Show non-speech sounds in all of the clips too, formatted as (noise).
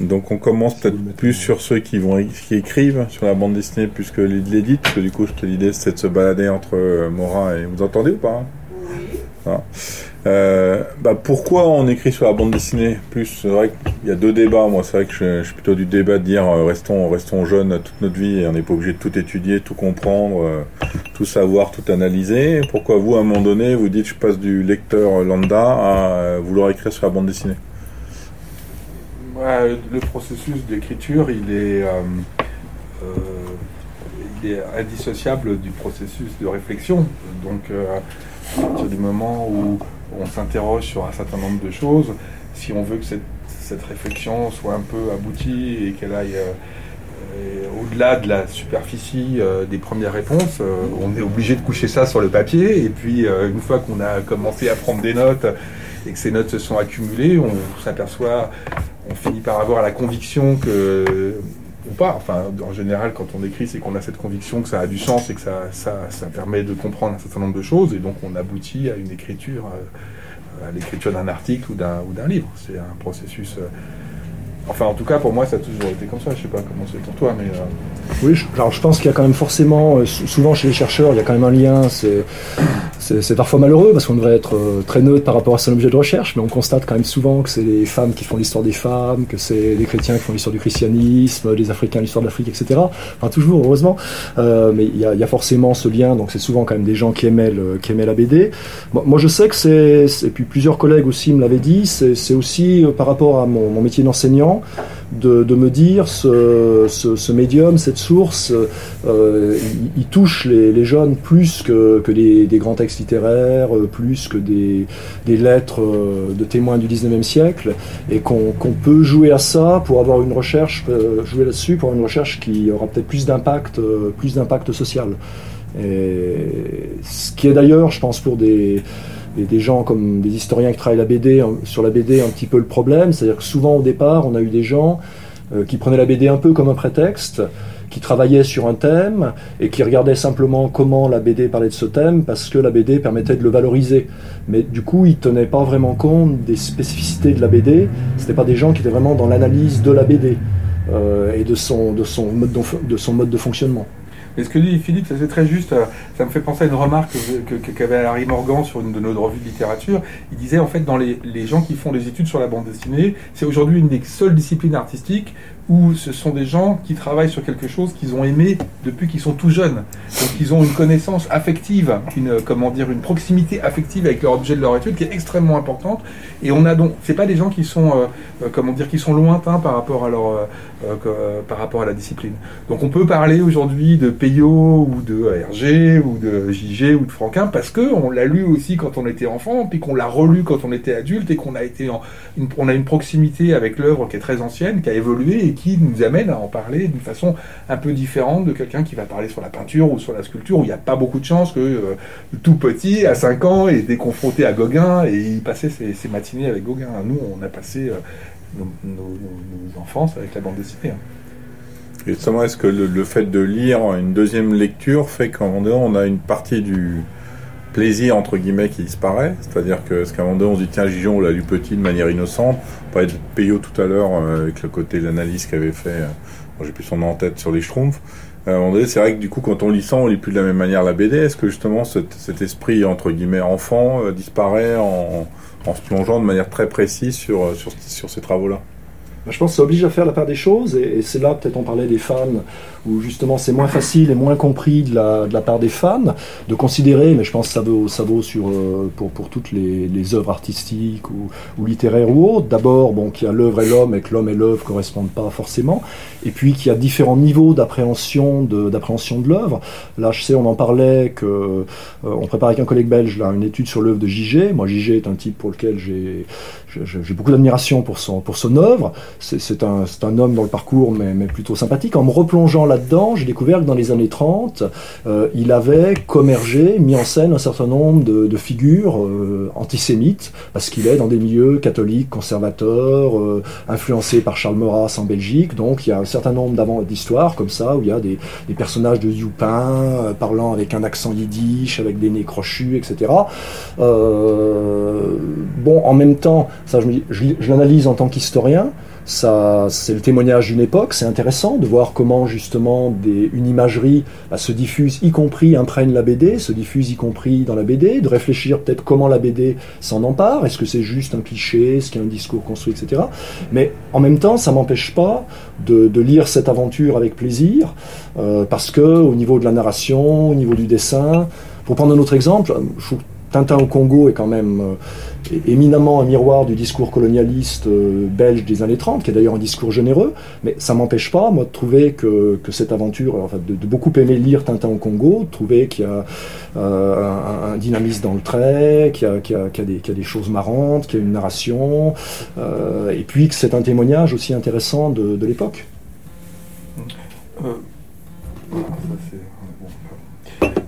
Donc on commence peut-être plus sur ceux qui vont qui écrivent sur la bande dessinée plus que l'édite, parce que du coup l'idée c'était de se balader entre euh, Morin et vous entendez ou pas oui. Euh, bah pourquoi on écrit sur la bande dessinée plus? C'est vrai qu'il y a deux débats. Moi, c'est vrai que je, suis plutôt du débat de dire euh, restons, restons jeunes toute notre vie et on n'est pas obligé de tout étudier, tout comprendre, euh, tout savoir, tout analyser. Pourquoi vous, à un moment donné, vous dites je passe du lecteur lambda à vouloir écrire sur la bande dessinée? Le processus d'écriture, il est, il est indissociable du processus de réflexion. Donc, à partir du moment où on s'interroge sur un certain nombre de choses. Si on veut que cette, réflexion soit un peu aboutie et qu'elle aille euh, euh, au-delà de la superficie euh, des premières réponses, on est obligé de coucher ça sur le papier. Et puis, une fois qu'on a commencé à prendre des notes et que ces notes se sont accumulées, on s'aperçoit, on finit par avoir la conviction que ou pas. Enfin, en général, quand on écrit, c'est qu'on a cette conviction que ça a du sens et que ça, ça, permet de comprendre un certain nombre de choses. Et donc, on aboutit à une écriture, euh, à l'écriture d'un article ou d'un livre. C'est un processus. Euh, enfin, en tout cas, pour moi, ça a toujours été comme ça. Je sais pas comment c'est pour toi, mais. Euh, oui, alors je pense qu'il y a quand même forcément, souvent chez les chercheurs, il y a quand même un lien. C'est parfois malheureux parce qu'on devrait être euh, très neutre par rapport à son objet de recherche, mais on constate quand même souvent que c'est les femmes qui font l'histoire des femmes, que c'est les chrétiens qui font l'histoire du christianisme, les Africains l'histoire de l'Afrique, etc. Enfin, toujours, heureusement. Euh, mais il y, a, forcément ce lien, donc c'est souvent quand même des gens qui aimaient, aimaient la BD. Moi, je sais que c'est, et puis plusieurs collègues aussi me l'avaient dit, c'est aussi euh, par rapport à mon métier d'enseignant, de, me dire ce, médium, cette source, euh, il, touche les, jeunes plus que, des, grands textes littéraires, euh, plus que des, lettres euh, de témoins du 19e siècle, et qu'on peut jouer à ça pour avoir une recherche, jouer là-dessus pour une recherche qui aura peut-être plus d'impact, plus d'impact social. Ce qui est d'ailleurs, je pense, pour des des, gens comme des historiens qui travaillent la BD, sur la BD un petit peu le problème. C'est-à-dire que souvent au départ, on a eu des gens euh, qui prenaient la BD un peu comme un prétexte, qui travaillaient sur un thème et qui regardaient simplement comment la BD parlait de ce thème parce que la BD permettait de le valoriser. Mais du coup, ils tenaient pas vraiment compte des spécificités de la BD. C'était pas des gens qui étaient vraiment dans l'analyse de la BD euh, et de son, de, son mode de son mode de fonctionnement. Et ce que dit Philippe, c'est très juste. Euh, ça me fait penser à une remarque qu'avait Harry Morgan sur une de nos revues de littérature. Il disait en fait, dans les, les gens qui font des études sur la bande dessinée, c'est aujourd'hui une des seules disciplines artistiques où ce sont des gens qui travaillent sur quelque chose qu'ils ont aimé depuis qu'ils sont tout jeunes. Donc ils ont une connaissance affective, une comment dire, une proximité affective avec leur objet de leur étude qui est extrêmement importante. Et on a donc, c'est pas des gens qui sont, euh, euh, comment dire, qui sont lointains par rapport à leur, euh, par rapport à la discipline. Donc on peut parler aujourd'hui de Peyo ou de Hergé ou de JG ou de Franquin parce que on l'a lu aussi quand on était enfant, puis qu'on l'a relu quand on était adulte et qu'on a été en, on a une proximité avec l'œuvre qui est très ancienne, qui a évolué et qui nous amène à en parler d'une façon un peu différente de quelqu'un qui va parler sur la peinture ou sur la sculpture, où il n'y a pas beaucoup de chance que euh, tout petit, à 5 ans, ait été confronté à Gauguin et il passait ses, matinées avec Gauguin. Nous, on a passé euh, nos, enfances avec la bande dessinée. Hein. Justement, est-ce que le, fait de lire une deuxième lecture fait qu'en on a une partie du, plaisir entre guillemets qui disparaît, c'est-à-dire que ce qu'à un moment donné on se dit tiens Gijon on l'a lu petit de manière innocente, on parlait de Peyo tout à l'heure euh, avec le côté de l'analyse qu'avait fait, euh, j'ai plus son nom en tête sur les Schtroumpfs. À un moment donné, c'est vrai que du coup, quand on lit ça, on lit plus de la même manière la BD. Est-ce que justement cet, esprit entre guillemets enfant euh, disparaît en, se plongeant de manière très précise sur, sur, ces travaux-là? Je pense que ça oblige à faire la part des choses, et, et c'est là, peut-être on parlait des fans où justement c'est moins facile et moins compris de la, de la, part des fans de considérer, mais je pense que ça vaut, ça vaut sur, euh, pour, pour toutes les, œuvres artistiques ou, littéraires ou autres. D'abord, bon, qu'il y a l'œuvre et l'homme et que l'homme et l'œuvre correspondent pas forcément, et puis qu'il y a différents niveaux d'appréhension de, l'œuvre. Là, je sais, on en parlait que euh, on prépare avec un collègue belge là une étude sur l'œuvre de JG. Moi, JG est un type pour lequel j'ai j'ai beaucoup d'admiration pour son pour son œuvre. C'est un, un homme dans le parcours, mais, mais plutôt sympathique. En me replongeant là-dedans, j'ai découvert que dans les années 30, euh, il avait commergé, mis en scène un certain nombre de, figures euh, antisémites, parce qu'il est dans des milieux catholiques, conservateurs, euh, influencés par Charles Maurras en Belgique. Donc il y a un certain nombre d'histoires comme ça, où il y a des, personnages de Youpin parlant avec un accent yiddish, avec des nez crochus, etc. bon, en même temps, Ça, je l'analyse en tant qu'historien. C'est le témoignage d'une époque. C'est intéressant de voir comment justement une imagerie bah, se diffuse, y compris imprègne la BD, se diffuse y compris dans la BD, de réfléchir peut-être comment la BD s'en empare. Est-ce que c'est juste un cliché, est-ce qu'il y a un discours construit, etc. Mais en même temps, ça m'empêche pas de, lire cette aventure avec plaisir, euh, parce que au niveau de la narration, au niveau du dessin, pour prendre un autre exemple, je Tintin au Congo est quand même euh, éminemment un miroir du discours colonialiste euh, belge des années 30, qui est d'ailleurs un discours généreux, mais ça m'empêche pas, moi, de trouver que, que cette aventure, enfin, de, de, beaucoup aimer lire Tintin au Congo, de trouver qu'il y a euh, un, un, dynamisme dans le trait, qu'il y, qu y, qu y, y, a des choses marrantes, qu'il y a une narration, euh, et puis que c'est un témoignage aussi intéressant de, de l'époque. Euh,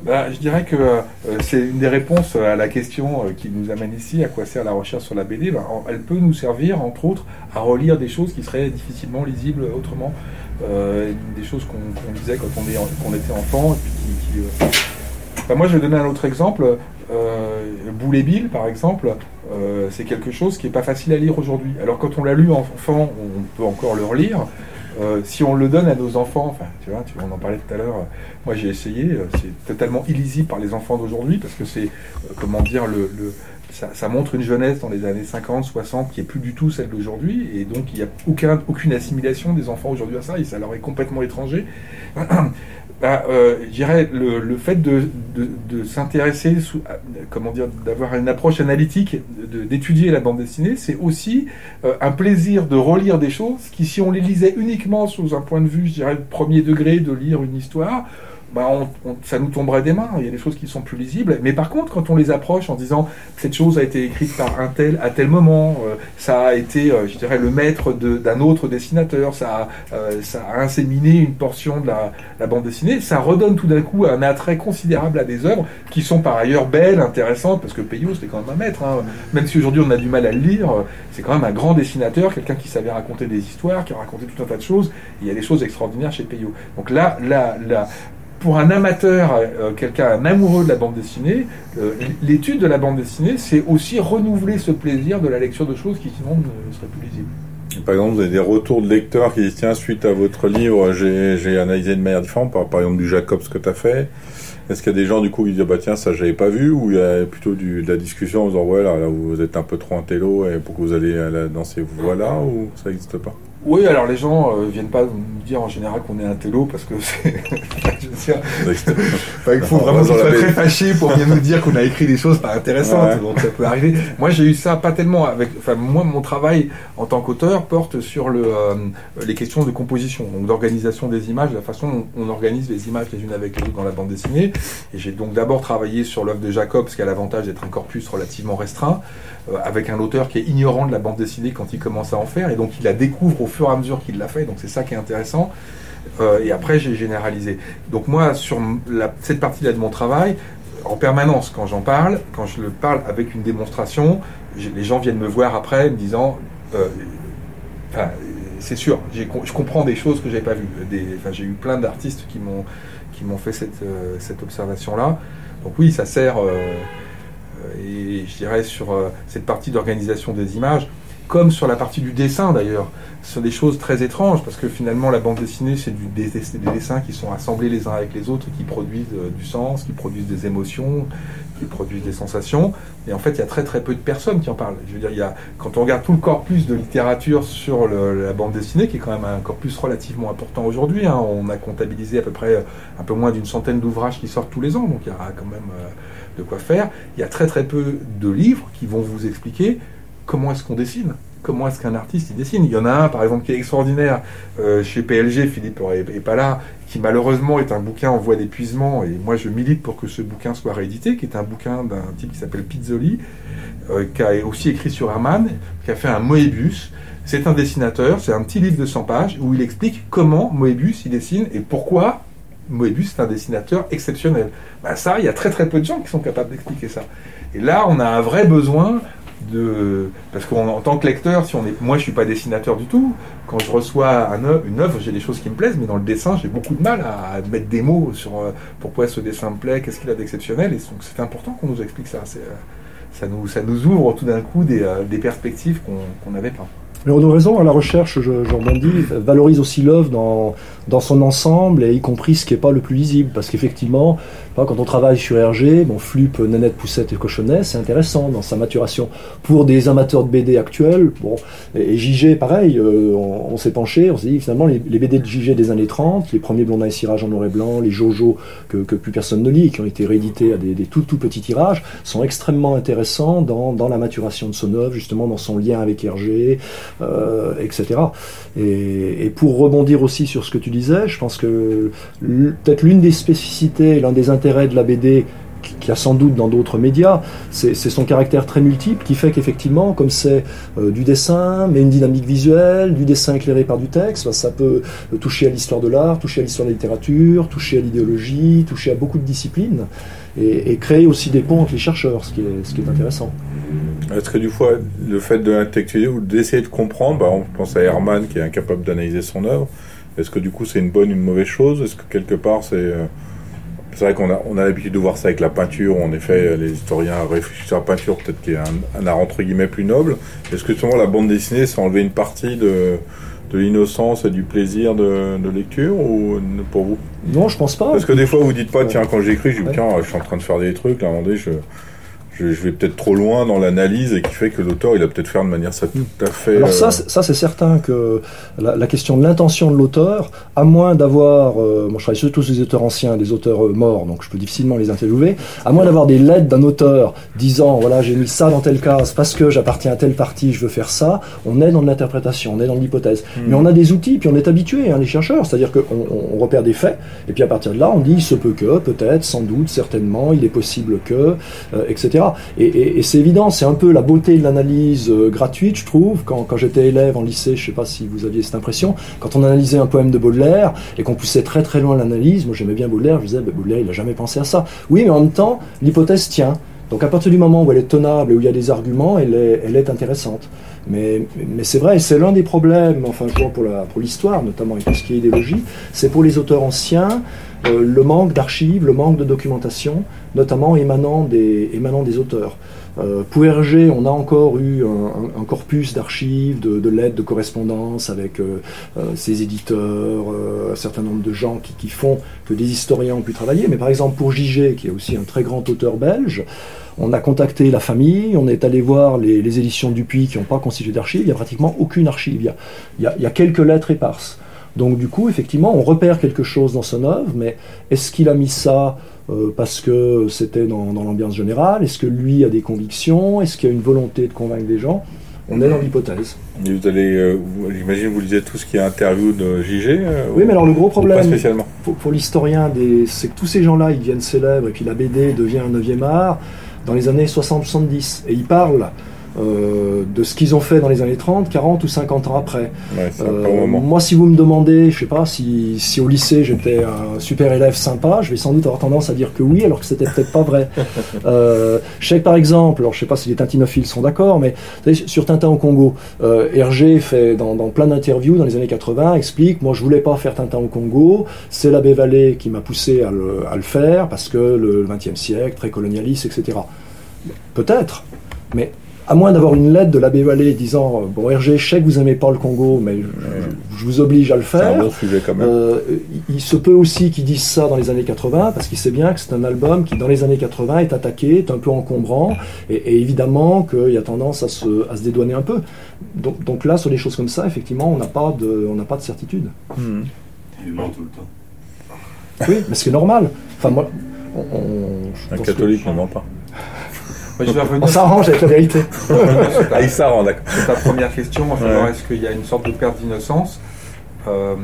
bah, je dirais que euh, c'est une des réponses à la question euh, qui nous amène ici, à quoi sert la recherche sur la BD. Bah, elle peut nous servir, entre autres, à relire des choses qui seraient difficilement lisibles autrement. Euh, des choses qu'on qu lisait quand on, est, qu était enfant. Et puis qui, moi, je vais donner un autre exemple. Boulet Bill, par exemple, c'est quelque chose qui n'est pas facile à lire aujourd'hui. Alors, quand on l'a lu enfant, on peut encore le relire. Euh, si on le donne à nos enfants, enfin, tu vois, on en parlait tout à l'heure, euh, moi j'ai essayé, euh, c'est totalement illisible par les enfants d'aujourd'hui parce que c'est, comment dire, le, ça, montre une jeunesse dans les années 50, 60 qui est plus du tout celle d'aujourd'hui et donc il n'y a aucun, aucune assimilation des enfants aujourd'hui à ça et ça leur est complètement étranger. (clears throat) bah, euh, le, le fait de, de, de s'intéresser, comment dire, d'avoir une approche analytique, d'étudier la bande dessinée, c'est aussi euh, un plaisir de relire des choses qui, si on les lisait uniquement sous un point de vue, je dirais, premier degré de lire une histoire, bah ça nous tomberait des mains. Il y a des choses qui sont plus lisibles. Mais par contre, quand on les approche en disant cette chose a été écrite par un tel à tel moment, euh, ça a été, euh, je dirais, le maître d'un autre dessinateur, ça a, euh, ça a inséminé une portion de la, la bande dessinée, ça redonne tout d'un coup un attrait considérable à des œuvres qui sont par ailleurs belles, intéressantes, parce que Peyo c'était quand même un maître. Hein. Même si aujourd'hui on a du mal à le lire, c'est quand même un grand dessinateur, quelqu'un qui savait raconter des histoires, qui a raconté tout un tas de choses. Il y a des choses extraordinaires chez Peyo. Donc là, là, là pour un amateur, euh, quelqu'un, un amoureux de la bande dessinée, euh, l'étude de la bande dessinée, c'est aussi renouveler ce plaisir de la lecture de choses qui sinon ne seraient plus lisibles. Par exemple, vous avez des retours de lecteurs qui disent tiens, suite à votre livre, j'ai analysé de manière différente, par, exemple du Jacob, ce que tu as fait. Est-ce qu'il y a des gens du coup qui disent bah tiens ça j'avais pas vu ou il y a plutôt de la discussion en disant ouais là, vous êtes un peu trop intello et pourquoi vous allez dans ces voies là ou ça n'existe pas? Oui, alors les gens euh, viennent pas nous dire en général qu'on est un télo parce que c'est. (laughs) il faut vraiment être très fâché pour bien nous dire qu'on a écrit des choses pas intéressantes. Ouais. Donc ça peut arriver. Moi, j'ai eu ça pas tellement avec. Enfin, moi, mon travail en tant qu'auteur porte sur le, euh, les questions de composition, donc d'organisation des images, la façon dont on organise les images les unes avec les autres dans la bande dessinée. Et j'ai donc d'abord travaillé sur l'œuvre de Jacob, ce qui a l'avantage d'être un corpus relativement restreint, avec un auteur qui est ignorant de la bande dessinée quand il commence à en faire, et donc il la découvre au fur et à mesure qu'il l'a fait, donc c'est ça qui est intéressant. Euh, et après, j'ai généralisé. Donc moi, sur cette partie-là de mon travail, en permanence, quand j'en parle, quand je le parle avec une démonstration, les gens viennent me voir après me disant, euh, c'est sûr, je comprends des choses que j'avais pas vues. J'ai eu plein d'artistes qui m'ont fait cette, euh, cette observation-là. Donc oui, ça sert, euh, et je dirais sur euh, cette partie d'organisation des images, comme sur la partie du dessin d'ailleurs. Ce sont des choses très étranges parce que finalement la bande dessinée c'est des, des, dessins qui sont assemblés les uns avec les autres, qui produisent euh, du sens, qui produisent des émotions, qui produisent des sensations. Et en fait il y a très très peu de personnes qui en parlent. Je veux dire, il y a, quand on regarde tout le corpus de littérature sur la bande dessinée, qui est quand même un corpus relativement important aujourd'hui, hein, on a comptabilisé à peu près un peu moins d'une centaine d'ouvrages qui sortent tous les ans, donc il y aura quand même euh, quoi faire. Il y a très très peu de livres qui vont vous expliquer comment est-ce qu'on dessine Comment est-ce qu'un artiste il dessine Il y en a un, par exemple, qui est extraordinaire euh, chez PLG, Philippe n'est pas là, qui malheureusement est un bouquin en voie d'épuisement, et moi je milite pour que ce bouquin soit réédité, qui est un bouquin d'un type qui s'appelle Pizzoli, euh, qui a aussi écrit sur Herman, qui a fait un Moebius. C'est un dessinateur, c'est un petit livre de 100 pages où il explique comment Moebius il dessine et pourquoi Moebius est un dessinateur exceptionnel. Ben ça, il y a très très peu de gens qui sont capables d'expliquer ça. Et là, on a un vrai besoin de parce qu'en tant que lecteur, si on est, moi je suis pas dessinateur du tout. Quand je reçois une œuvre, j'ai des choses qui me plaisent, mais dans le dessin, j'ai beaucoup de mal à, mettre des mots sur euh, pourquoi ce dessin me plaît, qu'est-ce qu'il a d'exceptionnel. Et donc c'est important qu'on nous explique ça. Euh, ça, nous, ouvre tout d'un coup des, des perspectives qu'on n'avait pas. Mais on a raison, à la recherche, je, je rebondis, valorise aussi l'œuvre dans, dans son ensemble, et y compris ce qui n'est pas le plus lisible. Parce qu'effectivement, quand on travaille sur RG, bon, Flup, Nanette, Poussette et Cochonnet, c'est intéressant dans sa maturation. Pour des amateurs de BD actuels, bon, et, JG, pareil, euh, on, s'est penché, on s'est dit finalement, les, BD de JG des années 30, les premiers Blondin et Cirage en noir et blanc, les Jojo que, plus personne ne lit, qui ont été réédités à des, tout tout petits tirages, sont extrêmement intéressants dans, dans la maturation de son œuvre, justement dans son lien avec Hergé, euh, etc. Et, et, pour rebondir aussi sur ce que tu je pense que peut-être l'une des spécificités, l'un des intérêts de la BD qui a sans doute dans d'autres médias, c'est son caractère très multiple qui fait qu'effectivement, comme c'est euh, du dessin, mais une dynamique visuelle, du dessin éclairé par du texte, bah, ça peut toucher à l'histoire de l'art, toucher à l'histoire de la littérature, toucher à l'idéologie, toucher à beaucoup de disciplines, et, créer aussi des ponts entre les chercheurs, ce qui est, intéressant. Est-ce que du coup, le fait de l'intellectualiser ou d'essayer de comprendre, bah, on pense à Herman qui est incapable d'analyser son œuvre, est-ce que du coup c'est une bonne ou une mauvaise chose? Est-ce que quelque part c'est... Euh, c'est vrai qu'on a, on a l'habitude de voir ça avec la peinture, en effet, les historiens réfléchissent à la peinture, peut-être qu'il y a un, art entre guillemets plus noble. Est-ce que souvent la bande dessinée, c'est enlever une partie de, de l'innocence et du plaisir de, de, lecture ou pour vous? Non, je pense pas. Parce que des fois vous dites pas, tiens, quand j'écris, je dis, tiens, je suis en train de faire des trucs, là, un moment donné, je, je, vais peut-être trop loin dans l'analyse et qui fait que l'auteur, il a peut-être fait de manière ça tout à fait. Alors ça, euh, ça c'est certain que la, question de l'intention de l'auteur, à moins d'avoir, euh, moi je travaille surtout sur des auteurs anciens, des auteurs euh, morts, donc je peux difficilement les interviewer, à moins d'avoir des lettres d'un auteur disant voilà j'ai mis ça dans telle case parce que j'appartiens à telle partie, je veux faire ça, on est dans l'interprétation, on est dans l'hypothèse. Hmm. Mais on a des outils, puis on est habitué, hein, les chercheurs, c'est-à-dire qu'on on, repère des faits, et puis à partir de là, on dit il se peut que, peut-être, sans doute, certainement, il est possible que, etc. Et, c'est évident, c'est un peu la beauté de l'analyse euh, gratuite, je trouve. Quand, j'étais élève en lycée, je ne sais pas si vous aviez cette impression, quand on analysait un poème de Baudelaire et qu'on poussait très très loin l'analyse, moi j'aimais bien Baudelaire, je disais, bah, Baudelaire, il n'a jamais pensé à ça. Oui, mais en même temps, l'hypothèse tient. Donc à partir du moment où elle est tenable et où il y a des arguments, elle est, intéressante. Mais, c'est vrai, c'est l'un des problèmes, enfin pour l'histoire notamment et tout ce qui est idéologie, c'est pour les auteurs anciens euh, le manque d'archives, le manque de documentation, notamment émanant des, émanant des auteurs. Euh, pour Hergé, on a encore eu un, corpus d'archives, de, lettres, de correspondances avec euh, ses éditeurs, un certain nombre de gens qui, font que des historiens ont pu travailler. Mais par exemple, pour Gigé, qui est aussi un très grand auteur belge, on a contacté la famille, on est allé voir les, éditions Dupuis qui n'ont pas constitué d'archives, il n'y a pratiquement aucune archive, il y a quelques lettres éparses. Donc du coup, effectivement, on repère quelque chose dans son œuvre, mais est-ce qu'il a mis ça euh, parce que c'était dans, l'ambiance générale? Est-ce que lui a des convictions? Est-ce qu'il y a une volonté de convaincre des gens? On est dans l'hypothèse. Vous allez, euh, j'imagine, vous lisez tout ce qui est interview de JG euh, Oui, mais alors le gros problème pour, l'historien, c'est que tous ces gens-là, ils deviennent célèbres, et puis la BD devient un neuvième art dans les années 60-70. Et ils parlent euh, de ce qu'ils ont fait dans les années 30, 40 ou 50 ans après. Euh, moi, si vous me demandez, je sais pas, si, si au lycée j'étais un super élève sympa, je vais sans doute avoir tendance à dire que oui, alors que c'était peut-être pas vrai. (laughs) euh, je sais que par exemple, alors je sais pas si les tintinophiles sont d'accord, mais sur Tintin au Congo, Hergé fait dans, dans plein d'interviews dans les années 80, explique, moi je voulais pas faire Tintin au Congo, c'est l'abbé Vallée qui m'a poussé à le, à le faire, parce que le XXe siècle, très colonialiste, etc. Peut-être, mais à moins d'avoir une lettre de l'abbé Vallée disant Bon, Hergé, je sais que vous n'aimez pas le Congo, mais je, vous oblige à le faire. Euh, il se peut aussi qu'ils disent ça dans les années 80, parce qu'il sait bien que c'est un album qui, dans les années 80, est attaqué, est un peu encombrant, et, évidemment qu'il y a tendance à se, à se dédouaner un peu. Donc, donc, là, sur des choses comme ça, effectivement, on n'a pas, de, on pas de certitude. Il ment tout le temps. Oui, mais c'est normal. Enfin, moi, un catholique ne ment pas. On s'arrange avec la vérité. (laughs) ah, il s'arrange, d'accord. C'est ta première question, est-ce qu'il y a une sorte de perte d'innocence euh,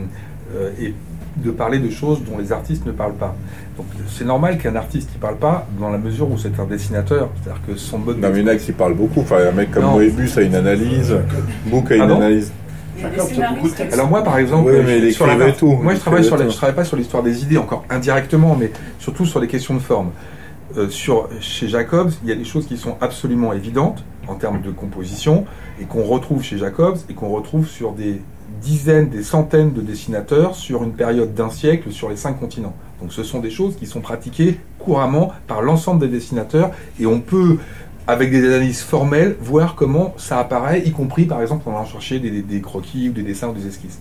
euh, et de parler de choses dont les artistes ne parlent pas? Donc c'est normal qu'un artiste ne parle pas dans la mesure où c'est un dessinateur, c'est-à-dire que son mode. Non, mais il y en a qui parle beaucoup. Enfin, un mec comme Moebius a une analyse, Book a une analyse. Alors moi par exemple, mais sur la... tout. moi je travaille sur, je travaille pas sur l'histoire des idées encore indirectement, mais surtout sur les questions de forme. Euh, sur, chez Jacobs, il y a des choses qui sont absolument évidentes en termes de composition et qu'on retrouve chez Jacobs et qu'on retrouve sur des dizaines, des centaines de dessinateurs sur une période d'un siècle sur les cinq continents. Donc ce sont des choses qui sont pratiquées couramment par l'ensemble des dessinateurs et on peut avec des analyses formelles, voir comment ça apparaît, y compris par exemple en allant chercher des, des croquis ou des dessins ou des esquisses.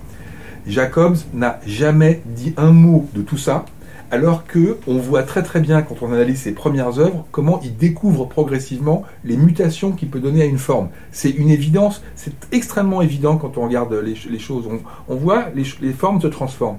Jacobs n'a jamais dit un mot de tout ça, alors que on voit très très bien quand on analyse ses premières œuvres comment il découvre progressivement les mutations qu'il peut donner à une forme. C'est une évidence, c'est extrêmement évident quand on regarde les, choses. On, voit les, formes se transforment.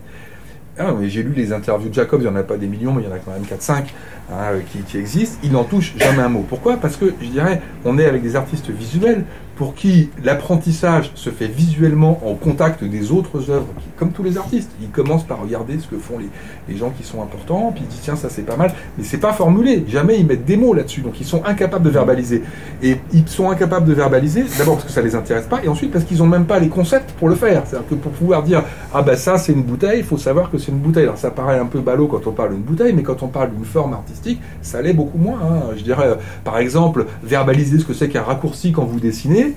Ah, j'ai lu les interviews de Jacobs, il n'y en a pas des millions, mais il y en a quand même 4-5 hein, qui, qui, existent. Il n'en touche jamais un mot. Pourquoi? Parce que, je dirais, on est avec des artistes visuels pour qui l'apprentissage se fait visuellement en contact des autres œuvres, comme tous les artistes. Ils commencent par regarder ce que font les, gens qui sont importants, puis ils disent tiens ça c'est pas mal, mais c'est pas formulé. Jamais ils mettent des mots là-dessus, donc ils sont incapables de verbaliser. Et ils sont incapables de verbaliser, d'abord parce que ça les intéresse pas, et ensuite parce qu'ils ont même pas les concepts pour le faire. C'est-à-dire que pour pouvoir dire ah ben ça c'est une bouteille, il faut savoir que c'est une bouteille. Alors ça paraît un peu ballot quand on parle d'une bouteille, mais quand on parle d'une forme artistique, ça l'est beaucoup moins. Hein. Je dirais par exemple verbaliser ce que c'est qu'un raccourci quand vous dessinez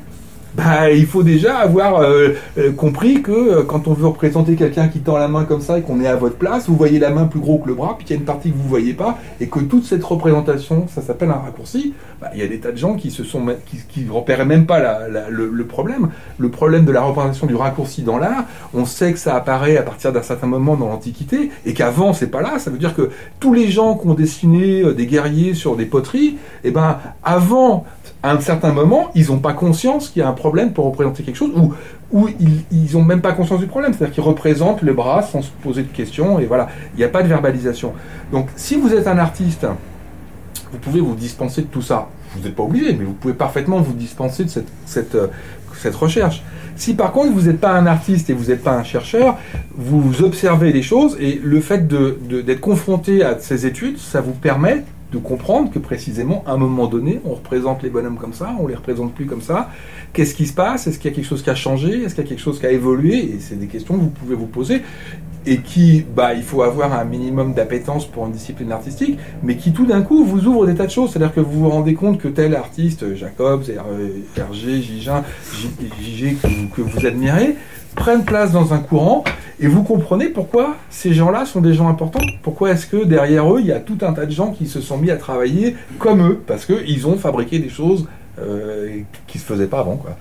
bah, il faut déjà avoir euh, euh, compris que euh, quand on veut représenter quelqu'un qui tend la main comme ça et qu'on est à votre place, vous voyez la main plus gros que le bras, puis qu'il y a une partie que vous ne voyez pas, et que toute cette représentation, ça s'appelle un raccourci, bah, il y a des tas de gens qui se sont qui, repéraient même pas le, problème. Le problème de la représentation du raccourci dans l'art, on sait que ça apparaît à partir d'un certain moment dans l'Antiquité, et qu'avant c'est pas là. Ça veut dire que tous les gens qui ont dessiné des guerriers sur des poteries, et eh ben avant à un certain moment, ils n'ont pas conscience qu'il y a un problème pour représenter quelque chose, ou, ils n'ont même pas conscience du problème, c'est-à-dire qu'ils représentent le bras sans se poser de questions, et voilà, il n'y a pas de verbalisation. Donc si vous êtes un artiste, vous pouvez vous dispenser de tout ça. Vous n'êtes pas obligé, mais vous pouvez parfaitement vous dispenser de cette, euh, recherche. Si par contre vous n'êtes pas un artiste et vous n'êtes pas un chercheur, vous observez les choses, et le fait d'être confronté à ces études, ça vous permet de comprendre que précisément, à un moment donné, on représente les bonhommes comme ça, on les représente plus comme ça. Qu'est-ce qui se passe? Est-ce qu'il y a quelque chose qui a changé? Est-ce qu'il y a quelque chose qui a évolué? Et c'est des questions que vous pouvez vous poser et qui, bah, il faut avoir un minimum d'appétence pour une discipline artistique, mais qui tout d'un coup vous ouvre des tas de choses. C'est-à-dire que vous vous rendez compte que tel artiste, Jacobs, Hergé, Gigin, Gigé, que vous admirez, prennent place dans un courant et vous comprenez pourquoi ces gens-là sont des gens importants. Pourquoi est-ce que derrière eux, il y a tout un tas de gens qui se sont mis à travailler comme eux, parce qu'ils ont fabriqué des choses euh, qui ne se faisaient pas avant. Quoi.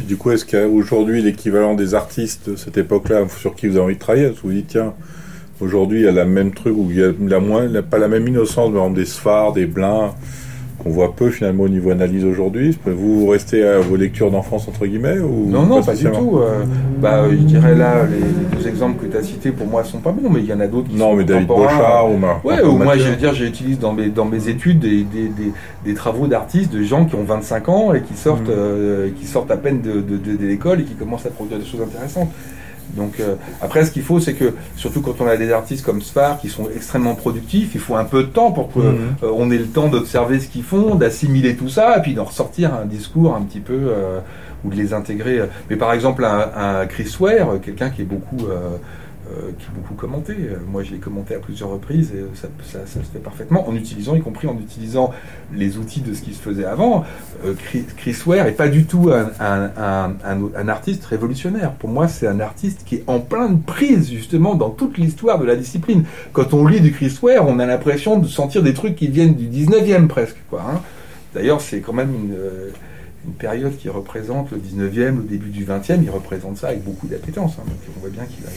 du coup, est-ce qu'aujourd'hui, l'équivalent des artistes de cette époque-là, sur qui vous avez envie de travailler, vous dites, tiens, aujourd'hui, il y a la même truc, où il y a la moins, pas la même innocence, exemple, des Sphars, des Blins, qu'on voit peu finalement au niveau analyse aujourd'hui. Vous restez à vos lectures d'enfance entre guillemets ou Non, non, pas, du tout. Euh, bah, je dirais là, les, deux exemples que tu as cités pour moi sont pas bons, mais il y en a d'autres qui non, mais David Bochard ou Ouais, ou moi je veux dire, j'utilise dans mes, dans mes études des, des, des, travaux d'artistes, de gens qui ont 25 ans et qui sortent, mm. euh, qui sortent à peine de, de, de l'école et qui commencent à produire des choses intéressantes. Donc euh, après, ce qu'il faut, c'est que surtout quand on a des artistes comme Sfar qui sont extrêmement productifs, il faut un peu de temps pour qu'on mhm. euh, ait le temps d'observer ce qu'ils font, d'assimiler tout ça, et puis d'en ressortir un discours un petit peu euh, ou de les intégrer. Mais par exemple, un, Chris Ware, quelqu'un qui est beaucoup euh, qui est beaucoup commenté. Euh, moi, je l'ai commenté à plusieurs reprises et ça, se fait parfaitement en utilisant, y compris en utilisant les outils de ce qui se faisait avant. Euh, Chris Ware n'est pas du tout un, artiste révolutionnaire. Pour moi, c'est un artiste qui est en pleine prise, justement, dans toute l'histoire de la discipline. Quand on lit du Chris Ware, on a l'impression de sentir des trucs qui viennent du 19e presque. Quoi, hein. D'ailleurs, c'est quand même une une période qui représente le 19e, le début du 20e, il représente ça avec beaucoup d'appétence. Hein. on voit bien qu'il a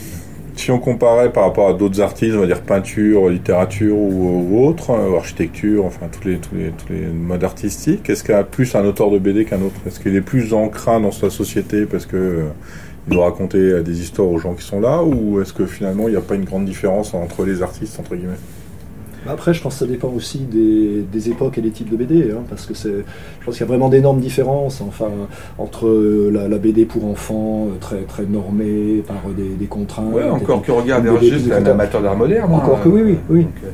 si on comparait par rapport à d'autres artistes, on va dire peinture, littérature ou, autre, euh, architecture, enfin tous les modes artistiques, est-ce qu'il y a plus un auteur de BD qu'un autre? Est-ce qu'il est plus ancré dans sa société parce que euh, il doit raconter euh, des histoires aux gens qui sont là, ou est-ce que finalement il n'y a pas une grande différence entre les artistes entre guillemets? Après, je pense que ça dépend aussi des, époques et des types de BD, hein, parce que c'est, je pense qu'il y a vraiment d'énormes différences, enfin, entre la, BD pour enfants, euh, très très normée par des, contraintes. Ouais, encore que regarde c'est un amateur d'art moderne. Encore que oui, oui, oui. Euh,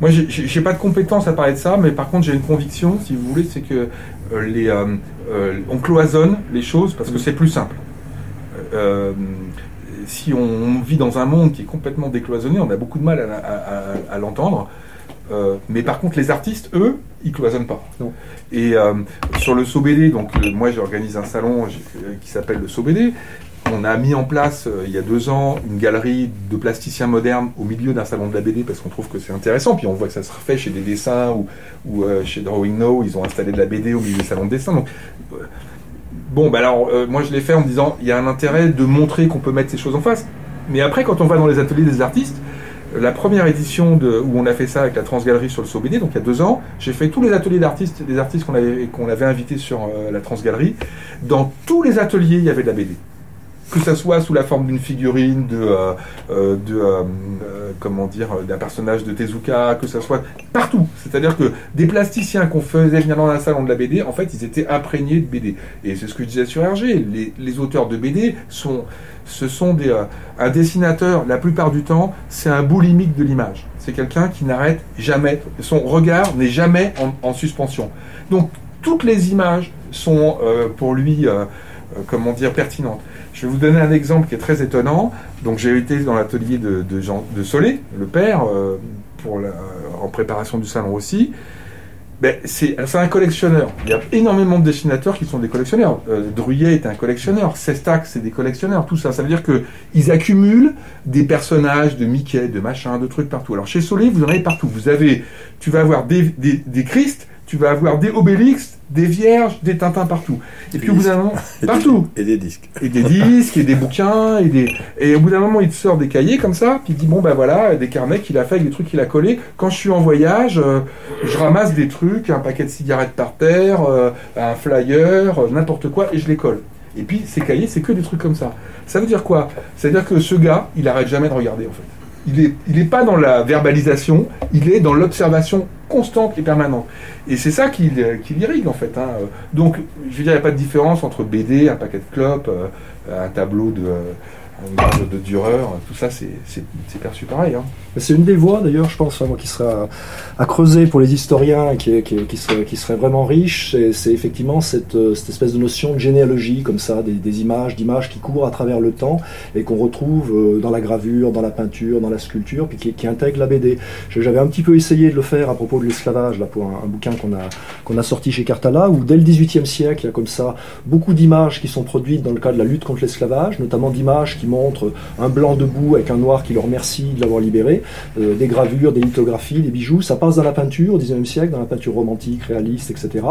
moi, j'ai pas de compétences à parler de ça, mais par contre, j'ai une conviction, si vous voulez, c'est que euh, les, on cloisonne les choses parce que c'est plus simple si on vit dans un monde qui est complètement décloisonné, on a beaucoup de mal à, l'entendre. Euh, mais par contre, les artistes, eux, ils cloisonnent pas. Et euh, sur le SOBD, donc euh, moi j'organise un salon qui s'appelle le SOBD. on a mis en place il y a deux ans une galerie de plasticiens modernes au milieu d'un salon de la BD parce qu'on trouve que c'est intéressant. Puis on voit que ça se refait chez des dessins ou, ou chez Drawing Now, ils ont installé de la BD au milieu des salons de dessin. Donc, bon, bah alors moi je l'ai fait en me disant il y a un intérêt de montrer qu'on peut mettre ces choses en face. Mais après, quand on va dans les ateliers des artistes, la première édition où on a fait ça avec la Transgalerie sur le SOBD, donc il y a deux ans, j'ai fait tous les ateliers d'artistes, des artistes qu'on avait, qu'on avait invités sur euh, la Transgalerie. Dans tous les ateliers, il y avait de la BD. Que ça soit sous la forme d'une figurine, de, euh, euh, de comment dire, d'un personnage de Tezuka, que ça soit partout. C'est-à-dire que des plasticiens qu'on faisait venir dans un salon de la BD, en fait, ils étaient imprégnés de BD. Et c'est ce que je disais sur RG. Les, auteurs de BD sont ce sont des, euh, un dessinateur, la plupart du temps, c'est un boulimique de l'image. C'est quelqu'un qui n'arrête jamais, son regard n'est jamais en, suspension. Donc toutes les images sont euh, pour lui, euh, comment dire, pertinentes. Je vais vous donner un exemple qui est très étonnant. Donc j'ai été dans l'atelier de, Jean, de Solé, le père, pour la, en préparation du salon aussi ben, c'est un collectionneur. Il y a énormément de dessinateurs qui sont des collectionneurs. Euh, Druyet est un collectionneur. Sestac, c'est des collectionneurs. Tout ça, ça veut dire que ils accumulent des personnages de Mickey, de machin, de trucs partout. Alors chez Soleil, vous en avez partout. Vous avez, tu vas avoir des, des, des Christ, tu vas avoir des Obélix, des vierges, des Tintins partout. Et puis au bout d'un moment, (laughs) partout. Et des disques. Et des disques, et des bouquins, et des. Et au bout d'un moment, il te sort des cahiers comme ça, puis il dit bon ben voilà, des carnets qu'il a fait avec des trucs qu'il a collés. Quand je suis en voyage, euh, je ramasse des trucs, un paquet de cigarettes par terre, euh, un flyer, euh, n'importe quoi, et je les colle. Et puis ces cahiers, c'est que des trucs comme ça. Ça veut dire quoi? Ça veut dire que ce gars, il arrête jamais de regarder en fait. Il n'est il est pas dans la verbalisation, il est dans l'observation constante et permanente. Et c'est ça qui, qui l'irrigue en fait. Hein. Donc, je veux dire, il n'y a pas de différence entre BD, un paquet de clopes, euh, un tableau de, de Dureur, tout ça c'est perçu pareil. Hein. C'est une des voies d'ailleurs, je pense, moi, qui sera à, creuser pour les historiens, qui, qui, qui, serait, qui serait vraiment riche, c'est effectivement cette, cette, espèce de notion de généalogie, comme ça, des, images, d'images qui courent à travers le temps et qu'on retrouve euh, dans la gravure, dans la peinture, dans la sculpture, puis qui, intègre la BD. J'avais un petit peu essayé de le faire à propos de l'esclavage, là, pour un, bouquin qu'on a, qu'on a sorti chez Cartala, où dès le XVIIIe siècle, il y a comme ça beaucoup d'images qui sont produites dans le cadre de la lutte contre l'esclavage, notamment d'images qui montre un blanc debout avec un noir qui le remercie de l'avoir libéré, euh, des gravures, des lithographies, des bijoux. Ça passe dans la peinture au XIXe siècle, dans la peinture romantique, réaliste, etc.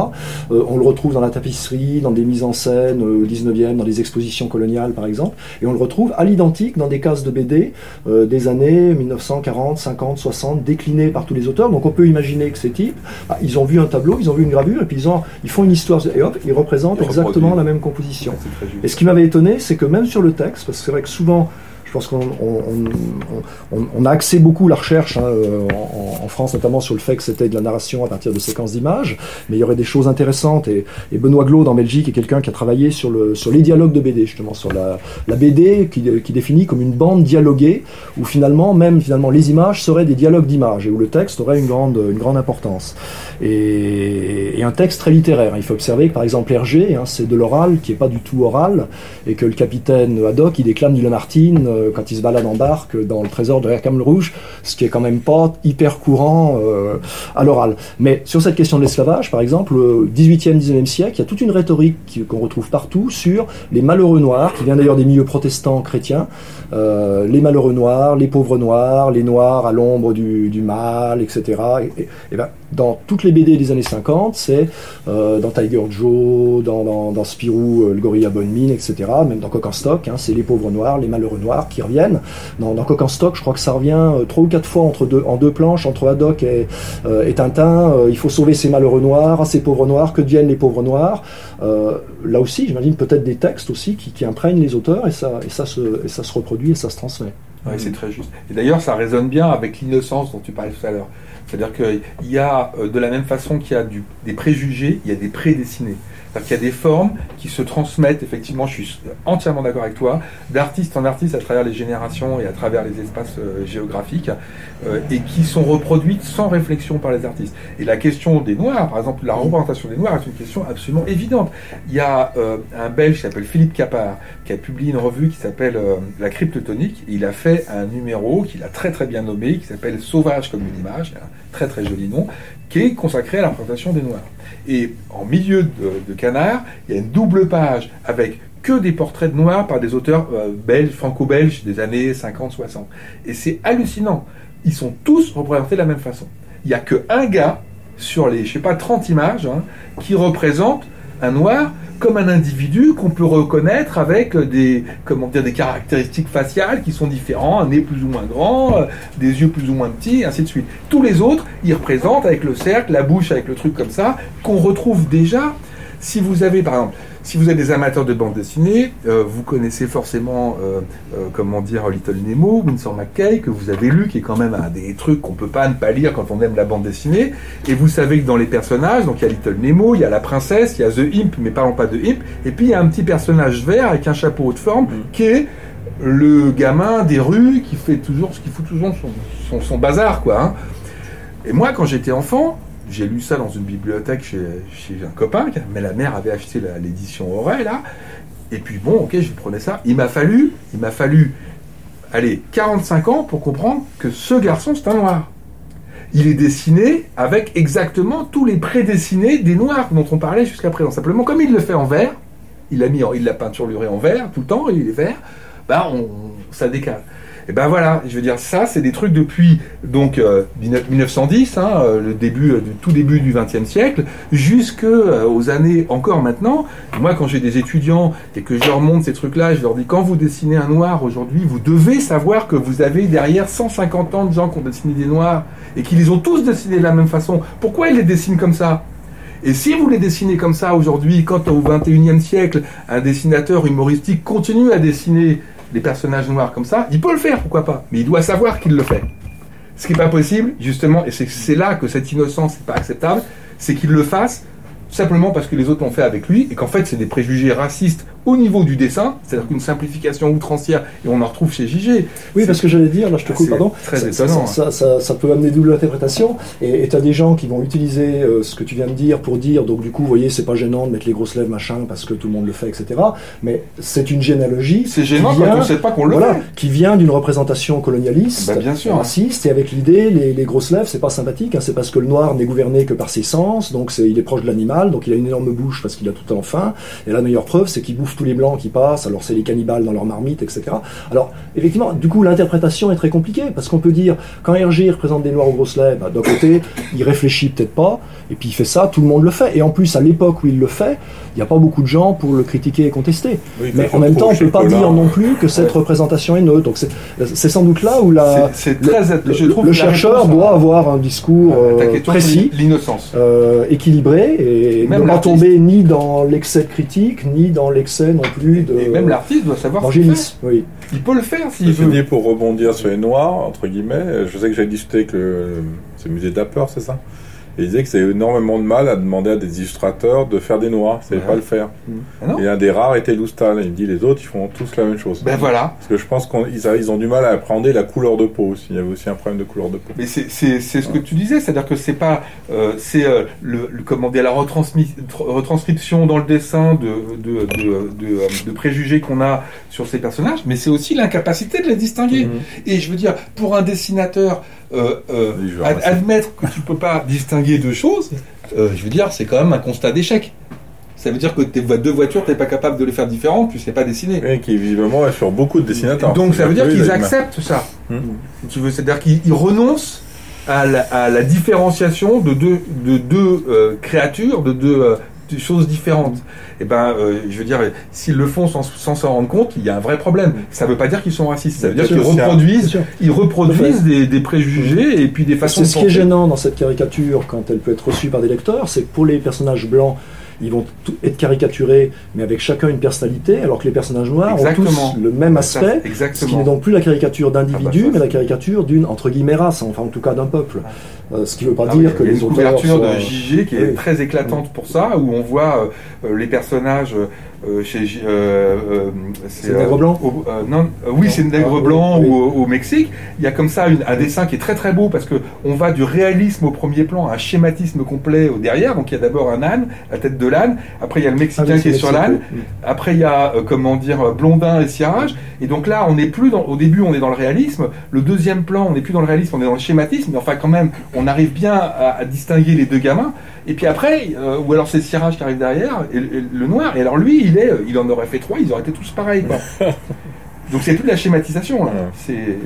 Euh, on le retrouve dans la tapisserie, dans des mises en scène euh, au XIXe, dans des expositions coloniales par exemple, et on le retrouve à l'identique dans des cases de BD des années 1940, 50, 60, déclinées par tous les auteurs. Donc on peut imaginer que ces types, bah, ils ont vu un tableau, ils ont vu une gravure, et puis ils, ont, ils font une histoire, et hop, ils représentent exactement la même composition. Et ce qui m'avait étonné, c'est que même sur le texte, parce que c'est vrai que souvent pense qu'on on, a axé beaucoup la recherche hein, euh, en, France, notamment sur le fait que c'était de la narration à partir de séquences d'images, mais il y aurait des choses intéressantes. Et, Benoît Glaude en Belgique est quelqu'un qui a travaillé sur, le, sur les dialogues de BD, justement, sur la, BD qui, qui, définit comme une bande dialoguée, où finalement, même finalement, les images seraient des dialogues d'images, et où le texte aurait une grande, une grande importance. Et, un texte très littéraire. Il faut observer que, par exemple, Hergé, hein, c'est de l'oral qui n'est pas du tout oral, et que le capitaine Haddock, il déclame du Lamartine, euh, quand il se balade en barque dans le trésor de Hercam le Rouge, ce qui est quand même pas hyper courant euh, à l'oral. Mais sur cette question de l'esclavage, par exemple, au 18e, 19e siècle, il y a toute une rhétorique qu'on retrouve partout sur les malheureux noirs, qui vient d'ailleurs des milieux protestants chrétiens, euh, les malheureux noirs, les pauvres noirs, les noirs à l'ombre du, mal, etc. Et, ben, dans toutes les BD des années 50, c'est euh, dans Tiger Joe, dans, Spirou, le gorilla bonne mine, etc. Même dans Coq en stock, hein, c'est les pauvres noirs, les malheureux noirs reviennent. Dans, Coq en stock, je crois que ça revient euh, trois ou quatre fois entre deux, en deux planches, entre Haddock et, euh, et Tintin. Euh, il faut sauver ces malheureux noirs, ces pauvres noirs, que deviennent les pauvres noirs. là aussi, j'imagine peut-être des textes aussi qui, imprègnent les auteurs et ça, et, ça se, et ça se reproduit et ça se transmet. Oui, c'est très juste. Et d'ailleurs, ça résonne bien avec l'innocence dont tu parlais tout à l'heure. C'est-à-dire qu'il y a, de la même façon qu'il y a du, des préjugés, il y a des prédestinés. C'est-à-dire qu'il y a des formes qui se transmettent, effectivement, je suis entièrement d'accord avec toi, d'artiste en artiste à travers les générations et à travers les espaces euh, géographiques, euh, et qui sont reproduites sans réflexion par les artistes. Et la question des Noirs, par exemple, la représentation des Noirs est une question absolument évidente. Il y a euh, un Belge qui s'appelle Philippe Capard, qui a publié une revue qui s'appelle La Crypte Tonique, il a fait un numéro qu'il a très très bien nommé, qui s'appelle Sauvage comme une image, un très très joli nom, qui est consacré à la représentation des Noirs. Et en milieu de, Canard, il y a une double page avec que des portraits de noirs par des auteurs euh, belges, franco-belges des années 50-60. Et c'est hallucinant. Ils sont tous représentés de la même façon. Il n'y a qu'un gars sur les, je sais pas, 30 images hein, qui représente noir comme un individu qu'on peut reconnaître avec des, comment dire, des caractéristiques faciales qui sont différents, un nez plus ou moins grand, euh, des yeux plus ou moins petits, ainsi de suite. Tous les autres, ils représentent avec le cercle, la bouche avec le truc comme ça, qu'on retrouve déjà. Si vous avez, par exemple, si vous êtes des amateurs de bande dessinée, euh, vous connaissez forcément, euh, euh, comment dire, Little Nemo, Winsor McKay, que vous avez lu, qui est quand même un des trucs qu'on peut pas ne pas lire quand on aime la bande dessinée. Et vous savez que dans les personnages, donc il y a Little Nemo, il y a la princesse, il y a The Imp, mais parlons pas de Imp, et puis il y a un petit personnage vert avec un chapeau de forme, Mm. qui est le gamin des rues qui fait toujours ce qui fout toujours son, son, son bazar, quoi. hein. Et moi, quand j'étais enfant, j'ai lu ça dans une bibliothèque chez, un copain, mais la mère avait acheté l'édition Auray, là. Et puis bon, ok, je prenais ça. Il m'a fallu, il m'a fallu, allez, 45 ans pour comprendre que ce garçon, c'est un noir. Il est dessiné avec exactement tous les prédessinés des noirs dont on parlait jusqu'à présent. Simplement, comme il le fait en vert, il a mis, en- il l'a peinturluré en vert tout le temps, il est vert, bah ça décale. Et ben voilà, je veux dire, ça, c'est des trucs depuis donc euh, 19- 1910, hein, euh, le début, euh, tout début du XXe siècle, jusque euh, aux années encore maintenant. Moi, quand j'ai des étudiants et que je leur montre ces trucs-là, je leur dis quand vous dessinez un noir aujourd'hui, vous devez savoir que vous avez derrière 150 ans de gens qui ont dessiné des noirs et qui les ont tous dessinés de la même façon. Pourquoi ils les dessinent comme ça? Et si vous les dessinez comme ça aujourd'hui, quand au 21e siècle, un dessinateur humoristique continue à dessiner des personnages noirs comme ça, il peut le faire, pourquoi pas Mais il doit savoir qu'il le fait. Ce qui n'est pas possible, justement, et c'est là que cette innocence n'est pas acceptable, c'est qu'il le fasse simplement parce que les autres l'ont fait avec lui, et qu'en fait c'est des préjugés racistes au niveau du dessin, c'est-à-dire qu'une simplification outrancière, et on en retrouve chez JG. Oui, parce que j'allais dire, là je te Ah, coupe, pardon. très ça, étonnant, Ça, ça, ça- ça peut amener double interprétation. Et tu as des gens qui vont utiliser euh, ce que tu viens de dire pour dire, donc du coup, vous voyez, c'est pas gênant de mettre les grosses lèvres, machin, parce que tout le monde le fait, etc. Mais c'est une généalogie. C'est gênant quand vient- on sait pas qu'on le voilà, fait. qui vient d'une représentation colonialiste, Bah, bien sûr. raciste, et avec l'idée, les, les grosses lèvres, c'est pas sympathique, hein, c'est parce que le noir n'est gouverné que par ses sens, donc il est proche de l'animal, donc il a une énorme bouche parce qu'il a tout le temps faim, et la meilleure preuve, c'est qu'il bouffe tous les blancs qui passent, alors c'est les cannibales dans leur marmite, etc. Alors, effectivement, du coup, l'interprétation est très compliquée, parce qu'on peut dire, quand Hergé représente des noirs aux grosses lèvres, bah, d'un côté, il réfléchit peut-être pas, et puis il fait ça, tout le monde le fait, et en plus, à l'époque où il le fait, il n'y a pas beaucoup de gens pour le critiquer et contester. Oui, Mais en même temps, on trouve peut pas dire non plus que cette Ouais. représentation est neutre. Donc c'est sans doute là où la, le, très, le- je trouve le que la chercheur doit avoir un discours euh, précis, l'innocence. euh, équilibré, et Même ne pas tomber ni dans l'excès de critique, ni dans l'excès non plus de Et même l'artiste doit savoir ce qu'il fait. Oui. Il peut le faire s'il veut. dis pour rebondir sur les noirs, entre guillemets, je sais que j'ai discuté avec le, c'est le musée d'Apper, c'est ça? Et il disait que c'est énormément de mal à demander à des illustrateurs de faire des noirs, ils ne savaient pas le faire. Ah non Et un des rares était Loustal, il me dit les autres ils font tous la même chose. Ben voilà. Parce que je pense qu'ils ils ont du mal à appréhender la couleur de peau aussi, il y avait aussi un problème de couleur de peau. Mais c'est ce que tu disais, c'est-à-dire que c'est pas euh, c'est euh, le, le- comment dire la retranscription dans le dessin de de, de, de, euh, de préjugés qu'on a sur ces personnages, mais c'est aussi l'incapacité de les distinguer. Mhm. Et je veux dire, pour un dessinateur, euh, euh, ad- admettre que tu peux pas distinguer deux choses, euh, je veux dire, c'est quand même un constat d'échec. Ça veut dire que tes deux voitures, t'es pas capable de les faire différentes, tu sais pas dessiner. Et qui visiblement est sur beaucoup de dessinateurs. Donc ça veut dire qu'ils acceptent ça. Tu veux, c'est-à-dire qu'ils ils renoncent à la, à la différenciation de deux, de deux créatures, de deux euh, de choses différentes. Et ben, euh, je veux dire, s'ils le font sans sans s'en rendre compte, il y a un vrai problème. Ça veut pas dire qu'ils sont racistes. Ça veut dire qu'ils reproduisent, ils reproduisent des, des préjugés et puis des façons C'est ce qui est gênant dans cette caricature quand elle peut être reçue par des lecteurs, c'est que pour les personnages blancs, ils vont être caricaturés, mais avec chacun une personnalité, alors que les personnages noirs Exactement. ont tous le même aspect. Ce qui n'est donc plus la caricature Ah bah ça, mais la caricature d'une, entre guillemets, race, enfin en tout cas d'un peuple. Euh, ce qui ne veut pas Ah dire que les une auteurs couverture de JG qui est Oui. très éclatante pour ça, où on voit euh, euh, les personnages euh, chez euh, euh, C'est Nègre Blanc au- euh, non, euh, oui, c'est Nègre Ah, Blanc oui. ou au, au Mexique. Il y a comme ça une- un dessin qui est très très beau parce que on va du réalisme au premier plan à un schématisme complet au derrière. Donc il y a d'abord un âne, la tête de l'âne. Après il y a le Ah Mexicain oui, qui est sur l'âne. Après, il y a, euh, comment dire, euh, Blondin et Cirage. Et donc là, on n'est plus dans, au début, on est dans le réalisme. Le deuxième plan, on n'est plus dans le réalisme, on est dans le schématisme. Mais enfin, quand même, on arrive bien à, à distinguer les deux gamins. Et puis après, euh, ou alors c'est Cirage qui arrive derrière, et, et le noir. Et alors lui, il est, il en aurait fait trois, ils auraient été tous pareils. Quoi. (laughs) Donc c'est toute la schématisation là. C'est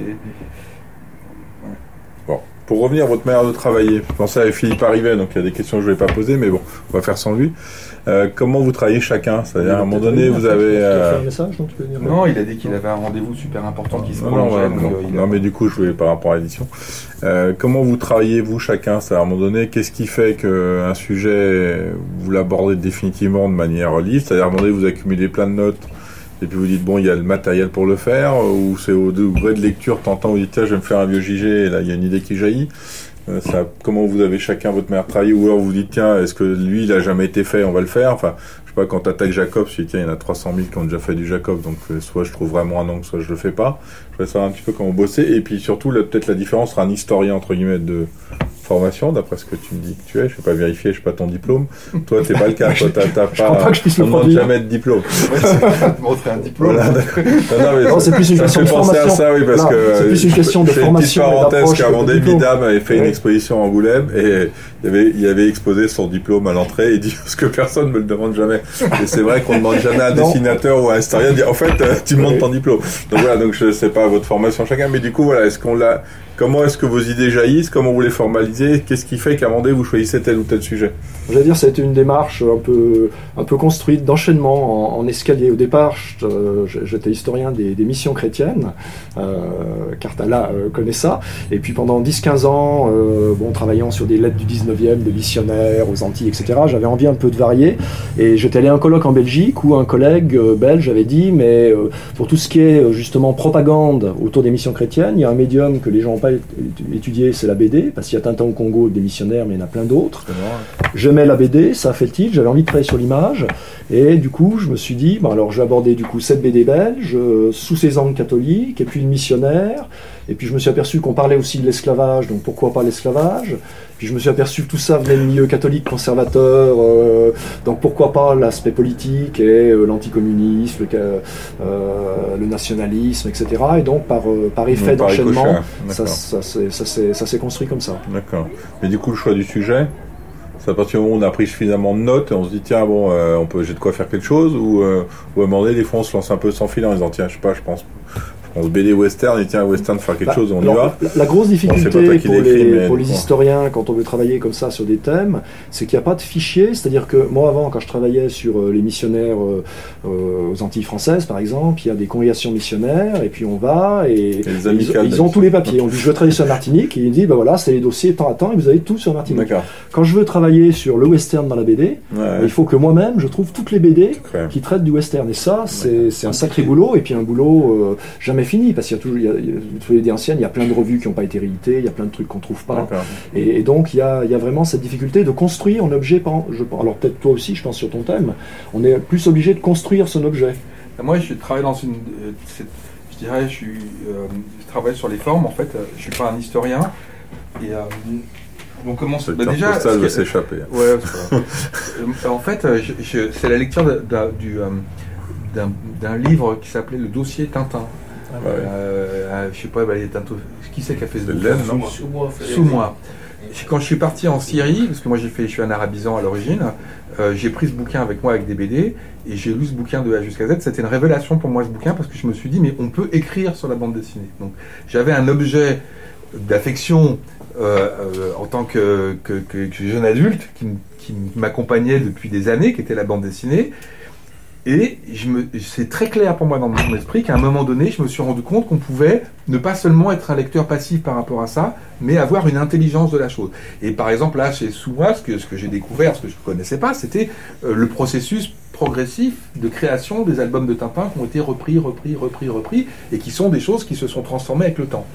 pour revenir à votre manière de travailler, je pensais à Philippe Arrivet, donc il y a des questions que je ne vais pas poser, mais bon, on va faire sans lui. Euh, comment vous travaillez chacun? C'est-à-dire, à un moment donné, vous avez... euh, message, non, tu il a dit qu'il avait un rendez-vous super important qui se Non, non, euh, a- mais du coup, je voulais par rapport à l'édition. Euh, comment vous travaillez, vous, chacun? C'est-à-dire, à un moment donné, qu'est-ce qui fait qu'un sujet, vous l'abordez définitivement de manière libre? C'est-à-dire, à un moment donné, vous accumulez plein de notes, et puis vous dites, bon, il y a le matériel pour le faire, ou c'est au degré de lecture, tentant, vous dites, tiens, je vais me faire un vieux JG, et là, il y a une idée qui jaillit. Euh, ça, comment vous avez chacun votre manière de travailler ou alors vous dites tiens est-ce que lui il a jamais été fait on va le faire. Enfin je sais pas quand t'attaques Jacob tu dis tiens il y en a 300 000 qui ont déjà fait du Jacob donc euh, soit je trouve vraiment un angle soit je le fais pas je voudrais savoir un petit peu comment vous bossez et puis surtout là, peut-être la différence sera un historien entre guillemets de formation d'après ce que tu me dis que tu es je sais pas vérifier je sais pas ton diplôme toi t'es pas le cas (laughs) toi t'as t'as crois pas pas que je puisse on le demande jamais de diplôme (laughs) Ouais, montrer un diplôme. voilà non, non, mais Non, c'est plus une question de à formation. ça oui parce Non, que c'est plus une je- question de je fais une formation et petite parenthèse qu'avant. Midam avait fait une exposition à Angoulême et il avait, il avait exposé son diplôme à l'entrée et dit (laughs) ce que personne me le demande jamais. Et c'est vrai qu'on ne demande jamais à un dessinateur ou à un historien de dire en fait euh, tu me montres ton diplôme. Donc voilà, donc je sais pas votre formation chacun, mais du coup voilà, est-ce qu'on l'a Comment est-ce que vos idées jaillissent? Comment vous les formalisez? Qu'est-ce qui fait qu'à un moment donné, vous choisissez tel ou tel sujet? J'allais dire, ça a été une démarche un peu, un peu construite d'enchaînement en, escalier. Au départ, j'étais historien des, missions chrétiennes, euh, Cartala euh, connaît ça. Et puis pendant 10-15 ans, euh, bon, travaillant sur des lettres du 19e, des missionnaires aux Antilles, etc., j'avais envie un peu de varier. Et j'étais allé à un colloque en Belgique où un collègue euh, belge avait dit, mais euh, pour tout ce qui est justement propagande autour des missions chrétiennes, il y a un médium que les gens pas étu- étudié, c'est la BD, parce qu'il y a Tintin au Congo, des missionnaires, mais il y en a plein d'autres. J'aimais la BD, ça a fait tilt, j'avais envie de travailler sur l'image, et du coup, je me suis dit, bon, alors je vais aborder du coup cette BD belge, euh, sous ses angles catholiques, et puis le missionnaire, et puis je me suis aperçu qu'on parlait aussi de l'esclavage, donc pourquoi pas l'esclavage? Puis je me suis aperçu que tout ça venait de milieu catholique conservateur, euh, donc pourquoi pas l'aspect politique et euh, l'anticommunisme, le, euh, le nationalisme, etc. Et donc par, euh, par effet d'enchaînement, ça, s'est- ça construit comme ça. D'accord. Mais du coup, le choix du sujet, c'est à partir du moment où on a pris suffisamment de notes et on se dit tiens bon, euh, on peut j'ai de quoi faire quelque chose ou euh, ou à un moment donné, des fois on se lance un peu sans fil en disant tiens je sais pas, je pense, je pense BD western et tiens western faire quelque Bah, chose, on y va. La, la grosse difficulté pour, les, pour historiens quand on veut travailler comme ça sur des thèmes, c'est qu'il n'y a pas de fichier. C'est-à-dire que moi, avant, quand je travaillais sur euh, les missionnaires euh, euh, aux Antilles françaises, par exemple, il y a des congrégations missionnaires, et puis on va, et, ils, amicales ils ont tous les papiers. On dit, je veux travailler sur la Martinique, et ils disent, ben voilà, c'est les dossiers temps à temps, et vous avez tout sur Martinique. Quand je veux travailler sur le western dans la BD, Ouais, il faut que moi-même, je trouve toutes les BD qui traite du western. Et ça, c'est c'est un sacré boulot, et puis un boulot euh, jamais fini, parce qu'il y a toujours, il y a, il y a- toutes les idées anciennes, il y a plein de revues qui n'ont pas été rééditées, il y a plein de trucs qu'on trouve pas. Et, et donc, il y a, il y a vraiment cette difficulté de construire un objet. Je, pense- alors, peut-être toi aussi, je pense sur ton thème, on est plus obligé de construire son objet. Moi, je travaille dans une. euh, je dirais, je, suis, euh, je travaille sur les formes. En fait, euh, je suis pas un historien. Et euh, on commence. Ce bah, déjà, va s'échapper. Ouais, (laughs) en fait, c'est la lecture d'un livre qui s'appelait Le dossier Tintin. Ouais. Euh, euh, je sais pas, bah, il est un taux- qui c'est qui a fait ce Laine, non Sous moi. Sous moi. Quand je suis parti en Syrie, parce que moi j'ai fait, je suis un arabisant à l'origine, euh, j'ai pris ce bouquin avec moi avec des BD et j'ai lu ce bouquin de A jusqu'à Z. C'était une révélation pour moi ce bouquin parce que je me suis dit mais on peut écrire sur la bande dessinée. Donc j'avais un objet d'affection euh, euh, en tant que, que- que- que jeune adulte qui m'accompagnait depuis des années, qui était la bande dessinée. Et c'est très clair pour moi dans mon esprit qu'à un moment donné, je me suis rendu compte qu'on pouvait ne pas seulement être un lecteur passif par rapport à ça, mais avoir une intelligence de la chose. Et par exemple, là, chez Souma, ce que, ce que j'ai découvert, ce que je ne connaissais pas, c'était euh, le processus progressif de création des albums de Tintin qui ont été repris, repris, repris, repris, et qui sont des choses qui se sont transformées avec le temps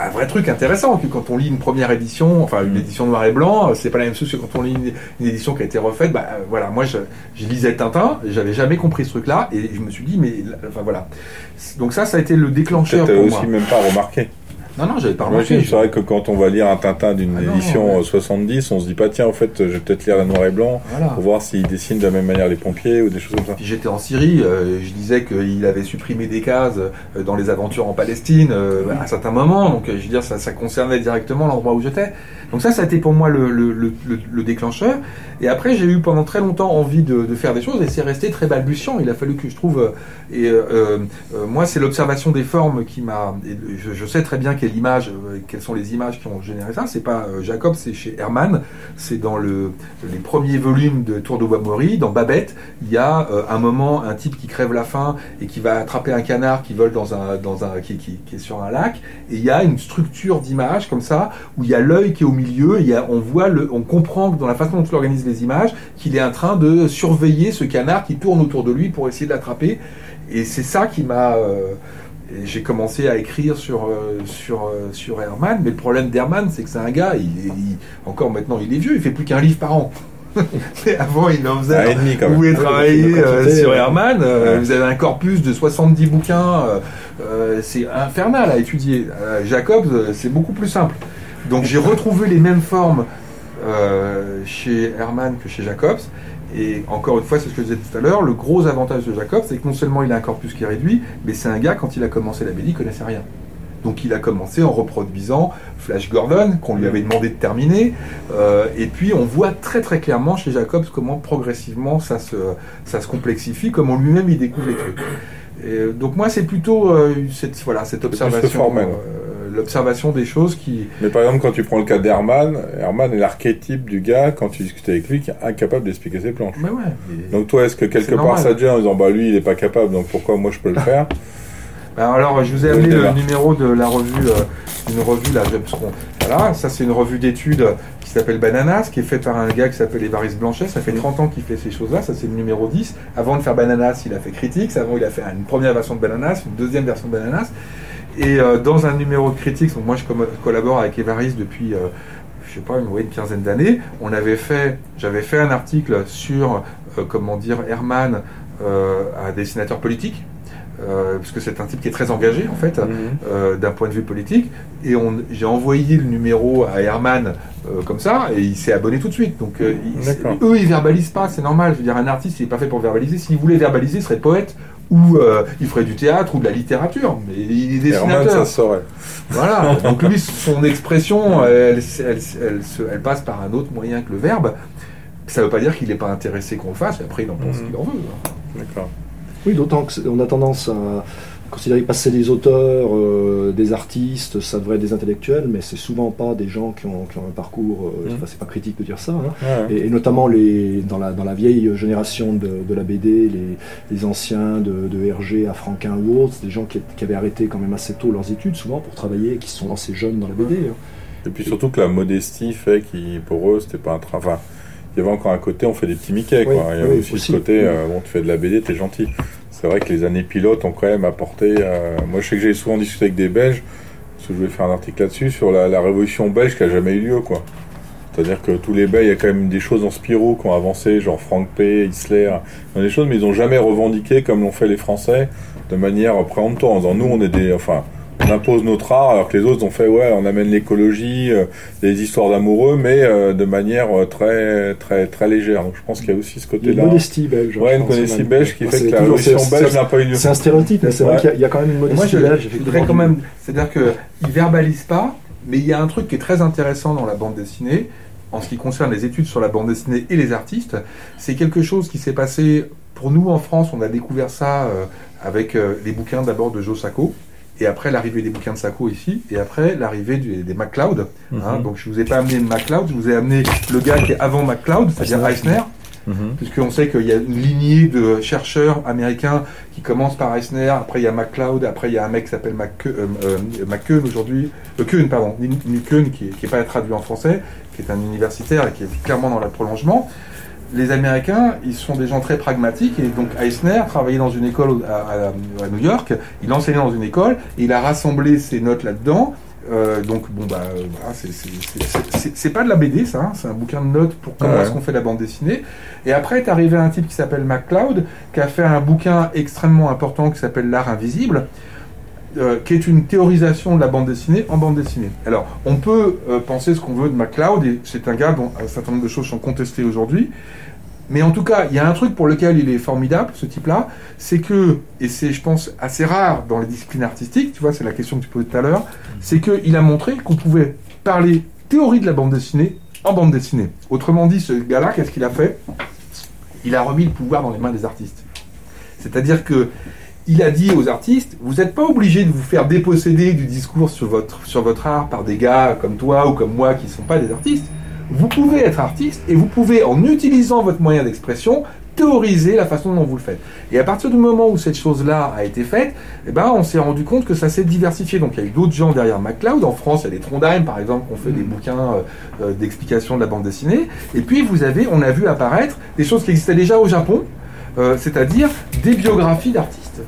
un vrai truc intéressant que quand on lit une première édition, enfin une Mm. édition noir et blanc, euh, c'est pas la même chose que quand on lit une, une édition qui a été refaite. Bah euh, voilà, moi je, je lisais Tintin, j'avais jamais compris ce truc-là et je me suis dit mais enfin voilà. Donc ça, ça a été le déclencheur Peut-être pour aussi moi. même pas remarqué. Non, non, j'avais pas remarqué. c'est vrai que quand on va lire un Tintin d'une Ah non, édition ouais. euh, 70, on se dit pas, tiens, en fait, je vais peut-être lire la noir et blanc Voilà. pour voir s'ils dessinent de la même manière les pompiers ou des choses comme ça. J'étais en Syrie, euh, je disais qu'il avait supprimé des cases euh, dans les aventures en Palestine euh, à un certain moment, donc je veux dire ça, ça concernait directement l'endroit où j'étais. Donc ça, ça a été pour moi le, le, le, le- le déclencheur. Et après, j'ai eu pendant très longtemps envie de, faire des choses et c'est resté très balbutiant. Il a fallu que je trouve. euh, et euh, euh, moi, c'est l'observation des formes qui m'a. Je, sais très bien quelle image, quelles sont les images qui ont généré ça. C'est pas Jacob, c'est chez Herman. C'est dans le, les premiers volumes de Tour de Bois-Maury, dans Babette. Il y a un moment, un type qui crève la faim et qui va attraper un canard qui vole dans un, dans un, qui est sur un lac. Et il y a une structure d'image comme ça où il y a l'œil qui est au milieu. Il y a, on voit le, on comprend dans la façon dont il organise les images qu'il est en train de surveiller ce canard qui tourne autour de lui pour essayer de l'attraper. Et c'est ça qui m'a euh, j'ai commencé à écrire sur, euh, sur, euh, sur Herman, mais le problème d'Herman, c'est que c'est un gars, il, est- il- encore maintenant il est vieux, il fait plus qu'un livre par an. (laughs) Avant, il en faisait demi, quand vous pouvez travailler euh, sur Herman, euh, ouais. vous avez un corpus de 70 bouquins, euh, c'est infernal à étudier. Jacobs, c'est beaucoup plus simple. Donc j'ai retrouvé les mêmes formes euh, chez Herman que chez Jacobs. Et encore une fois, c'est ce que je disais tout à l'heure, le gros avantage de Jacobs, c'est que non seulement il a un corpus qui est réduit, mais c'est un gars, quand il a commencé la BD, il connaissait rien. Donc il a commencé en reproduisant Flash Gordon, qu'on lui avait demandé de terminer. Euh, et puis on voit très très clairement chez Jacobs comment progressivement ça se, ça se complexifie, comment lui-même il découvre les trucs. Et, euh, donc moi c'est plutôt euh, cette, voilà, cette observation, euh, l'observation des choses qui... Mais par exemple, quand tu prends le cas d'Herman, Herman est l'archétype du gars, quand tu discutes avec lui, qui est incapable d'expliquer ses planches. Mais ouais, mais- Donc toi, est-ce que quelque part normal. ça te vient en disant, bah lui, il est pas capable, donc pourquoi moi je peux le faire? Ben alors, je vous ai amené le numéro de la revue, euh, une revue là, parce qu'on- voilà, ça c'est une revue d'études qui s'appelle Bananas, qui est faite par un gars qui s'appelle Évariste Blanchet. Ça fait 30 ans qu'il fait ces choses-là. Ça c'est le numéro 10. Avant de faire Bananas, il a fait Critiques. Avant, il a fait une première version de Bananas, une deuxième version de Bananas. Et euh, dans un numéro de Critiques, donc moi je collabore avec Évariste depuis, euh, je sais pas, une, ouais, une quinzaine d'années. On avait fait, j'avais fait un article sur, euh, comment dire, Herman, euh, un dessinateur politique. euh, parce que c'est un type qui est très engagé en fait euh, d'un point de vue politique. Et on, j'ai envoyé le numéro à Herman comme ça, et il s'est abonné tout de suite. Donc eux, ils verbalisent pas, c'est normal. Je veux dire, un artiste, il est pas fait pour verbaliser. S'il voulait verbaliser, il serait poète ou euh, il ferait du théâtre ou de la littérature. Mais il est Herman, ça dessinateur. saurait. Voilà. (laughs) Donc lui, son expression, elle, elle, elle, se- elle passe par un autre moyen que le verbe. Ça veut pas dire qu'il n'est pas intéressé qu'on le fasse. Et après, il en pense Mhm. qu'il en veut. hein. D'accord. Oui, d'autant qu'on a tendance à considérer passer des auteurs, euh, des artistes, ça devrait être des intellectuels, mais c'est souvent pas des gens qui ont, qui ont un parcours, euh, enfin, c'est pas critique de dire ça, hein. Ouais. et, et notamment les, dans, la, dans la vieille génération de, de la BD, les, les anciens de, de Hergé à Franquin ou autres, des gens qui, qui avaient arrêté quand même assez tôt leurs études, souvent pour travailler, qui se sont lancés jeunes dans la BD. hein. Et puis surtout que la modestie fait qu'il, pour eux, c'était pas un. Enfin, il y avait encore un côté, on fait des petits Mickey, quoi. Oui, il y avait oui, aussi, aussi. ce côté, euh, bon, tu fais de la BD, t'es gentil. C'est vrai que les années pilotes ont quand même apporté. euh, moi, je sais que j'ai souvent discuté avec des Belges, parce que je voulais faire un article là-dessus, sur la, révolution belge qui a jamais eu lieu, quoi. C'est-à-dire que tous les Belges, il y a quand même des choses en Spirou qui ont avancé, genre Frank P, Isler, des choses, mais ils ont jamais revendiqué comme l'ont fait les Français, de manière préemptoire, en disant nous, on est des. Enfin, on impose notre art, alors que les autres ont fait, ouais, on amène l'écologie, euh, des histoires d'amoureux, mais euh, de manière euh, très, très, très légère. Donc je pense qu'il y a aussi ce côté-là. une modestie belge. Ouais, je une modestie belge qui fait c'est que la révolution c'est- belge c'est- n'a pas eu lieu. C'est un stéréotype, mais c'est Ouais. vrai qu'il y, a- il y a quand même une Moi, modestie je, belge. je voudrais quand même. C'est-à-dire qu'ils verbalisent pas, mais il y a un truc qui est très intéressant dans la bande dessinée, en ce qui concerne les études sur la bande dessinée et les artistes. C'est quelque chose qui s'est passé pour nous en France. On a découvert ça euh, avec euh, les bouquins d'abord de Joe Sacco. Et après l'arrivée des bouquins de Sacco ici, et après l'arrivée des MacLeod. hein. Mhm. donc je vous ai pas amené MacLeod, je vous ai amené le gars qui est avant MacLeod, c'est-à-dire Eisner. Eisner Mhm. puisqu'on sait qu'il y a une lignée de chercheurs américains qui commencent par Eisner, après il y a MacLeod, après il y a un mec qui s'appelle McKe- euh, euh, McKeown aujourd'hui, euh, Kuhn, pardon, Kuhn, qui n'est pas traduit en français, qui est un universitaire et qui est clairement dans le prolongement. Les Américains, ils sont des gens très pragmatiques et donc Eisner travaillait dans une école à, à- à New York, il enseignait dans une école et il a rassemblé ses notes là-dedans. Euh, donc bon bah euh, voilà, c'est- pas de la BD ça, hein, c'est un bouquin de notes pour comment Ouais. est-ce qu'on fait la bande dessinée. Et après est arrivé un type qui s'appelle MacLeod, qui a fait un bouquin extrêmement important qui s'appelle L'art invisible. Euh, qui est une théorisation de la bande dessinée en bande dessinée. Alors, on peut euh, penser ce qu'on veut de MacLeod, et c'est un gars dont un certain nombre de choses sont contestées aujourd'hui, mais en tout cas, il y a un truc pour lequel il est formidable, ce type-là, c'est que, et c'est, je pense, assez rare dans les disciplines artistiques, tu vois, c'est la question que tu posais tout à l'heure, c'est qu'il a montré qu'on pouvait parler théorie de la bande dessinée en bande dessinée. Autrement dit, ce gars-là, qu'est-ce qu'il a fait? Il a remis le pouvoir dans les mains des artistes. C'est-à-dire que il a dit aux artistes, vous n'êtes pas obligés de vous faire déposséder du discours sur votre, sur votre art par des gars comme toi ou comme moi qui ne sont pas des artistes. Vous pouvez être artiste et vous pouvez, en utilisant votre moyen d'expression, théoriser la façon dont vous le faites. Et à partir du moment où cette chose-là a été faite, eh ben, on s'est rendu compte que ça s'est diversifié. Donc il y a eu d'autres gens derrière MacLeod. En France, il y a des Trondheim, par exemple, qui ont fait des bouquins euh, euh, d'explication de la bande dessinée. Et puis vous avez, on a vu apparaître des choses qui existaient déjà au Japon, euh, c'est-à-dire des biographies d'artistes.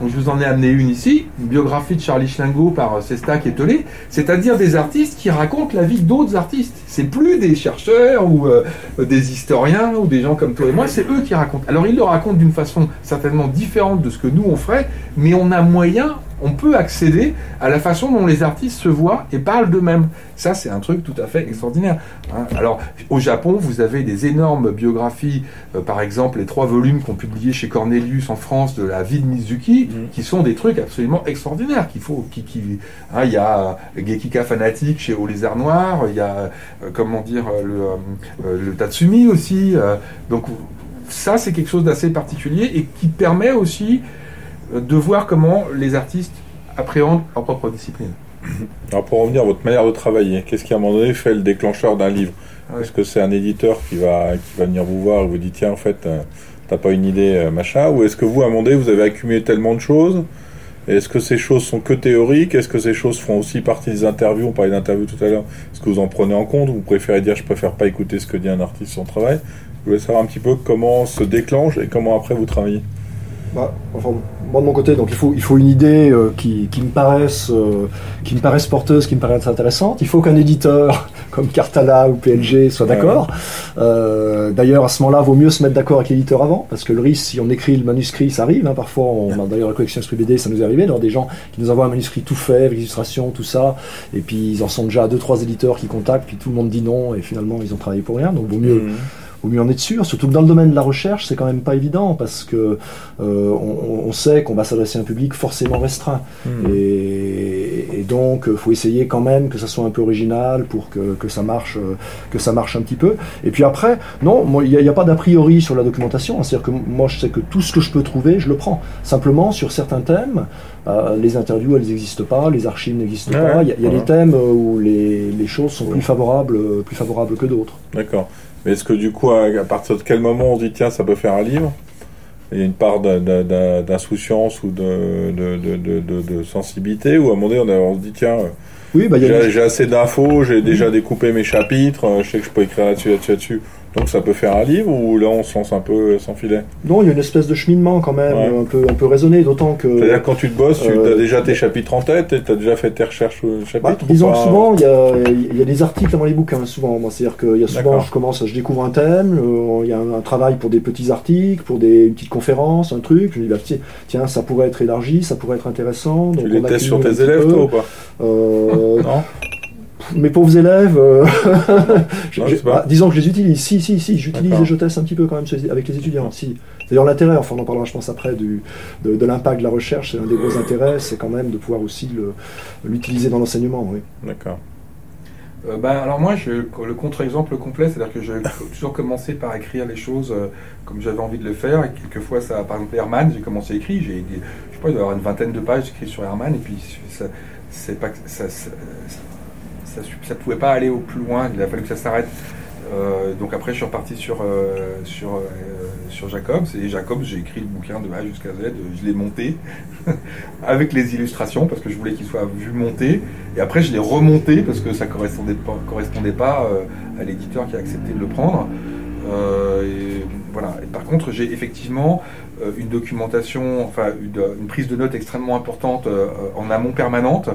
Donc je vous en ai amené une ici, une biographie de Charlie Schlingo par Sestak et Tolé, c'est-à-dire des artistes qui racontent la vie d'autres artistes. C'est plus des chercheurs ou euh, des historiens ou des gens comme toi et moi, c'est eux qui racontent. Alors ils le racontent d'une façon certainement différente de ce que nous on ferait, mais on a moyen on peut accéder à la façon dont les artistes se voient et parlent d'eux-mêmes. Ça, c'est un truc tout à fait extraordinaire. Hein. Alors, au Japon, vous avez des énormes biographies, euh, par exemple, les trois volumes qu'on publié chez Cornelius en France de la vie de Mizuki, mm. qui sont des trucs absolument extraordinaires. Qu'il faut, qui, qui, hein, il y a Gekika fanatique chez Au Lézard Noir, il y a, euh, comment dire, le, le Tatsumi aussi. Euh, donc, ça, c'est quelque chose d'assez particulier et qui permet aussi de voir comment les artistes appréhendent leur propre discipline. (coughs) Alors pour revenir à votre manière de travailler, qu'est-ce qui à un moment donné fait le déclencheur d'un livre Est-ce que c'est un éditeur qui va, qui va venir vous voir et vous dit tiens en fait euh, t'as pas une idée euh, machin Ou est-ce que vous à un moment donné vous avez accumulé tellement de choses est-ce que ces choses sont que théoriques? Est-ce que ces choses font aussi partie des interviews? On parlait d'interviews tout à l'heure. Est-ce que vous en prenez en compte? Vous préférez dire je préfère pas écouter ce que dit un artiste sur son travail? Je voulais savoir un petit peu comment se déclenche et comment après vous travaillez? Bah, enfin, moi de mon côté, donc il faut, il faut une idée euh, qui, qui, me paraisse, euh, qui me paraisse porteuse, qui me paraisse intéressante. Il faut qu'un éditeur (laughs) comme Cartala ou PLG soit d'accord. Euh, D'ailleurs, à ce moment-là, vaut mieux se mettre d'accord avec l'éditeur avant, parce que le risque, si on écrit le manuscrit, ça arrive. Hein, parfois, on, d'ailleurs la collection Esprit BD, ça nous est arrivé, d'avoir des gens qui nous envoient un manuscrit tout fait, avec illustration, tout ça, et puis ils en sont déjà deux, trois éditeurs qui contactent, puis tout le monde dit non, et finalement ils ont travaillé pour rien. Donc vaut mieux. Mmh vaut mieux en être sûr. Surtout que dans le domaine de la recherche, c'est quand même pas évident parce que euh, on, sait qu'on va s'adresser à un public forcément restreint. Hmm. Et, donc, il faut essayer quand même que ça soit un peu original pour que, que, ça marche, euh, que ça marche un petit peu. Et puis après, non, il n'y a, pas d'a priori sur la documentation. C'est-à-dire que moi, je sais que tout ce que je peux trouver, je le prends. Simplement, sur certains thèmes, euh, les interviews, elles n'existent pas, les archives n'existent pas. Il y a, des thèmes où les, les choses sont plus favorables, plus favorables que d'autres. D'accord. Mais est-ce que du coup, à, partir de quel moment on se dit tiens, ça peut faire un livre? Il y a une part d'insouciance ou de, de, sensibilité, ou à un moment donné, on, se dit tiens, oui, bah, j'ai assez d'infos, j'ai déjà découpé mes chapitres, je sais que je peux écrire là-dessus, là-dessus, là-dessus. Donc ça peut faire un livre ou là on se lance un peu sans filet? Non, il y a une espèce de cheminement quand même, un, peu, un peu raisonné, d'autant que... C'est-à-dire quand tu te bosses, tu as déjà tes chapitres en tête et tu as déjà fait tes recherches sur chapitres bah, Disons que souvent, il y a, y a, des articles avant les bouquins, souvent. C'est-à-dire qu'il y a souvent, je commence, je découvre un thème, euh, il y a un, travail pour des petits articles, pour des petites conférences, un truc, je me dis, bah, tiens, ça pourrait être élargi, ça pourrait être intéressant. Donc tu les testes sur tes élèves, toi, ou pas? Euh, Non? Mes pauvres élèves, euh, (laughs) ah, disons que je les utilise. Si, si, si, j'utilise et je teste un petit peu quand même avec les étudiants. Si. D'ailleurs, l'intérêt, enfin, on en parlera, je pense, après, du, de, l'impact de la recherche, c'est un des gros intérêts, c'est quand même de pouvoir aussi l'utiliser dans l'enseignement. Oui. D'accord. Euh, ben, alors moi, je, le contre-exemple complet, c'est-à-dire que j'ai toujours commencé par écrire les choses euh, comme j'avais envie de le faire. Et quelquefois, ça, par exemple, Herman, j'ai commencé à écrire. J'ai, je sais pas, il doit y avoir une vingtaine de pages écrites sur Herman, et puis ça, c'est pas, ça, ça, ça ne pouvait pas aller au plus loin, il a fallu que ça s'arrête. Euh, donc après, je suis reparti sur, euh, euh, sur Jacobs. Et Jacobs, j'ai écrit le bouquin de A jusqu'à Z. Je l'ai monté (laughs) avec les illustrations parce que je voulais qu'il soit vu monter. Et après, je l'ai remonté parce que ça ne correspondait pas, à l'éditeur qui a accepté de le prendre. Voilà. Par contre, j'ai effectivement une documentation, enfin une, une, prise de notes extrêmement importante en amont permanente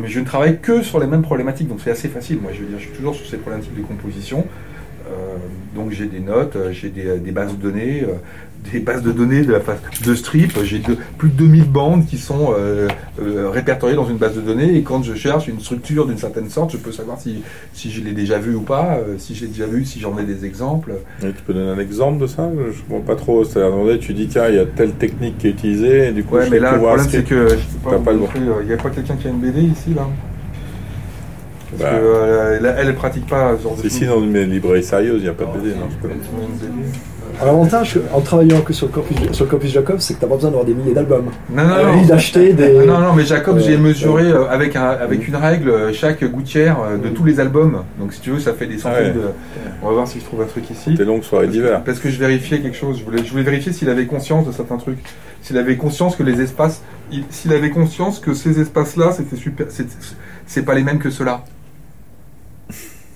mais je ne travaille que sur les mêmes problématiques, donc c'est assez facile. Moi, je veux dire, je suis toujours sur ces problématiques de composition. Euh, donc j'ai des notes, euh, j'ai des, bases de données, euh, des bases de données de la phase de strip. J'ai plus de 2000 bandes qui sont euh, euh, répertoriées dans une base de données. Et quand je cherche une structure d'une certaine sorte, je peux savoir si, si je l'ai déjà vu ou pas, euh, si j'ai déjà vu, si j'en ai des exemples. Et tu peux donner un exemple de ça? Je comprends pas trop. C'est-à-dire, tu dis, tiens, il y a telle technique qui est utilisée, et du coup, Ouais, je mais là, le problème, c'est que je Il n'y a pas quelqu'un qui a une BD ici, là Parce Bah. que euh, elle, elle pratique pas ce genre de Si, si, dans une librairie sérieuse, il n'y a pas de BD. Non, je peux- Alors, L'avantage en travaillant que sur le corpus, sur le corpus Jacob, c'est que t'as pas besoin d'avoir des milliers d'albums. Non, non, Euh, non. d'acheter des- Non, non, mais Jacob, Euh, j'ai mesuré euh, avec, un, avec une règle euh, chaque gouttière euh, de tous les albums. Donc, si tu veux, ça fait des centaines Ah ouais. de. On va voir si je trouve un truc ici. Tes longues soirées d'hiver. Parce que je vérifiais quelque chose. Je voulais, je voulais vérifier s'il avait conscience de certains trucs. S'il avait conscience que les espaces. il- S'il avait conscience que ces espaces-là, c'était super. c'est- C'est pas les mêmes que ceux-là.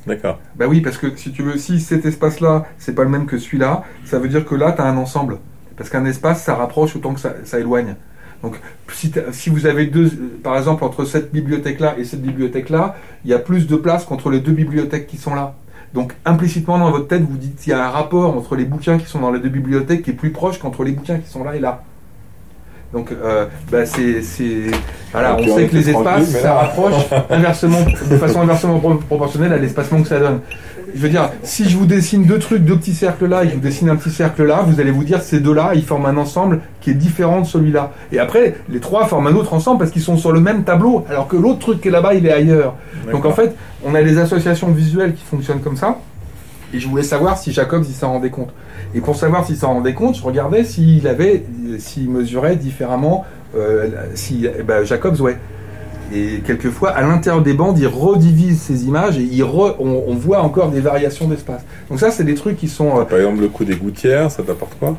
D'accord. Bah oui, parce que si tu veux, si cet espace-là, c'est pas le même que celui-là, ça veut dire que là, tu as un ensemble. Parce qu'un espace, ça rapproche autant que ça, éloigne. Donc, si, si vous avez deux, euh, par exemple, entre cette bibliothèque-là et cette bibliothèque-là, il y a plus de place qu'entre les deux bibliothèques qui sont là. Donc, implicitement, dans votre tête, vous dites qu'il y a un rapport entre les bouquins qui sont dans les deux bibliothèques qui est plus proche qu'entre les bouquins qui sont là et là. Donc, euh, bah, c'est, voilà, on sait que les espaces, ça rapproche (laughs) inversement, de façon inversement pro- proportionnelle à l'espacement que ça donne. Je veux dire, si je vous dessine deux trucs, deux petits cercles là, et je vous dessine un petit cercle là, vous allez vous dire ces deux-là, ils forment un ensemble qui est différent de celui-là. Et après, les trois forment un autre ensemble parce qu'ils sont sur le même tableau, alors que l'autre truc qui est là-bas, il est ailleurs. Donc en fait, on a des associations visuelles qui fonctionnent comme ça. Et je voulais savoir si Jacob il s'en rendait compte. Et pour savoir s'il s'en rendait compte, je regardais s'il avait, s'il mesurait différemment, euh, si eh ben, Jacobs, ouais. Et quelquefois, à l'intérieur des bandes, il redivise ces images et il re- on, on voit encore des variations d'espace. Donc ça, c'est des trucs qui sont... euh, Par exemple, le coup des gouttières, ça t'apporte quoi?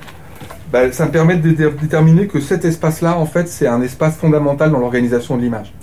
bah, ça me permet de dé- déterminer que cet espace-là, en fait, c'est un espace fondamental dans l'organisation de l'image.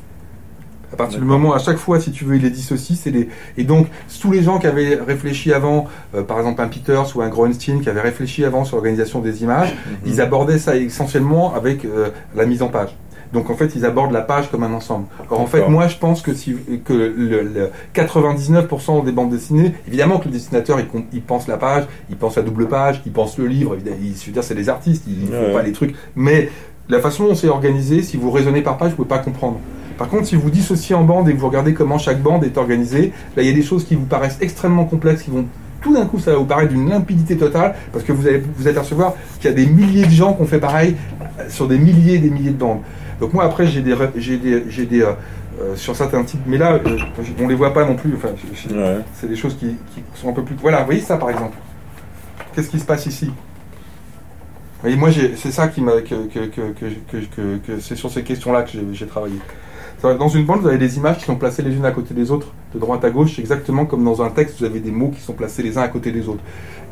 À partir du moment, à chaque fois, si tu veux, il. C'est les... Et donc, tous les gens qui avaient réfléchi avant, euh, par exemple un Peters ou un Groenstein, qui avaient réfléchi avant sur l'organisation des images, ils abordaient ça essentiellement avec euh, la mise en page. Donc en fait, ils abordent la page comme un ensemble. Or en fait, moi, je pense que si que le, le 99% des bandes dessinées, évidemment que le dessinateur, il, pense la page, il pense la double page, il pense le livre. Il, je veux dire, c'est des artistes, ils Ouais. font pas les trucs. Mais la façon dont c'est organisé, si vous raisonnez par page, vous pouvez pas comprendre. Par contre, si vous dissociez en bande et que vous regardez comment chaque bande est organisée, là, il y a des choses qui vous paraissent extrêmement complexes, qui vont tout d'un coup, ça va vous paraître d'une limpidité totale, parce que vous allez vous apercevoir qu'il y a des milliers de gens qui ont fait pareil euh, sur des milliers et des milliers de bandes. Donc moi, après, j'ai des, j'ai des, j'ai des euh, euh, sur certains types, mais là, euh, on les voit pas non plus. Enfin, Ouais. c'est des choses qui, qui sont un peu plus. Voilà, vous voyez ça par exemple. Qu'est-ce qui se passe ici? Voyez, moi, c'est ça qui m'a que, c'est sur ces questions-là que j'ai- travaillé. Dans une bande, vous avez des images qui sont placées les unes à côté des autres, de droite à gauche, exactement comme dans un texte, vous avez des mots qui sont placés les uns à côté des autres.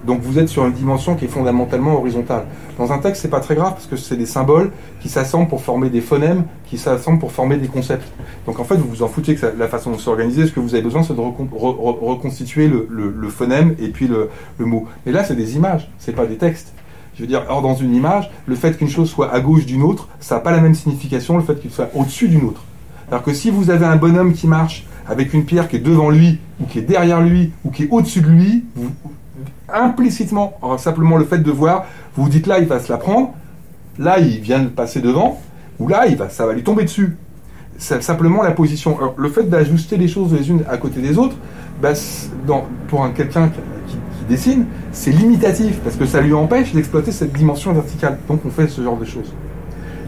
Donc vous êtes sur une dimension qui est fondamentalement horizontale. Dans un texte, c'est pas très grave parce que c'est des symboles qui s'assemblent pour former des phonèmes, qui s'assemblent pour former des concepts. Donc en fait, vous vous en foutez que la façon de s'organiser, ce que vous avez besoin, c'est de recon- re- re- reconstituer le phonème et puis le, le mot. Mais là, c'est des images, c'est pas des textes. Je veux dire, or dans une image, le fait qu'une chose soit à gauche d'une autre, ça n'a pas la même signification le fait qu'il soit au-dessus d'une autre. Alors que si vous avez un bonhomme qui marche avec une pierre qui est devant lui, ou qui est derrière lui, ou qui est au-dessus de lui, implicitement, simplement le fait de voir, vous vous dites là, il va se la prendre, là, il vient de passer devant, ou là, il va, ça va lui tomber dessus. C'est simplement la position. Le fait d'ajuster les choses les unes à côté des autres, bah, pour un quelqu'un qui dessine, c'est limitatif parce que ça lui empêche d'exploiter cette dimension verticale. Donc on fait ce genre de choses.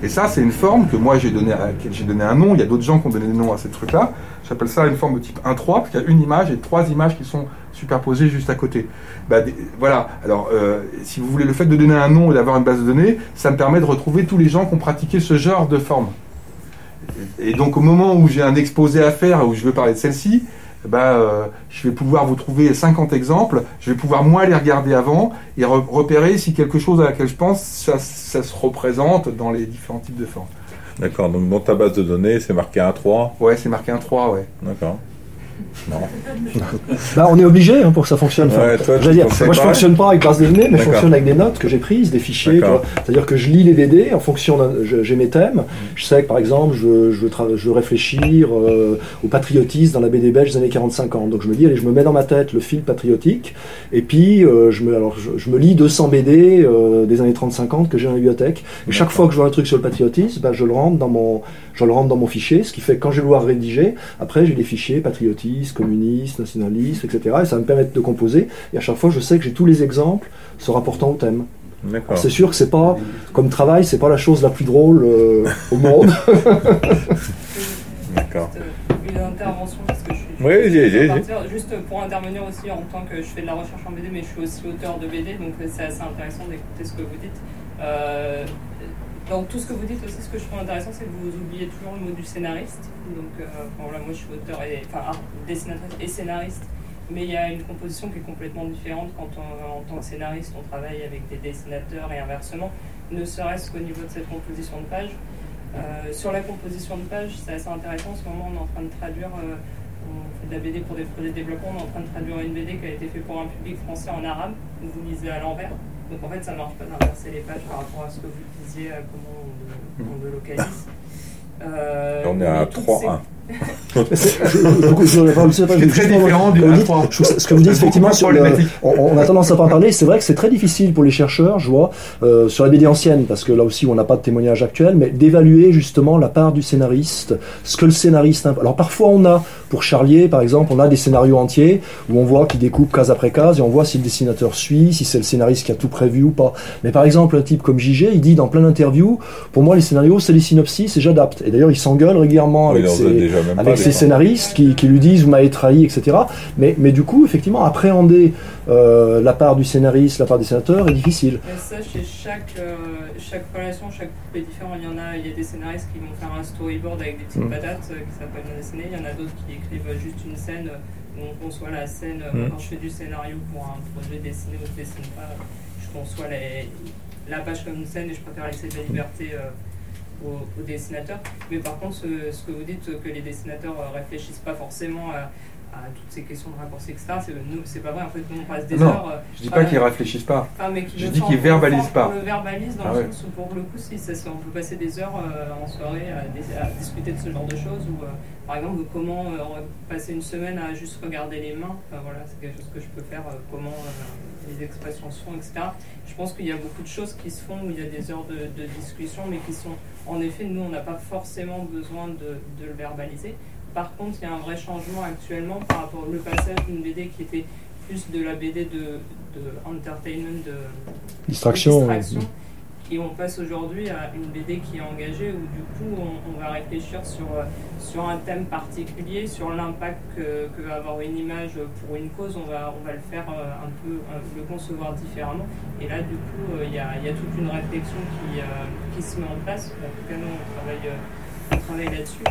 Et ça, c'est une forme que moi j'ai donné, j'ai donné un nom. Il y a d'autres gens qui ont donné des noms à ces trucs-là. J'appelle ça une forme de type 1-3 parce qu'il y a une image et trois images qui sont superposées juste à côté. Bah, voilà. Alors, euh, si vous voulez, le fait de donner un nom et d'avoir une base de données, ça me permet de retrouver tous les gens qui ont pratiqué ce genre de forme. Et donc, au moment où j'ai un exposé à faire, où je veux parler de celle-ci, bah, euh, je vais pouvoir vous trouver 50 exemples, je vais pouvoir moi les regarder avant et re- repérer si quelque chose à laquelle je pense, ça, ça se représente dans les différents types de formes. D'accord, donc dans ta base de données, c'est marqué 1-3. Ouais, c'est marqué un 3, ouais. D'accord. Non. bah, on est obligé hein, pour que ça fonctionne. Enfin, Ouais, toi, dire, moi, je pas fonctionne pas avec base de données, mais je fonctionne avec des notes que j'ai prises, des fichiers. C'est-à-dire que je lis les BD en fonction. J'ai mes thèmes. Je sais que par exemple, je veux, je je veux réfléchir euh, au patriotisme dans la BD belge des années 40-50. Donc je me dis, allez, je me mets dans ma tête le fil patriotique, et puis euh, je me, alors je, je me lis 200 BD euh, des années 30-50 que j'ai dans la bibliothèque. Et chaque fois que je vois un truc sur le patriotisme, bah, je le rentre dans mon, je le rentre dans mon fichier, ce qui fait que quand je vais vouloir rédiger, après j'ai des fichiers patriotistes, communistes, nationalistes, etc. Et ça va me permet de composer. Et à chaque fois, je sais que j'ai tous les exemples se rapportant au thème. C'est sûr que c'est pas, comme travail, c'est pas la chose la plus drôle euh, au monde. (laughs) D'accord. Une intervention parce que je suis. Oui, j'ai- partir, Juste pour intervenir aussi en tant que je fais de la recherche en BD, mais je suis aussi auteur de BD, donc c'est assez intéressant d'écouter ce que vous dites. Euh, dans tout ce que vous dites aussi, ce que je trouve intéressant, c'est que vous oubliez toujours le mot du scénariste. Donc, euh, moi, je suis auteur et enfin dessinatrice et scénariste, mais il y a une composition qui est complètement différente quand on- en tant que scénariste, on travaille avec des dessinateurs et inversement, ne serait-ce qu'au niveau de cette composition de page. Euh, sur la composition de page, c'est assez intéressant. En ce moment, on est en train de traduire, euh, on fait de la BD pour des projets de développement, on est en train de traduire une BD qui a été faite pour un public français en arabe, vous lisez à l'envers. Donc en fait, ça marche pas d'inverser les pages par rapport à ce que vous disiez, à comment on le, on le localise. Euh, On est à mais toutes ces- 3-1. C'est- très différent du vous dites- 1-3. je- Ce que vous dites effectivement sur le, on, on a tendance à pas en parler. C'est vrai que c'est très difficile pour les chercheurs, je vois, euh, sur la BD ancienne, parce que là aussi on n'a pas de témoignage actuel, mais d'évaluer justement la part du scénariste, ce que le scénariste. Alors parfois on a, pour Charlier par exemple, on a des scénarios entiers où on voit qu'il découpe case après case et on voit si le dessinateur suit, si c'est le scénariste qui a tout prévu ou pas. Mais par exemple un type comme JG, il dit dans plein d'interviews, pour moi les scénarios c'est les synopsis et j'adapte. Et d'ailleurs il s'engueule régulièrement avec ses, même pas, avec ses scénaristes qui, qui lui disent vous m'avez trahi, etc. Mais, mais du coup, effectivement, appréhender euh, la part du scénariste, la part des sénateurs est difficile. Ça, chez chaque, euh, chaque relation, chaque couple est différent. Il y en a, il y a des scénaristes qui vont faire un storyboard avec des petites Mm. patates euh, qui s'appellent bien dessiné. Il y en a d'autres qui écrivent juste une scène où on conçoit la scène. Mm. Quand je fais du scénario pour un projet dessiné ou je dessine pas, je conçois les- la page comme une scène et je préfère laisser de la liberté euh, aux, aux dessinateurs. Mais par contre, ce, ce que vous dites, euh, que les dessinateurs euh, réfléchissent pas forcément à, à toutes ces questions de raccourcis, etc., c'est, pas vrai. En fait, nous, on passe des Non. heures. euh, Je dis pas qu'ils réfléchissent pas. ah, mais Je dis qu'ils verbalisent pas. On le verbalise dans Ah le sens où, pour le coup, si ça, on peut passer des heures euh, en soirée à, dis- à discuter de ce genre de choses. Ou, euh, par exemple, comment euh, passer une semaine à juste regarder les mains. Enfin, voilà, c'est quelque chose que je peux faire. euh, comment euh, les expressions se font, etc. Je pense qu'il y a beaucoup de choses qui se font où il y a des heures de, de discussion, mais qui sont, en effet, nous, on n'a pas forcément besoin de, de le verbaliser. Par contre, il y a un vrai changement actuellement par rapport au passage d'une BD qui était plus de la BD de, de entertainment, de Distraction. de distraction. Et on passe aujourd'hui à une BD qui est engagée où du coup on, va réfléchir sur, euh, sur un thème particulier, sur l'impact que, va avoir une image pour une cause, on va, le faire euh, un peu, euh, le concevoir différemment. Et là du coup il y, a, y toute une réflexion qui, se met en place. En tout cas nous on travaille, là-dessus.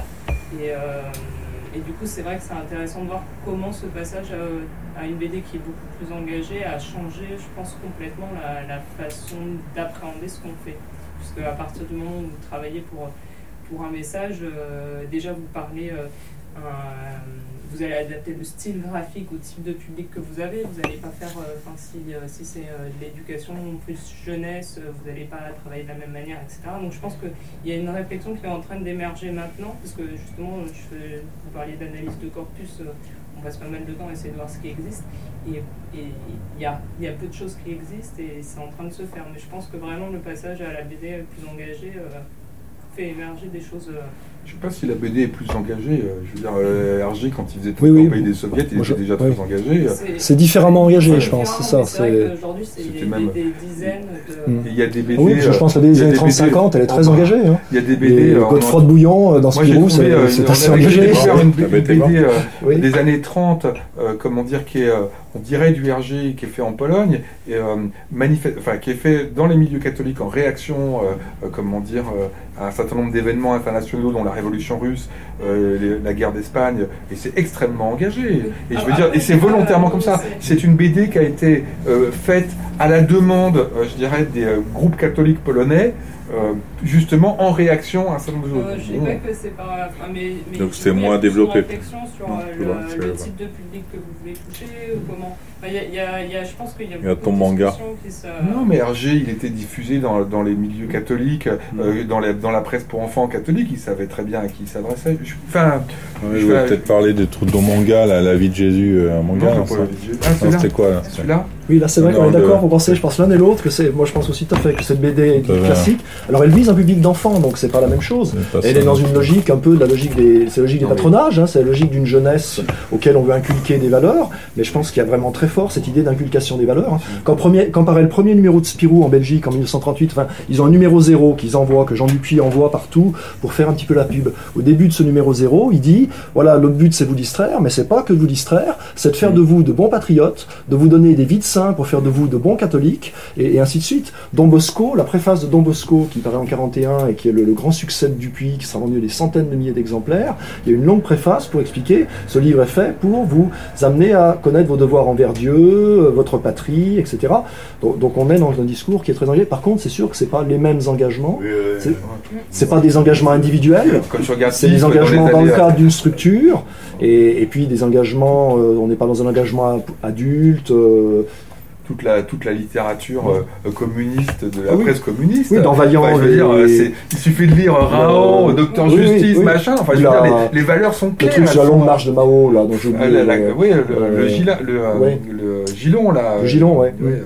Et du coup c'est vrai que c'est intéressant de voir comment ce passage euh, à une BD qui est beaucoup plus engagée a changé, je pense, complètement la, façon d'appréhender ce qu'on fait. Puisque à partir du moment où vous travaillez pour, pour un message, euh, déjà vous parlez, euh, vous allez adapter le style graphique au type de public que vous avez. Vous n'allez pas faire, euh, enfin si, euh, si c'est euh, de l'éducation plus jeunesse, euh, vous n'allez pas travailler de la même manière, etc. Donc je pense qu'il y a une réflexion qui est en train d'émerger maintenant, parce que justement, je vous parliez d'analyse de corpus. euh, on passe pas mal de temps à essayer de voir ce qui existe. Et il y a, y a peu de choses qui existent et c'est en train de se faire. Mais je pense que vraiment le passage à la BD plus engagée euh, fait émerger des choses. euh, Je sais pas si la BD est plus engagée. euh, Je veux dire, euh, Hergé, quand il faisait tout Oui, le oui. pays des soviets, il Moi, était je- déjà oui. très engagé. C'est différemment engagé, Ouais. je pense, c'est ça. C'est vrai c'est- des, même- des- dizaines de. Mm. Il y a des BD. Oui, parce que je euh, pense que la BD des il y a années des 30-50, elle est très engagée. Hein. Il y a des BD. euh, on Godefroy de Bouillon euh, dans Spirou, c'est euh, assez engagé. une, BD euh, Oui. des années 30, euh, comment dire, qui est, euh, on dirait du RG, qui est fait en Pologne, et, euh, manifeste- enfin, qui est fait dans les milieux catholiques en réaction, euh, euh, comment dire, euh, à un certain nombre d'événements internationaux, dont la Révolution russe, euh, les- la guerre d'Espagne, et c'est extrêmement engagé. Et je veux Ah, dire, après, et c'est pas- volontairement comme ça. c'est- une BD qui a été euh, faite à la demande, euh, je dirais, des groupes catholiques polonais. Euh, justement en réaction à un certain nombre de Euh, je sais pas que c'est pas. enfin, mais, mais Donc c'est moins développé. Une réflexion sur Non, euh, je vois, le, je le vois. type de public que vous voulez toucher ou comment. Enfin, il y a, il y a- il y a- je pense qu'il y a. Il y a beaucoup ton de manga. discussions Qui se... Non, mais Hergé, il était diffusé dans, dans les milieux catholiques, euh, dans, la, dans la presse pour enfants catholiques, il savait très bien à qui il s'adressait. Je- Enfin, Ouais, Je je voulais vais- peut-être parler des trucs de manga, là, la vie de Jésus, euh, un manga. non, non, le- Ah, c'était quoi là Celui-là Oui, là c'est vrai qu'on est d'accord, vous pensez, je pense l'un et l'autre, que c'est, moi je pense aussi tout à fait que cette BD classique. Alors elle vise un public d'enfants, donc c'est pas la même chose. Elle est dans une logique un peu de la logique des, c'est la logique des patronages, hein, c'est la logique d'une jeunesse auquel on veut inculquer des valeurs, mais je pense qu'il y a vraiment très fort cette idée d'inculcation des valeurs. hein. Quand, premier, quand paraît le premier numéro de Spirou en Belgique en 1938, enfin, ils ont un numéro zéro qu'ils envoient, que Jean Dupuis envoie partout pour faire un petit peu la pub. Au début de ce numéro zéro, il dit, voilà, le but c'est vous distraire, mais c'est pas que de vous distraire, c'est de faire de vous de bons patriotes, de vous donner des vies de saints pour faire de vous de bons catholiques, et, et ainsi de suite. Don Bosco, la préface de Don Bosco, qui paraît en 41 et qui est le, le grand succès de Dupuis, qui sera vendu des centaines de milliers d'exemplaires, il y a une longue préface pour expliquer, ce livre est fait pour vous amener à connaître vos devoirs envers Dieu, euh, votre patrie, etc. Donc, donc on est dans un discours qui est très engagé. Par contre, c'est sûr que c'est pas les mêmes engagements, Oui, euh, C'est- c'est pas des engagements individuels, c'est des Pif, dans les engagements dans le cadre d'une structure, et, et puis des engagements, euh, on n'est pas dans un engagement adulte. euh, toute la, toute la littérature euh, communiste de la Ah oui. presse communiste. Oui, dans Vaillant, Enfin, les- dire, euh, il suffit de lire Raon, Docteur oui, Justice, oui. machin. Enfin, je veux dire, les, les valeurs sont le claires. truc sur la longue sont- marche de Mao, là, dont j'ai Ah, oublié. la- la- euh, oui, le, euh, le, gila- le, ouais. le gilon, là. Le gilon, ouais. euh,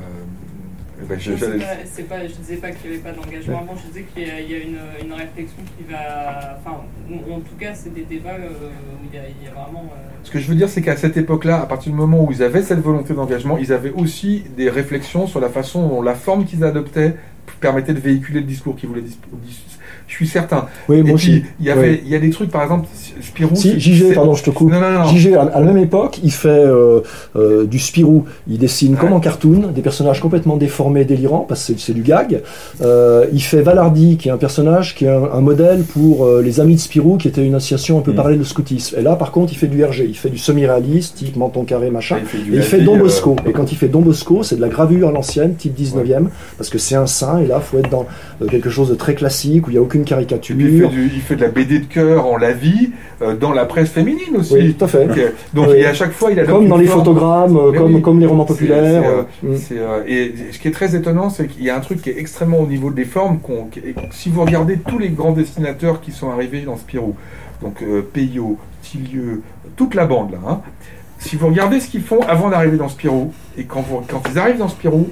je- C'est je- pas- je disais pas qu'il n'y avait pas d'engagement avant, je disais qu'il y a, il y a une, une réflexion qui va. Enfin, en tout cas, c'est des débats euh, où il y a, il y a vraiment. euh, Ce que je veux dire, c'est qu'à cette époque-là, à partir du moment où ils avaient cette volonté d'engagement, ils avaient aussi des réflexions sur la façon dont la forme qu'ils adoptaient permettait de véhiculer le discours qu'ils voulaient. dis- Je suis certain. Oui, moi aussi. il y avait, il y a des trucs, par exemple, Spirou. Si, JG, pardon, je te coupe. Non, non, non. JG, à à la même époque, il fait euh, euh, du Spirou. Il dessine comme en cartoon, des personnages complètement déformés, délirants, parce que c'est- du gag. Euh, il fait Valardi, qui est un personnage qui est un, un modèle pour les Amis de Spirou, qui était une association un peu Mm. parallèle au scoutisme. Et là, par contre, il fait du RG. Il fait du semi-réaliste, type menton carré, machin. Il fait du Et il fait Aldi, Don Bosco. Et quand il fait Don Bosco, c'est de la gravure à l'ancienne, type 19e, parce que c'est un saint, et là, faut être dans quelque chose de très classique, où il n'y a aucune Caricature. il fait, du- il fait de la BD de cœur en la vie, euh, dans la presse féminine aussi. Oui, tout à fait. Donc, donc Oui. et à chaque fois, il a Comme dans les photogrammes, Mais comme, oui. comme les romans populaires. c'est, euh, mm. C'est, euh, et ce qui est très étonnant, c'est qu'il y a un truc qui est extrêmement au niveau des formes. qu'on- si vous regardez tous les grands dessinateurs qui sont arrivés dans Spirou, donc euh, Peyo, Tillieu, toute la bande là, hein, si vous regardez ce qu'ils font avant d'arriver dans Spirou, et quand, vous- quand ils arrivent dans Spirou,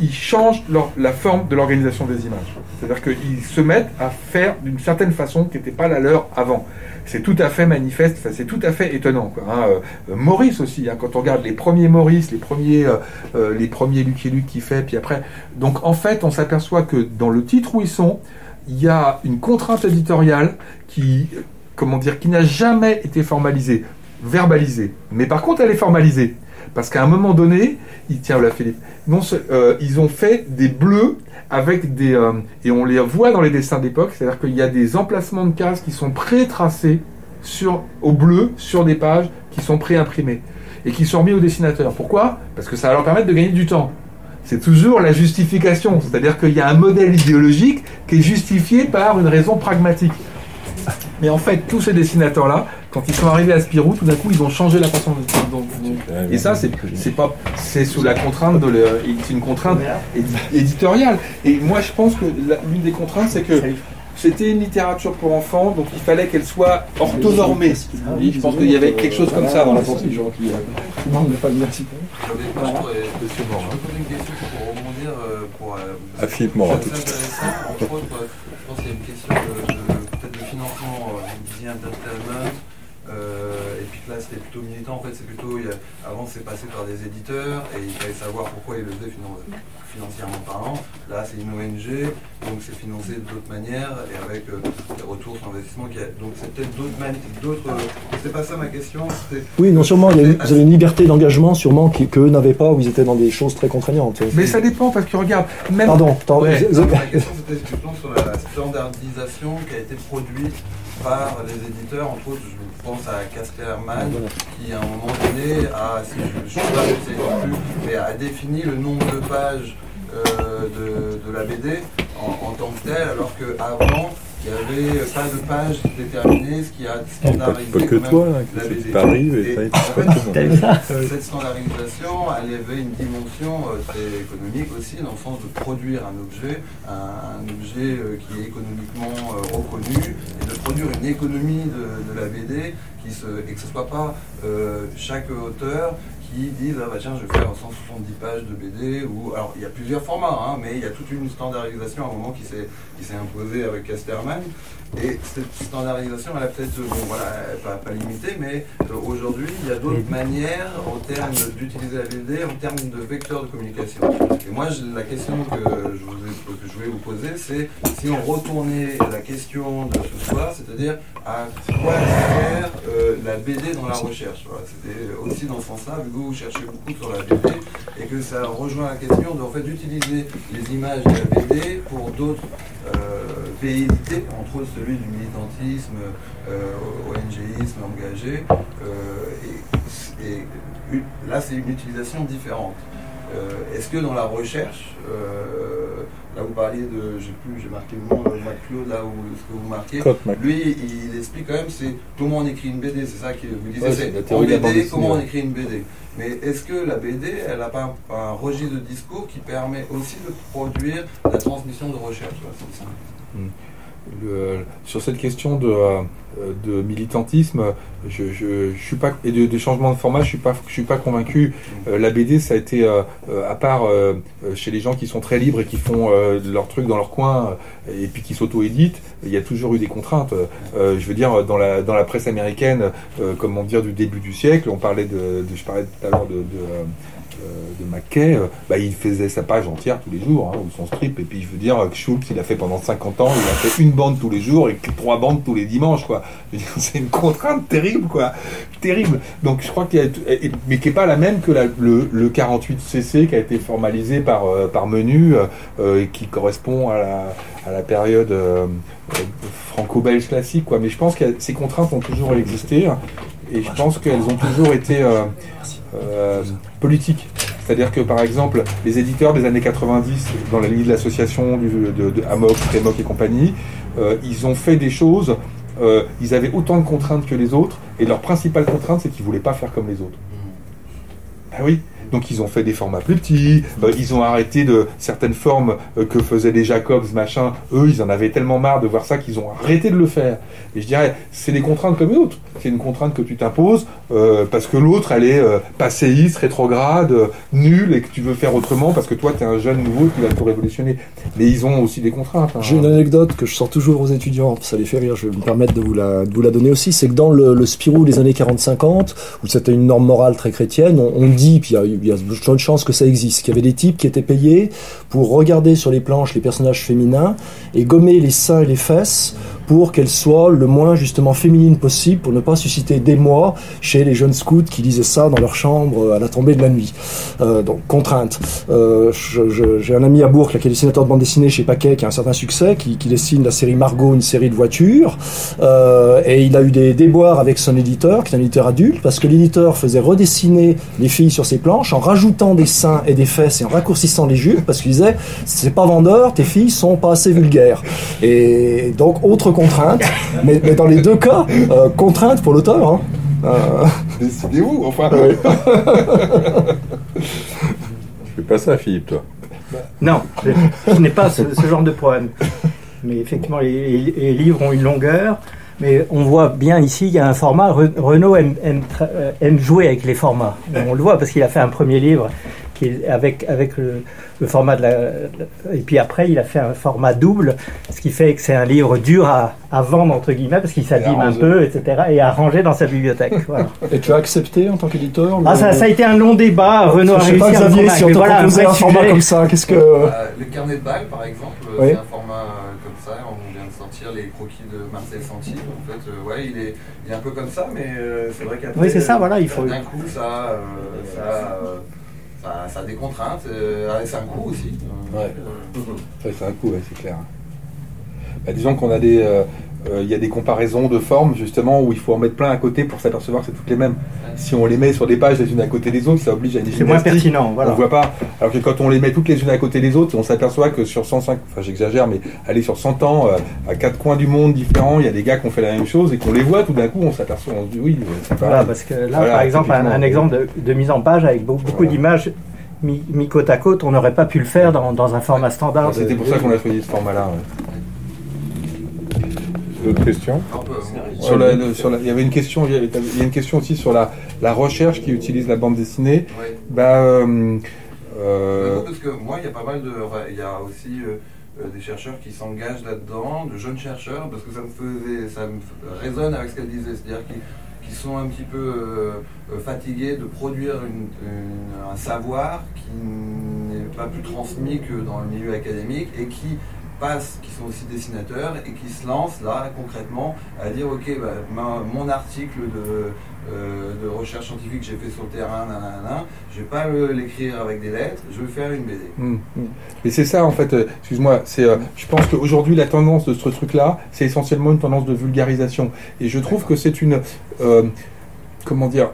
ils changent la forme de l'organisation des images. C'est-à-dire qu'ils se mettent à faire d'une certaine façon qui n'était pas la leur avant. C'est tout à fait manifeste, c'est tout à fait étonnant. Hein. Euh, Maurice aussi, hein, quand on regarde les premiers Maurice, les premiers, euh, euh, les premiers Lucky Luke qui fait, puis après. Donc en fait, on s'aperçoit que dans le titre où ils sont, il y a une contrainte éditoriale qui, comment dire, qui n'a jamais été formalisée, verbalisée. Mais par contre, elle est formalisée. Parce qu'à un moment donné, il tient là Philippe, non, euh, ils ont fait des bleus avec des euh, et on les voit dans les dessins d'époque, c'est-à-dire qu'il y a des emplacements de cases qui sont pré-tracés sur au bleu sur des pages qui sont pré-imprimées et qui sont remis au dessinateur. Pourquoi? Parce que ça va leur permettre de gagner du temps. C'est toujours la justification, c'est-à-dire qu'il y a un modèle idéologique qui est justifié par une raison pragmatique. Mais en fait, tous ces dessinateurs-là, quand ils sont arrivés à Spirou, tout d'un coup, ils ont changé la façon dont. et ça, c'est c'est pas, c'est sous la contrainte de, le- c'est une contrainte édi- éditoriale. Et moi, je pense que la- l'une des contraintes, c'est que c'était une littérature pour enfants, donc il fallait qu'elle soit orthonormée. Et je pense qu'il y avait quelque chose comme ça dans la pensée. Non, mais pas merci. Euh, Je peux poser une question pour rebondir euh, pour. euh, Ah, Philippe Morin, c'est tout de suite. intéressant. Entre autres, euh, je pense qu'il y a une question de, peut-être de financement euh. Euh, et puis là c'était plutôt militant, en fait c'est plutôt, il y a- avant c'est passé par des éditeurs et il fallait savoir pourquoi ils le faisaient finan- financièrement parlant. Là c'est une ONG, donc c'est financé d'autres manières et avec euh, des retours sur investissement. Qui a- donc c'est peut-être d'autres manières, d'autres. euh, c'est pas ça ma question. c'était- Oui, non, sûrement, il y a une- vous avez une liberté d'engagement, sûrement, qu'eux n'avaient pas, où ils étaient dans des choses très contraignantes. Mais ça dépend parce que regarde, même Pardon, attends, Ouais. Non, Ma question c'était sur la standardisation qui a été produite par les éditeurs, entre autres, je pense à Casperman, qui à un moment donné a, si je ne pas plus, mais a défini le nombre de pages euh, de, de la BD en, tant que tel, alors qu'avant, il n'y avait pas de page déterminée, ce qui a standardisé pas, que toi, BD. Paris, et, et, cette standardisation, elle avait une dimension euh, très économique aussi, dans le sens de produire un objet, un, objet euh, qui est économiquement euh, reconnu, et de produire une économie de, la BD qui se, et que ce ne soit pas chaque auteur qui disent ah bah tiens je vais faire 170 pages de BD ou alors il y a plusieurs formats hein, mais il y a toute une standardisation à un moment qui s'est qui s'est imposée avec Casterman. Et cette standardisation elle a peut-être bon voilà pas, pas limitée mais euh, aujourd'hui il y a d'autres manières en termes d'utiliser la BD en termes de vecteurs de communication. Et moi la question que je, je voulais vous poser c'est si on retournait la question de ce soir c'est-à-dire à quoi sert euh, la BD dans la recherche c'était aussi dans ce sens-là beaucoup sur la BD et que ça rejoint la question de, en fait, d'utiliser les images de la BD pour d'autres euh, entre autres celui du militantisme, euh, ONGisme engagé. Euh, et, là, c'est une utilisation différente. Euh, est-ce que dans la recherche, Là, vous parliez de, j'ai plus, j'ai marqué le nom, McCloud, là où ce que vous marquez. Lui, il explique quand même, c'est comment on écrit une BD, c'est ça que vous disiez, c'est en BD, comment on écrit une BD. Mais est-ce que la BD, elle n'a pas un, registre de discours qui permet aussi de produire la transmission de recherche sur cette question de, euh, de militantisme, je, je, suis pas et de, changement de format, je suis pas je suis pas convaincu. Euh, la BD, ça a été euh, à part chez les gens qui sont très libres et qui font leur truc dans leur coin et puis qui s'auto-éditent, il y a toujours eu des contraintes. je veux dire dans la dans la presse américaine, comment dire du début du siècle, on parlait de, je parlais tout à l'heure de euh, de Mackay, euh, bah, il faisait sa page entière tous les jours, hein, ou son strip. Et puis je veux dire, Schultz, il a fait pendant 50 ans, il a fait une bande tous les jours et trois bandes tous les dimanches, quoi. (laughs) C'est une contrainte terrible, quoi. Terrible. Donc je crois qu'il y a, mais qui n'est pas la même que le, 48 CC qui a été formalisé par, euh, par menu et qui correspond à la, à la période franco-belge classique, quoi. Mais je pense que ces contraintes ont toujours existé et je pense qu'elles ont toujours été euh, politique. C'est-à-dire que par exemple, les éditeurs des années 90, dans la ligne de l'association de, de, Amok, et compagnie, euh, ils ont fait des choses, euh, ils avaient autant de contraintes que les autres, et leur principale contrainte, c'est qu'ils voulaient pas faire comme les autres. Ah oui, donc ils ont fait des formats plus petits, euh, ils ont arrêté de certaines formes euh, que faisaient les Jacobs, machin. Eux, ils en avaient tellement marre de voir ça qu'ils ont arrêté de le faire. Et je dirais, c'est des contraintes comme d'autres. C'est une contrainte que tu t'imposes euh, parce que l'autre, elle est passéiste, rétrograde, nulle et que tu veux faire autrement parce que toi, tu es un jeune nouveau qui va tout révolutionner. Mais ils ont aussi des contraintes. Hein. J'ai une anecdote que je sors toujours aux étudiants, ça les fait rire, je vais me permettre de vous la, donner aussi. C'est que dans le, Spirou des années 40-50, où c'était une norme morale très chrétienne, on, dit, puis il y a il y a de chances que ça existe, qu'il y avait des types qui étaient payés pour regarder sur les planches les personnages féminins et gommer les seins et les fesses pour qu'elles soient le moins justement féminines possible pour ne pas susciter d'émoi chez les jeunes scouts qui lisaient ça dans leur chambre à la tombée de la nuit. Euh, donc contrainte. Euh, J'ai un ami à Bourg qui est dessinateur de bande dessinée chez Paquet qui a un certain succès, qui, qui dessine la série Margot, une série de voitures, euh, et il a eu des déboires avec son éditeur, qui est un éditeur adulte, parce que l'éditeur faisait redessiner les filles sur ses planches en rajoutant des seins et des fesses et en raccourcissant les jupes parce qu'il disait c'est pas vendeur, tes filles sont pas assez vulgaires. Et donc autre contrainte, mais, dans les deux cas, euh, contrainte pour l'auteur. Hein. Euh... Décidez-vous, enfin. Je fais pas ça, Philippe, toi. Non, je, n'ai pas ce, genre de problème. Mais effectivement, les, livres ont une longueur. Mais on voit bien ici, il y a un format. Renault aime, euh, aime jouer avec les formats. On le voit parce qu'il a fait un premier livre qui est avec, avec le, format de la. Et puis après, il a fait un format double, ce qui fait que c'est un livre dur à, à vendre, entre guillemets, parce qu'il s'abîme un peu, etc., et à ranger dans sa bibliothèque. (laughs) Et tu as accepté en tant qu'éditeur ah, ça, ça, a été un long débat. Renaud a réussi pas, Xavier, si on te voilà, un, un format comme ça, qu'est-ce que. Euh, le carnet de balles, par exemple, c'est un format comme ça. On vient de sortir les croquis de Marcel Santi. En fait, euh, ouais, il est, il est un peu comme ça, mais euh, c'est vrai qu'après. Oui, c'est ça, voilà, il faut. D'un coup, ça. ça ça, a des contraintes, euh, c'est un coût aussi. Ouais. c'est un coût, c'est clair. Bah, disons qu'on a des. Euh, il y a des comparaisons de formes justement où il faut en mettre plein à côté pour s'apercevoir que c'est toutes les mêmes. Si on les met sur des pages les unes à côté des autres, ça oblige à une C'est moins pertinent, voilà. On voit pas. Alors que quand on les met toutes les unes à côté des autres, on s'aperçoit que sur 105, enfin j'exagère, mais aller sur 100 ans, euh, à quatre coins du monde différents, il y a des gars qui ont fait la même chose et qu'on les voit tout d'un coup, on s'aperçoit, on se dit oui, c'est pas Voilà, parce que là, Voilà, par exemple, un, exemple de, de mise en page avec beaucoup, beaucoup Voilà. d'images mis, mis côte à côte, on n'aurait pas pu le faire dans, dans un format standard. C'était pour ça qu'on a choisi ce format-là. ouais. D'autres questions moi. Sur la- le- sur la- il y avait une question, il y a, une question aussi sur la, la recherche qui utilise la bande dessinée. Ouais. Bah, euh, euh, parce que moi, il y a pas mal de. Il y a aussi euh, des chercheurs qui s'engagent là-dedans, de jeunes chercheurs, parce que ça me faisait. Ça me résonne avec ce qu'elle disait. C'est-à-dire qu'ils qui sont un petit peu fatigués de produire une- une- un savoir qui n'est pas plus transmis que dans le milieu académique et qui passent, qui sont aussi dessinateurs et qui se lancent là concrètement à dire ok bah, mon article de, euh, de recherche scientifique que j'ai fait sur le terrain, nanana, je vais pas l'écrire avec des lettres, je vais faire une BD. hum, hum. Et c'est ça en fait, euh, excuse-moi, c'est, euh, je pense qu'aujourd'hui la tendance de ce truc-là, c'est essentiellement une tendance de vulgarisation. Et je trouve que c'est une, comment dire,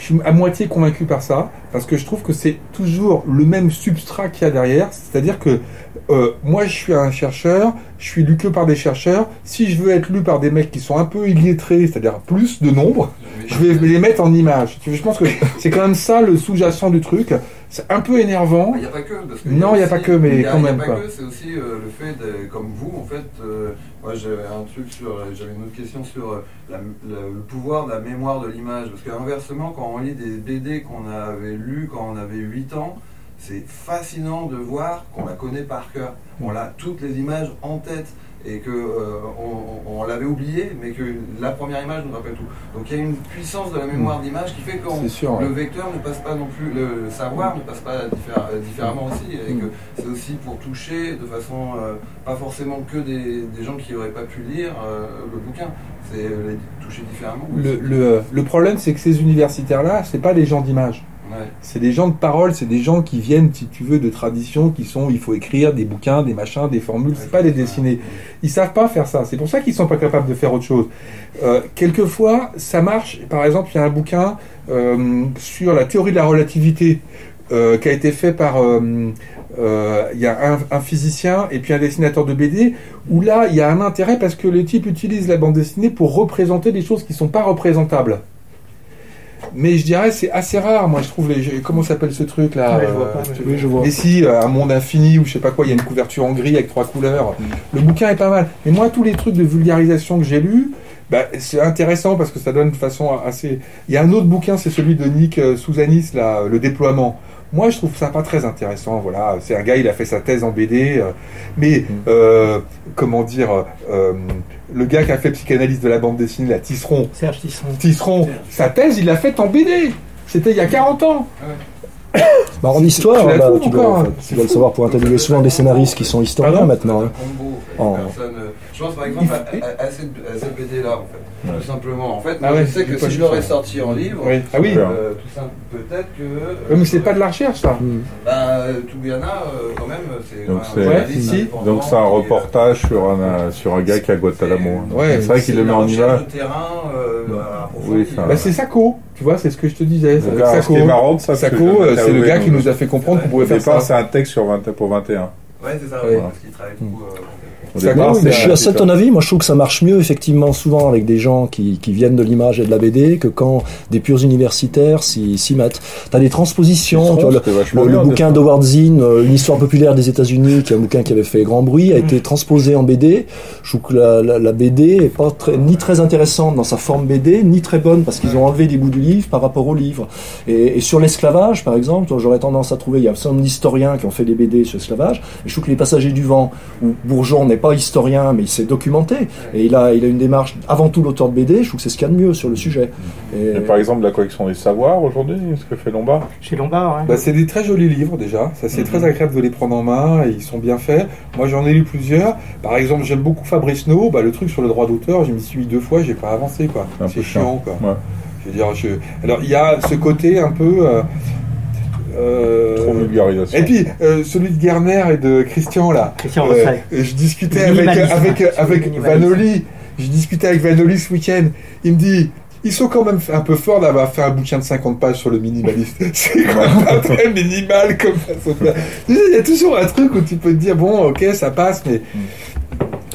je suis à moitié convaincu par ça, parce que je trouve que c'est toujours le même substrat qu'il y a derrière, c'est-à-dire que euh, moi je suis un chercheur, je suis lu que par des chercheurs, si je veux être lu par des mecs qui sont un peu illettrés, c'est-à-dire plus de nombre, je vais les mettre en image. Je pense que c'est quand même ça le sous-jacent du truc. C'est un peu énervant. Il n'y a pas que. Parce que Non, il y a pas que, mais a- quand il y a même, pas quoi. que, c'est aussi euh, le fait, de, comme vous, en fait, euh, moi j'avais un truc sur, euh, j'avais une autre question sur la- le, le pouvoir de la mémoire de l'image. Parce qu'inversement, quand on lit des BD qu'on avait lues quand on avait 8 ans, c'est fascinant de voir qu'on la connaît par cœur. On a toutes les images en tête et que euh, on, on- on l'avait oublié, mais que la première image nous rappelle tout. Donc il y a une puissance de la mémoire d'image qui fait que sûr. le ouais. vecteur ne passe pas non plus, le savoir ne passe pas diffé- euh, différemment aussi, et que c'est aussi pour toucher de façon euh, pas forcément que des, des gens qui n'auraient pas pu lire euh, le bouquin, c'est les toucher différemment. Le, le, le problème, c'est que ces universitaires-là, c'est pas des gens d'image. Ouais. C'est des gens de parole, c'est des gens qui viennent, si tu veux, de traditions qui sont, il faut écrire des bouquins, des machins, des formules, c'est pas les dessiner. Ils savent pas faire ça. C'est pour ça qu'ils sont pas capables de faire autre chose. Euh, quelquefois, ça marche. Par exemple, il y a un bouquin euh, sur la théorie de la relativité euh, qui a été fait par. Il y a un, un physicien et puis un dessinateur de BD où là, il y a un intérêt parce que les types utilisent la bande dessinée pour représenter des choses qui sont pas représentables. Mais je dirais c'est assez rare, moi je trouve les comment s'appelle ce truc là Ouais, je vois pas, euh, mais- Oui, je vois. et si, euh, un monde infini ou je sais pas quoi, il y a une couverture en gris avec trois couleurs. Mm. Le bouquin est pas mal. Mais moi, tous les trucs de vulgarisation que j'ai lus, bah, c'est intéressant parce que ça donne de façon assez. Il y a un autre bouquin, c'est celui de Nick euh, Souzanis, là, Le déploiement. Moi, je trouve ça pas très intéressant. Voilà, c'est un gars, il a fait sa thèse en BD, euh, mais Mm. euh, comment dire, euh, le gars qui a fait psychanalyse de la bande dessinée, la Tisseron, Serge Tisseron. Tisseron, sa thèse, il l'a faite en BD. C'était il y a 40 ans. (coughs) Bah, en histoire, tu bah, trouves tu, dois, enfin, hein. tu C'est dois le savoir pour interviewer souvent des scénaristes qui sont historiens Pardon maintenant. hein. Oh. Personne, euh, je pense par exemple à, à- à cette, à cette BD là en fait, Ouais. tout simplement. En fait, Ah ouais, je sais que si je l'aurais sorti en livre, Oui. Ah oui. euh, tout simple, peut-être que. euh, mais c'est pas de la recherche, ça. Hmm. Ben, euh, Tougana, euh, quand même, c'est. Donc quand c'est- Ouais, indépendant Donc c'est un euh, reportage sur un, euh, sur un gars qui est à Guantanamo. Ouais, c'est vrai qu'il le met en image. euh, Bah, c'est Sako, tu vois, c'est ce que je te disais. Donc, Sako, euh, c'est le gars qui nous- a fait comprendre qu'on pouvait faire ça. c'est un texte sur 20 pour 21. Ouais, c'est ça, parce qu'il travaille beaucoup. Départ, c'est Mais je suis assez de ton avis. Moi, je trouve que ça marche mieux, effectivement, souvent avec des gens qui, qui viennent de l'image et de la BD que quand des purs universitaires s'y mettent. T'as des transpositions. Tu vois, le, bouquin d'Howard Zinn, euh, Une histoire populaire des États-Unis, qui est un bouquin qui avait fait grand bruit, a été transposé en BD. Je trouve que la, la, la BD est pas très, ni très intéressante dans sa forme BD, ni très bonne parce qu'ils ont enlevé des bouts du livre par rapport au livre. Et, et sur l'esclavage, par exemple, j'aurais tendance à trouver, il y a un certain nombre d'historiens qui ont fait des BD sur l'esclavage. Et je trouve que Les Passagers du Vent, où Bourgeon n'est pas historien, mais il s'est documenté. Et il a, il a une démarche, avant tout l'auteur de BD, je trouve que c'est ce qu'il y a de mieux sur le sujet. Et, Et par exemple, la collection des savoirs aujourd'hui, ce que fait Lombard. Chez Lombard, ouais. Bah, c'est des très jolis livres déjà, ça c'est très agréable de les prendre en main, et ils sont bien faits. Moi j'en ai lu plusieurs. Par exemple, j'aime beaucoup Fabrice No, bah, le truc sur le droit d'auteur, je m'y suis mis deux fois, j'ai pas avancé quoi. C'est chiant quoi. Ouais. Je veux dire, je... Alors il y a ce côté un peu. euh, Euh, Trop vulgarisation. Et puis, euh, celui de Gerner et de Christian, là. Christian euh, je discutais avec, avec, avec Vanoli. Je discutais avec Vanoli ce week-end. Il me dit, ils sont quand même un peu forts d'avoir fait un bouquin de 50 pages sur le minimaliste. (laughs) C'est quand même pas très minimal comme façon de faire. Il y a toujours un truc où tu peux te dire, bon, ok, ça passe, mais...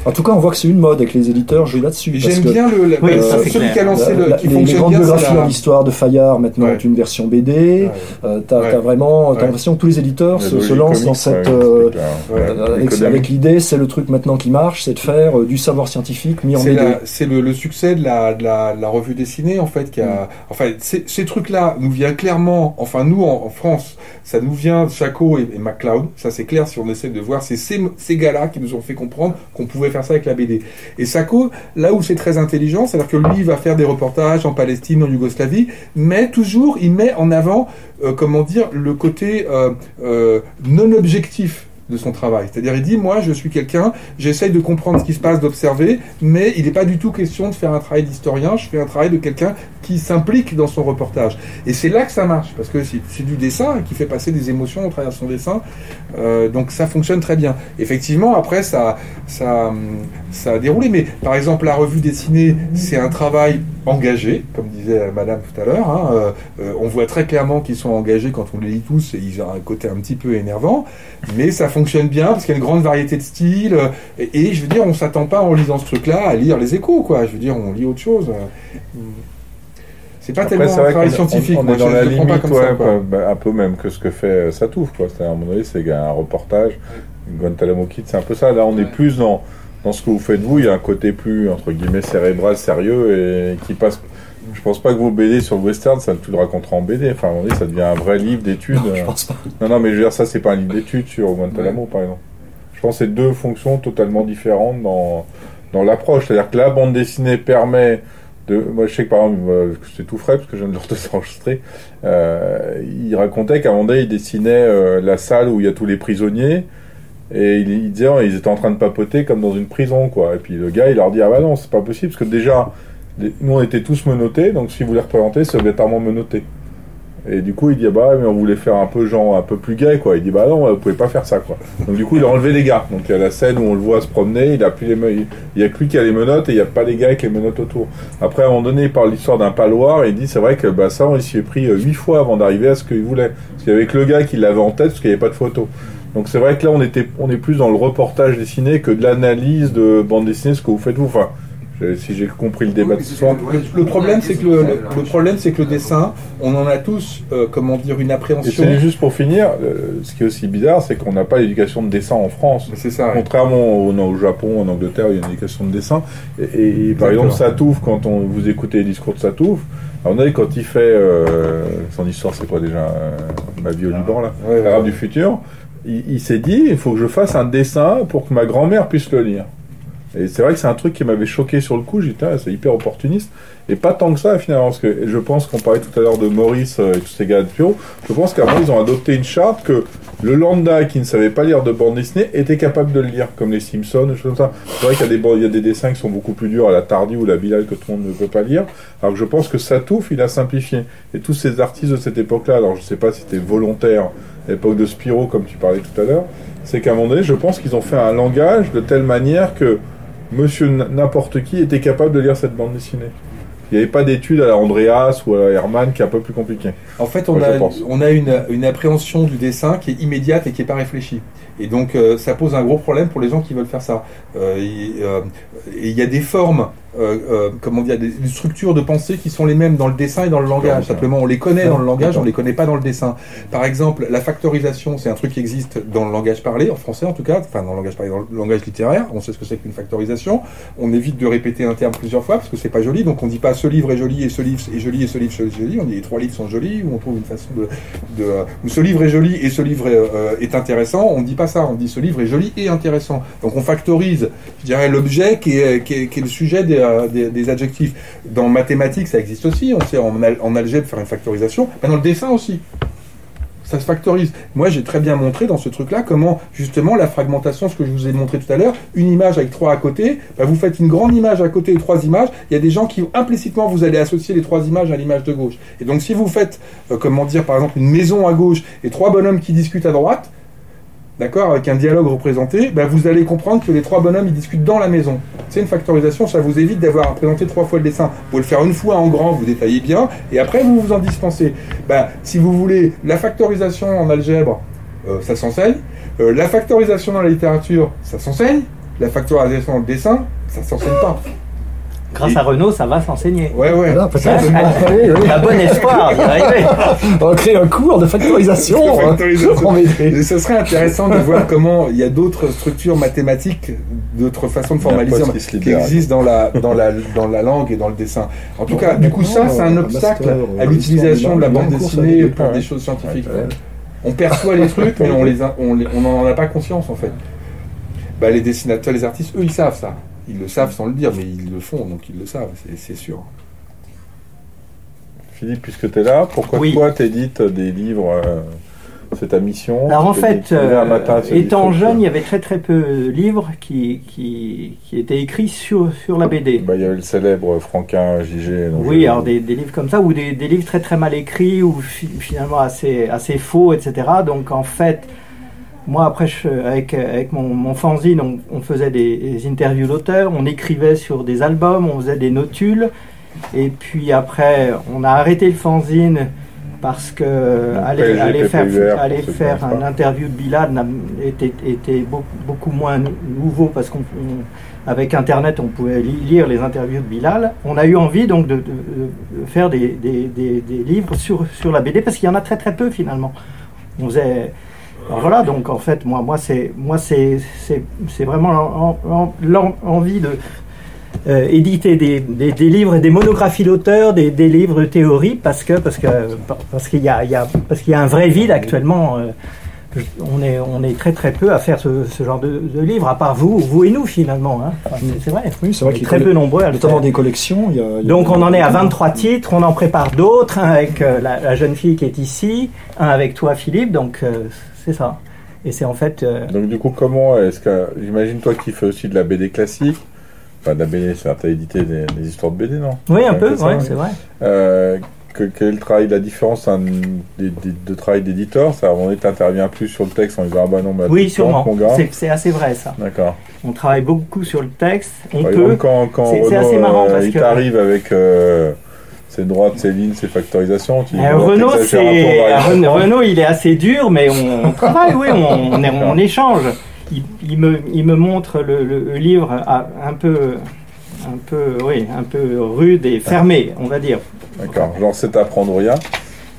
En tout cas, on voit que c'est une mode avec les éditeurs. Je vais là-dessus. J'aime bien le, oui, celui qui a lancé le, qui les, les grandes biographies dans l'histoire de Fayard maintenant ouais. une version BD. Euh, t'as as vraiment, t'as l'impression que tous les éditeurs se, se, lancent dans cette euh, avec, avec l'idée, c'est le truc maintenant qui marche, c'est de faire euh, du savoir scientifique mis en BD. C'est le, le, succès de la, de la, la, revue dessinée en fait qui a. Mm. Enfin, ces trucs-là nous vient clairement. Enfin, nous en, en France, ça nous vient de Chaco et, et MacLeod. Ça c'est clair si on essaie de voir. C'est ces, ces gars-là qui nous ont fait comprendre qu'on pouvait ça avec la BD. Et Sako, là où c'est très intelligent, c'est-à-dire que lui, va faire des reportages en Palestine, en Yougoslavie, mais toujours, il met en avant, euh, comment dire, le côté euh, euh, non objectif de son travail. C'est-à-dire, il dit, moi, je suis quelqu'un, j'essaye de comprendre ce qui se passe, d'observer, mais il n'est pas du tout question de faire un travail d'historien, je fais un travail de quelqu'un qui s'implique dans son reportage. Et c'est là que ça marche, parce que c'est du dessin qui fait passer des émotions au travers de son dessin, euh, donc ça fonctionne très bien. Effectivement, après, ça, ça, a déroulé, mais par exemple, la revue dessinée, c'est un travail engagés, comme disait Madame tout à l'heure. Hein, euh, on voit très clairement qu'ils sont engagés quand on les lit tous, et ils ont un côté un petit peu énervant, mais ça fonctionne bien parce qu'il y a une grande variété de styles. Euh, et, je veux dire, on s'attend pas en lisant ce truc-là à lire les échos, quoi. Je veux dire, on lit autre chose. C'est pas tellement un travail scientifique. On, est dans la limite, bah, un peu même que ce que fait Satouf, quoi. C'est à un moment donné, c'est un reportage. Guantanamo Kid, c'est un peu ça. Là, on est plus dans dans ce que vous faites vous, il y a un côté plus entre guillemets cérébral, sérieux et qui passe. Je pense pas que vos BD sur le western, ça tout le racontera en BD. Enfin, à un moment donné, ça devient un vrai livre d'études. Non, je pense pas. Non, non, mais je veux dire, ça, c'est pas un livre d'études sur Guantanamo, par exemple. Je pense que c'est deux fonctions totalement différentes dans, dans l'approche. C'est-à-dire que la bande dessinée permet Moi, je sais que par exemple, euh, c'est tout frais parce que je viens de le (laughs) enregistrer. Euh, il racontait qu'à un moment donné, il dessinait euh, la salle où il y a tous les prisonniers. Et il, disait, ils étaient en train de papoter comme dans une prison, quoi. Et puis le gars, il leur dit, ah bah non, c'est pas possible, parce que déjà, nous on était tous menottés, donc si vous les représentez, c'est obligatoirement menotté. Et du coup, il dit, ah bah, mais on voulait faire un peu genre, un peu plus gay, quoi. Il dit, bah non, vous pouvez pas faire ça, quoi. Donc du coup, il a enlevé les gars. Donc il y a la scène où on le voit se promener, il a plus les il y a que lui qui a les menottes et il n'y a pas les gars avec les menottes autour. Après, à un moment donné, il parle l'histoire d'un paloir et il dit, c'est vrai que, bah ça, on s'y est pris euh, huit fois avant d'arriver à ce qu'il voulait. Parce qu'il y avait que le gars qui l'avait en tête parce qu'il n'y avait pas de photo. Donc c'est vrai que là, on, était, on est plus dans le reportage dessiné que de l'analyse de bande dessinée, ce que vous faites vous. Enfin, si j'ai compris le débat de ce soir. Le, problème, c'est que le, problème, c'est que le dessin, on en a tous, euh, comment dire, une appréhension. Et juste pour finir, euh, ce qui est aussi bizarre, c'est qu'on n'a pas l'éducation de dessin en France. C'est ça. Contrairement au, au, Japon, en Angleterre, il y a une éducation de dessin. Et, par exemple, Satouf, quand on vous écoutez les discours de Satouf, on a quand il fait euh, son histoire, c'est quoi déjà Ma vie au Liban là, l'Arabe du futur il, s'est dit, il faut que je fasse un dessin pour que ma grand-mère puisse le lire. Et c'est vrai que c'est un truc qui m'avait choqué sur le coup. J'étais, ah, c'est hyper opportuniste. Et pas tant que ça, finalement. Parce que je pense qu'on parlait tout à l'heure de Maurice euh, et tous ces gars de Pio. Je pense qu'avant, ils ont adopté une charte que le lambda qui ne savait pas lire de bande dessinée était capable de le lire, comme les Simpsons, choses comme ça. C'est vrai qu'il y, a des, dessins qui sont beaucoup plus durs à la Tardy ou la Bilal que tout le monde ne peut pas lire. Alors que je pense que Satouf, il a simplifié. Et tous ces artistes de cette époque-là, alors je sais pas si c'était volontaire l'époque de Spiro, comme tu parlais tout à l'heure, c'est qu'à un moment donné, je pense qu'ils ont fait un langage de telle manière que monsieur n'importe qui était capable de lire cette bande dessinée. Il n'y avait pas d'études à la Andreas ou à la Herman qui est un peu plus compliqué. En fait, on, a, on a une, une, appréhension du dessin qui est immédiate et qui n'est pas réfléchie. Et donc, euh, ça pose un gros problème pour les gens qui veulent faire ça. Euh, euh, il y a des formes euh, euh, comment dire, des, structures de pensée qui sont les mêmes dans le dessin et dans le langage. Simplement, on les connaît dans le langage, on les connaît pas dans le dessin. Par exemple, la factorisation, c'est un truc qui existe dans le langage parlé, en français en tout cas, enfin dans le langage parlé, dans le langage littéraire. On sait ce que c'est qu'une factorisation. On évite de répéter un terme plusieurs fois parce que c'est pas joli. Donc on dit pas ce livre est joli et ce livre est joli et ce livre est joli. On dit les trois livres sont jolis ou on trouve une façon de, de ou ce livre est joli et ce livre est, euh, est intéressant. On dit pas ça. On dit ce livre est joli et intéressant. Donc on factorise, je dirais, l'objet qui est, qui, est, qui est le sujet des euh, des, adjectifs. Dans mathématiques, ça existe aussi. On sait en, algèbre faire une factorisation. Mais dans le dessin aussi. ça se factorise. Moi, j'ai très bien montré dans ce truc-là comment, justement, la fragmentation, ce que je vous ai montré tout à l'heure, une image avec trois à côté, bah, vous faites une grande image à côté et trois images, il y a des gens qui, implicitement, vous allez associer les trois images à l'image de gauche. Et donc, si vous faites, euh, comment dire, par exemple, une maison à gauche et trois bonhommes qui discutent à droite, d'accord, avec un dialogue représenté, bah, vous allez comprendre que les trois bonhommes, ils discutent dans la maison. C'est une factorisation, ça vous évite d'avoir à présenter trois fois le dessin. Vous pouvez le faire une fois en grand, vous détaillez bien, et après vous vous en dispensez. Bah, si vous voulez la factorisation en algèbre, euh, ça s'enseigne. Euh, la factorisation dans la littérature, ça s'enseigne. La factorisation dans le dessin, ça s'enseigne pas. Grâce à Renault, ça va s'enseigner. Ouais, ouais. Voilà, peut-être. Bon espoir d'y arriver. (laughs) On va créer un cours de factorisation. (laughs) De factorisation. en. Et ce serait intéressant de voir comment il y a d'autres structures mathématiques, d'autres façons de formaliser qui qui existent dans la, dans, la, dans la langue et dans le dessin. En tout cas, du coup, ça, c'est un obstacle master, à l'utilisation de la bande dessinée pour des hein. choses scientifiques. Ouais. On perçoit les trucs, mais on (laughs) les a- on les- on n'en a pas conscience, en fait. Bah, les dessinateurs, les artistes, eux, ils savent ça. Ils le savent sans le dire, mais ils le font, donc ils le savent, c'est- sûr. Philippe, puisque tu es là, pourquoi Oui. toi t'édites des livres euh, C'est ta mission Alors en fait, euh, matin, étant jeune, il y avait très très peu de livres qui, qui, qui étaient écrits sur, sur la BD. Bah, il y avait le célèbre Franquin JG. dont Oui, alors des, des livres comme ça, ou des, des livres très très mal écrits, ou fi- finalement assez, assez faux, etc. Donc en fait, moi après, je- avec, avec mon, mon fanzine, on, on faisait des, des interviews d'auteurs, on écrivait sur des albums, on faisait des notules, et puis après, on a arrêté le fanzine parce que aller, aller faire, aller faire un interview de Bilal était, était beaucoup, moins nou- nouveau parce qu'on on- avec Internet, on pouvait li- lire les interviews de Bilal. On a eu envie donc de, de- de faire des, des- des- des livres sur, sur la BD parce qu'il y en a très très peu finalement. On faisait. Alors voilà, donc en fait, moi, moi c'est moi c'est vraiment l'en- l'en- l'en- l'envie de euh, éditer des, des- des livres et des monographies d'auteurs, des, des livres de théorie, parce que parce que parce qu'il y a, il y a- parce qu'il y a un vrai vide actuellement. euh, on est on est très très peu à faire ce, ce genre de, de livres, à part vous, vous et nous finalement. hein. Enfin, c'est- vrai. Oui, c'est vrai qu'il très peu nombreux à le Notamment faire. des collections. il y a- il y a- Donc on en est à 23 titres, on en prépare d'autres, un avec euh, la, la jeune fille qui est ici, un avec toi Philippe, donc c'est ça. Et c'est en fait... euh, Donc du coup, comment est-ce que j'imagine toi qui fais aussi de la BD classique, enfin de la BD, c'est t'as édité des, des histoires de BD, non? Oui, un peu, c'est ça, ouais, oui. c'est vrai. Euh, que, quel est le travail, la différence hein, de travail d'éditeur? Ça, à un moment donné, t'interviens plus sur le texte en disant ah bah non, mais Oui, tu te sûrement. C'est- assez vrai ça. D'accord. On travaille beaucoup sur le texte. On peut. exemple, quand, quand C'est- assez marrant euh, parce il que- t'arrive avec euh, ses droites, ses lignes, ses factorisations, tu Euh, (laughs) Renault, il est assez dur, mais on, on travaille, oui, on, on, est- on échange. Il, il me, il me montre le, le- le livre à- un peu, un peu, oui, un peu rude et fermé, on va dire. D'accord, genre c'est apprendre rien.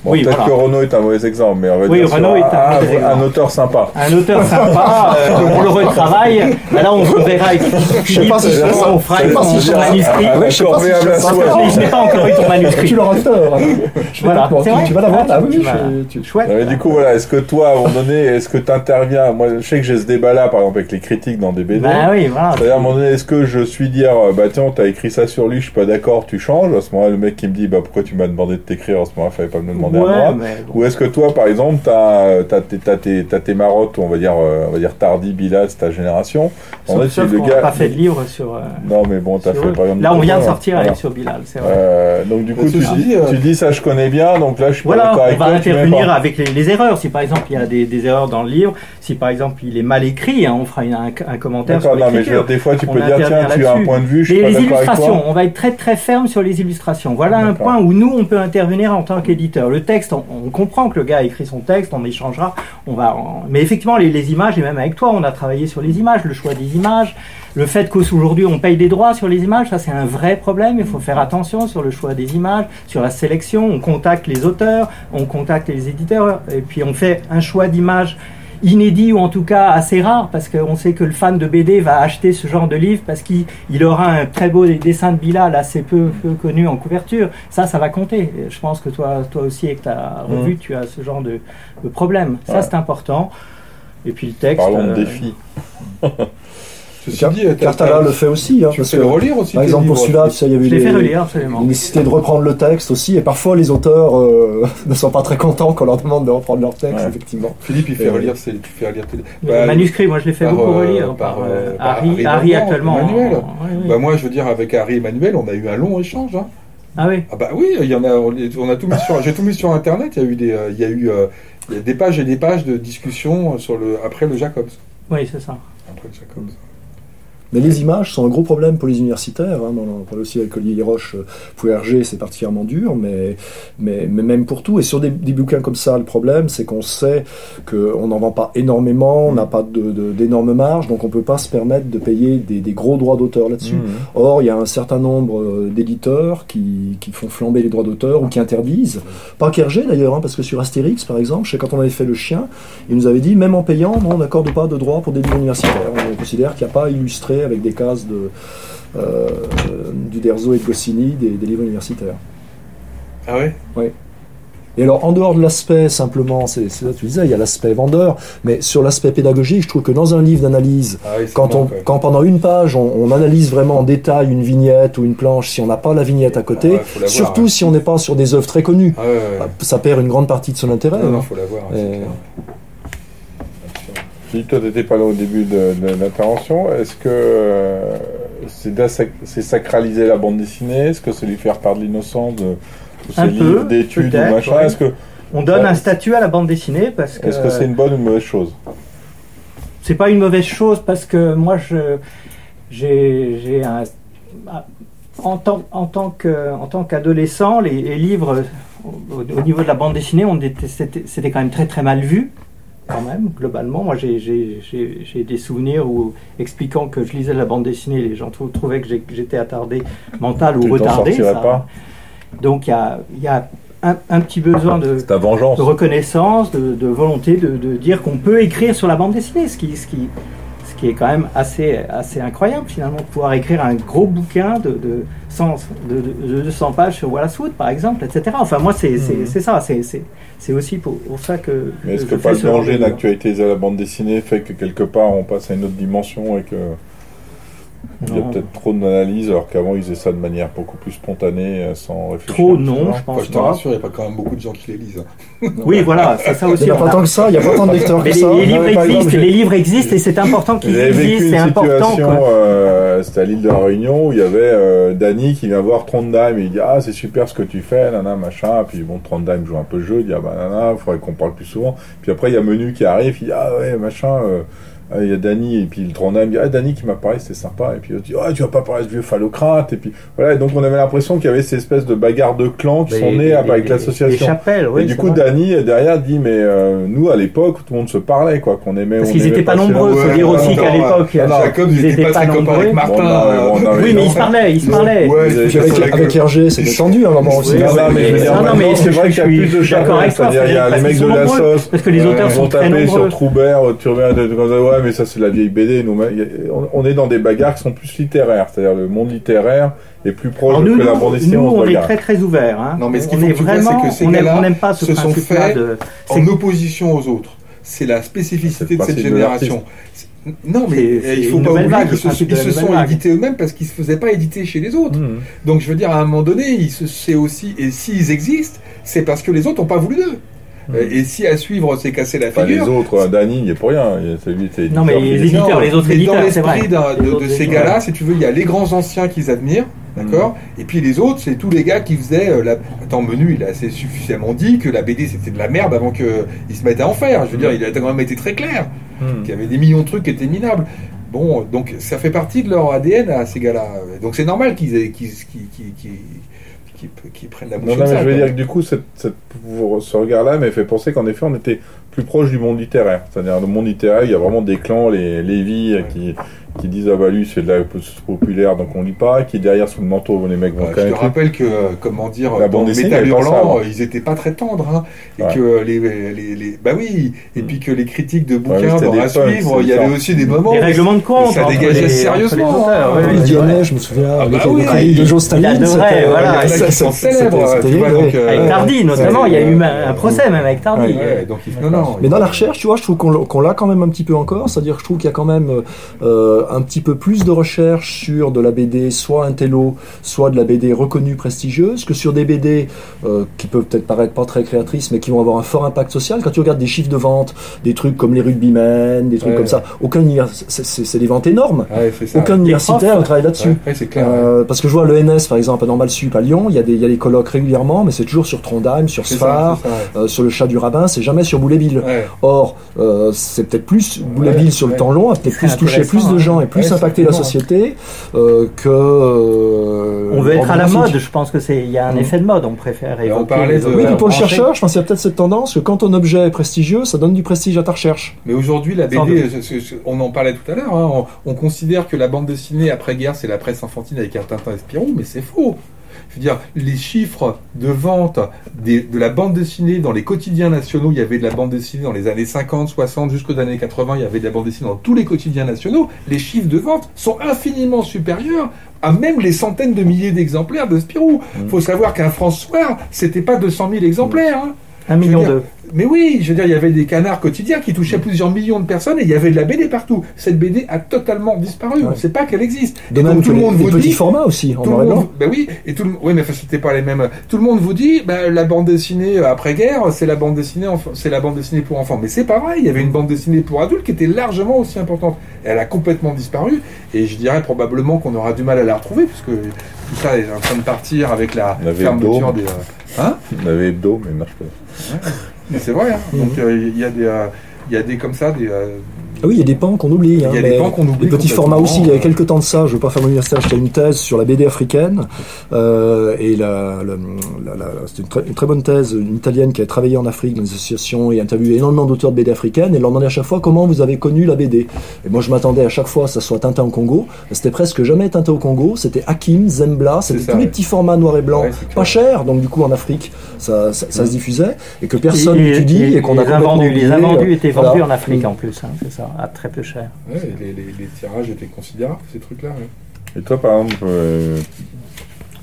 Bon, Oui, peut-être voilà. que Renault est un mauvais exemple, mais on va Oui, dire Renault est un un, mauvais exemple. un auteur sympa. Un auteur sympa, euh, (laughs) on le retravaille. Bah là, on se verra avec Philippe, pas si je euh, fais ça. on fera Je sais pas si je son fais ça. manuscrit. Ah, ouais, je sais pas si je. Mais je n'ai pas encore eu ton manuscrit. Tu l'auras. Je vais (laughs) Voilà, tu- vrai Tu vas l'avoir Ah, Ah tu oui, vas- je- tu- Chouette. Ouais, du coup, voilà, est-ce que toi, à un moment donné, est-ce que tu interviens Moi, je sais que j'ai ce débat-là, par exemple, avec les critiques dans des BD. Bah oui, voilà. C'est-à-dire, à un moment donné, est-ce que je suis dire, euh, bah tiens, t'as écrit ça sur lui, je suis pas d'accord, tu changes? À ce moment-là, le mec qui me dit, bah pourquoi tu m'as demandé de t'écrire? À ce moment-là, fallait pas me le demander Ouais, mais bon. Ou est-ce que toi, par exemple, t'as as, tes, t'as tes, t'as tes marottes, on va dire, euh, on va dire tardi, Bilal, c'est ta génération. En Sauf, fait, sauf si le qu'on gars- n'a pas fait de livre sur. euh, Non, mais bon, t'as sur fait eux. par exemple. Là, on vient de Voilà. sortir avec sur Bilal, c'est vrai. Euh, donc du coup, tu dis, tu dis ça, je connais bien, donc là, je suis pas Voilà, d'accord on avec va tu intervenir pas. avec les, les erreurs. Si par exemple il y a des, des erreurs dans le livre, si par exemple il est mal écrit, hein, on fera une- un, un commentaire sur D'accord, non, mais je veux dire, l'écriture. des fois, tu On peux dire, tiens, tu as un point de vue, je suis Les, pas les d'accord avec illustrations, toi. on va être très très ferme sur les illustrations. Voilà un point où nous on peut intervenir en tant qu'éditeur. Le texte, on, comprend que le gars a écrit son texte, on échangera, on va. en- Mais effectivement, les, les images et même avec toi, on a travaillé sur les images, le choix des images, le fait qu'aujourd'hui on paye des droits sur les images, ça c'est un vrai problème. Il faut faire attention sur le choix des images, sur la sélection. On contacte les auteurs, on contacte les éditeurs, et puis on fait un choix d'images inédit ou en tout cas assez rare parce qu'on sait que le fan de BD va acheter ce genre de livre parce qu'il il aura un très beau dessin de Bilal assez peu, peu connu en couverture. Ça, ça va compter. Je pense que toi, toi aussi avec ta revue, tu as ce genre de, de problème. Ça, c'est important. Et puis le texte. Parlons de euh, défis. (laughs) Ceci Car- dit, Cartala le fait aussi. Hein, Tu parce fais que, le relire aussi. par exemple, pour celui-là, je tu sais, il y avait Je l'ai fait des- relire, absolument. une nécessité de reprendre le texte aussi, et parfois les auteurs euh, (laughs) ne sont pas très contents qu'on leur demande de reprendre leur texte, Ouais. effectivement. Philippe, il fait relire, c'est- tu fais relire tes... Le Bah, manuscrit, moi je l'ai fait par, beaucoup euh, relire par, par, euh, par Harry, Harry Harry actuellement. Emmanuel. Ouais, oui. Bah moi, je veux dire, avec Harry Emmanuel, on a eu un long échange. Hein. Ah oui, Ah bah oui, il y en a, on, on a tout mis sur, j'ai tout mis sur Internet. Il y a eu des, il y a eu, il y a des pages et des pages de discussion sur le après le Jacobs. oui c'est ça. Après le Jacobs. Mais les images sont un gros problème pour les universitaires. Hein. On en parlait aussi avec Olivier Roche euh, pour RG, c'est particulièrement dur, mais, mais, mais même pour tout. Et sur des, des bouquins comme ça, le problème, c'est qu'on sait qu'on n'en vend pas énormément, on n'a pas d'énormes marges, donc on peut pas se permettre de payer des, des gros droits d'auteur là-dessus. Mhm. Or, il y a un certain nombre euh, d'éditeurs qui, qui font flamber les droits d'auteur ou qui interdisent. Pas qu'Hergé d'ailleurs, hein, parce que sur Astérix, par exemple, je sais quand on avait fait le chien, il nous avait dit, même en payant, on n'accorde pas de droits pour des livres universitaires. On considère qu'il n'y a pas illustré avec des cases de, euh, du Derzo et de Goscinny des, des livres universitaires. Ah ouais? Et alors, en dehors de l'aspect, simplement, c'est ça que tu disais, il y a l'aspect vendeur, mais sur l'aspect pédagogique, je trouve que dans un livre d'analyse, Ah oui, quand, on, pendant une page, on, on analyse vraiment en détail une vignette ou une planche, si on n'a pas la vignette à côté, Ouais, la voir, surtout ouais. si on n'est pas sur des œuvres très connues, Ah ouais, ouais, ouais. ça perd une grande partie de son intérêt. Non, non, hein. faut la voir. Philippe, toi, t'étais pas là au début de, de l'intervention. Est-ce que euh, c'est sacraliser la bande dessinée? Est-ce que c'est lui faire l'innocence de tous ces Un livres peu, d'études ou peut-être, machin? ouais. Est-ce que On donne Ouais. un statut à la bande dessinée parce que est-ce que c'est une bonne ou une mauvaise chose? C'est pas une mauvaise chose parce que moi je j'ai j'ai un en tant en tant que en tant qu'adolescent les, les livres au, au niveau de la bande dessinée on était c'était c'était quand même très très mal vu quand même globalement. Moi j'ai des souvenirs où expliquant que je lisais la bande dessinée les gens trou- trouvaient que j'étais attardé mental ou Tu retardé ça. pas. Donc il y a il y a un, un petit besoin de reconnaissance, de, de volonté de, de dire qu'on peut écrire sur la bande dessinée, ce qui, ce qui, ce qui est quand même assez, assez incroyable finalement, de pouvoir écrire un gros bouquin de, de, 100, de, de- de 200 pages sur Wallace Wood par exemple, etc. Enfin moi c'est c'est- c'est ça, c'est- c'est c'est aussi pour, pour ça que... Mais est-ce que pas le de danger livre. d'actualiser la bande dessinée fait que quelque part on passe à une autre dimension et que il y a Non. peut-être trop d'analyse alors qu'avant ils faisaient ça de manière beaucoup plus spontanée euh, sans réfléchir Trop non, je Enfin, pense je te pas. rassure, il n'y a pas quand même beaucoup de gens qui les lisent. hein. (laughs) Oui voilà, c'est ça Il aussi. n'y a pas tant que ça, il n'y a pas tant de lecteurs que les, ça. les livres existent, les livres existent et c'est important qu'ils existent, c'est une important. euh, c'était à l'île de la Réunion, où il y avait euh, Danny qui vient voir Trondheim et il dit Ah, c'est super ce que tu fais, nana, machin. Puis bon, Trondheim joue un peu le jeu, il dit Ah, bah, nana, il faudrait qu'on parle plus souvent. Puis après, il y a Menu qui arrive, il dit Ah, ouais, machin. euh, ah, il y a Danny, et puis le Trondheim dit Ah, Danny qui m'a parlé, c'était sympa. Et puis il dit Ah, tu vas pas parler de vieux phallocrate. Et puis voilà, et donc on avait l'impression qu'il y avait ces espèces de bagarres de clans qui Mais sont nées avec les- l'association. Oui. et du coup, vrai. Danny euh, derrière dit mais euh, nous à l'époque tout le monde se parlait quoi, qu'on aimait. Parce on qu'ils aimait n'étaient pas nombreux, il faut Ouais, dire aussi qu'à l'époque, euh, Jacob, ils ils étaient n'étaient pas très copains nombreux. avec Martin. Mais Oui, mais ils se parlaient, ils se parlaient. Avec. Hergé, c'est détendu à un moment aussi. Non, mais c'est je- vrai qu'il y a plus de toi, c'est-à-dire il y a parce les mecs de la sauce, Parce que les auteurs ils sont taper sur. Troubert, tu de ouais, mais ça c'est de la vieille BD. Nous, on- est dans des bagarres qui sont plus littéraires, c'est-à-dire le monde littéraire est plus proche nous, la bande dessinée. nous, on est très très ouverts. Hein. Non, mais ce qu'il on faut que tu vois, c'est que ces gars-là ce se sont faits de. en opposition aux autres. C'est la spécificité de cette de génération. Non, mais c'est il faut pas oublier qu'ils se, de ils se sont vague. édités eux-mêmes parce qu'ils se faisaient pas éditer chez les autres. Mmh. Donc je veux dire, à un moment donné, ils se, c'est aussi, et s'ils existent, c'est parce que les autres n'ont pas voulu d'eux. Euh, Et si à suivre, c'est casser la Enfin, les figure. autres, euh, Danny, il est pour rien. il est- C'est lui, c'est Non, mais les éditeur, éditeurs, les autres éditeurs, dans l'esprit de, ces gars-là, si tu veux, il y a les grands anciens qu'ils admirent, d'accord? Et puis les autres, c'est tous les gars qui faisaient. euh, la... Attends, Menu, il a assez suffisamment dit que la BD c'était de la merde avant qu'ils se mettent à en faire. Je veux dire, il a quand même été très clair Mmh. qu'il y avait des millions de trucs qui étaient minables. Bon, donc ça fait partie de leur ADN à ces gars-là. Donc c'est normal qu'ils aient- qu'ils- qu'ils- qu'ils- qu'ils prennent la bouche Non, non, mais ça, je veux dire que du coup, cette, cette- ce regard-là m'a fait penser qu'en effet, on était plus proche du monde littéraire. C'est-à-dire, le monde littéraire, il y a vraiment des clans, les Lévi, euh, qui, qui disent Ah bah lui, c'est de la populaire, donc on lit pas. Qui derrière, sous le manteau, les mecs vont Euh, je te rappelle que, euh, comment dire, La dans bande dessinée, Métal Hurlant, hein. euh, ils étaient pas très tendres, hein, et Ouais. que les, les, les- bah oui, et Mm. puis que les critiques de bouquins c'était dans à punks, suivre, c'est il y avait aussi des moments. Les où règlements de compte. ça entre dégageait les- sérieusement, auteurs, hein. ouais, Il ouais, Dianet, ouais. je me souviens, Ah bah oui, il- de Joe Staline. c'était- voilà. Il y en a ça, sont célèbres, euh, Avec Tardy, notamment, il y a eu un, procès même avec Tardy. Ouais, Ouais. Mais dans la recherche, tu vois, je trouve qu'on l'a- quand même un petit peu encore. C'est-à-dire, que je trouve qu'il y a quand même euh, un petit peu plus de recherche sur de la BD, soit intello, soit de la BD reconnue, prestigieuse, que sur des BD euh, qui peuvent peut-être paraître pas très créatrices, mais qui vont avoir un fort impact social. Quand tu regardes des chiffres de vente, des trucs comme les rugbymen, des trucs Ouais. comme ça, aucun univers, c'est- des ventes énormes. Ouais, c'est ça. Aucun universitaire ne travaille là-dessus. Euh, parce que je vois le NS par exemple à Normal Sup à Lyon, il y a des, il y a des colloques régulièrement, mais c'est toujours sur Trondheim, sur Sfar, ça, euh, sur le chat du rabbin, c'est jamais sur. Ouais. Or, c'est peut-être plus Ouais, sur le temps long, a peut-être plus touché plus de hein. Gens et plus Ouais, impacté la société euh, que. euh, On veut être à la mode, je pense que c'est il y a un Mhm. effet de mode, on préfère Et on évoquer parlait de- Oui, mais pour le chercheur, je pense qu'il y a peut-être cette tendance que quand ton objet est prestigieux, ça donne du prestige à ta recherche. Mais aujourd'hui, la BD, on en parlait tout à l'heure, hein, on, on considère que la bande dessinée après-guerre, c'est la presse enfantine avec un Tintin et Spirou, mais c'est faux. Je veux dire, les chiffres de vente des- de la bande dessinée dans les quotidiens nationaux, il y avait de la bande dessinée dans les années 50, 60, jusqu'aux années 80, il y avait de la bande dessinée dans tous les quotidiens nationaux. Les chiffres de vente sont infiniment supérieurs à même les centaines de milliers d'exemplaires de Spirou. Mm. Faut savoir qu'un François, c'était pas 200 000 exemplaires. hein. Un million de. Mais oui, je veux dire, il y avait des canards quotidiens qui touchaient plusieurs millions de personnes et il y avait de la BD partout. Cette BD a totalement disparu. On ne sait pas qu'elle existe. De Et même donc, tout le les, monde les vous petits dit. formats aussi, en noir et blanc. ben oui, et tout le, oui, mais c'était pas les mêmes. Tout le monde vous dit, ben, la bande dessinée euh, après-guerre, c'est la bande dessinée, c'est la bande dessinée pour enfants. Mais c'est pas vrai. Il y avait une bande dessinée pour adultes qui était largement aussi importante. Elle a complètement disparu, et je dirais probablement qu'on aura du mal à la retrouver, puisque tout ça est en train de partir avec la fermeture des. euh, Hein? On avait Hebdo, mais il marche pas. C'est vrai. hein. Donc euh, il y a des, euh, il y a des comme ça des. Euh, Ah oui, il y a des pans qu'on oublie. hein, Il y a des pans qu'on oublie Les petits formats aussi. Il y a quelques temps de ça, je ne veux pas faire mon universitaire, j'étais une thèse sur la BD africaine. Euh, et la, la, la- la- c'était une très, une très bonne thèse, une italienne qui a travaillé en Afrique dans des associations et interviewé énormément d'auteurs de BD africaines. Et elle leur demandait à chaque fois comment vous avez connu la BD. Et moi, je m'attendais à chaque fois que ça soit Tintin au Congo. C'était presque jamais Tintin au Congo. C'était Hakim, Zembla. C'était ça, tous les ouais. petits formats noir et blanc. Ouais, pas cher. Donc, du coup, en Afrique, ça, ça, ça se diffusait. Et que personne Et- n'étudie et, et qu'on a les invendus, les oublié, invendus euh, étaient voilà. vendus en Afrique en plus, hein, c'est ça, à très peu cher. ouais, les, les- les tirages étaient considérables ces trucs-là. ouais. Et toi, par exemple, euh,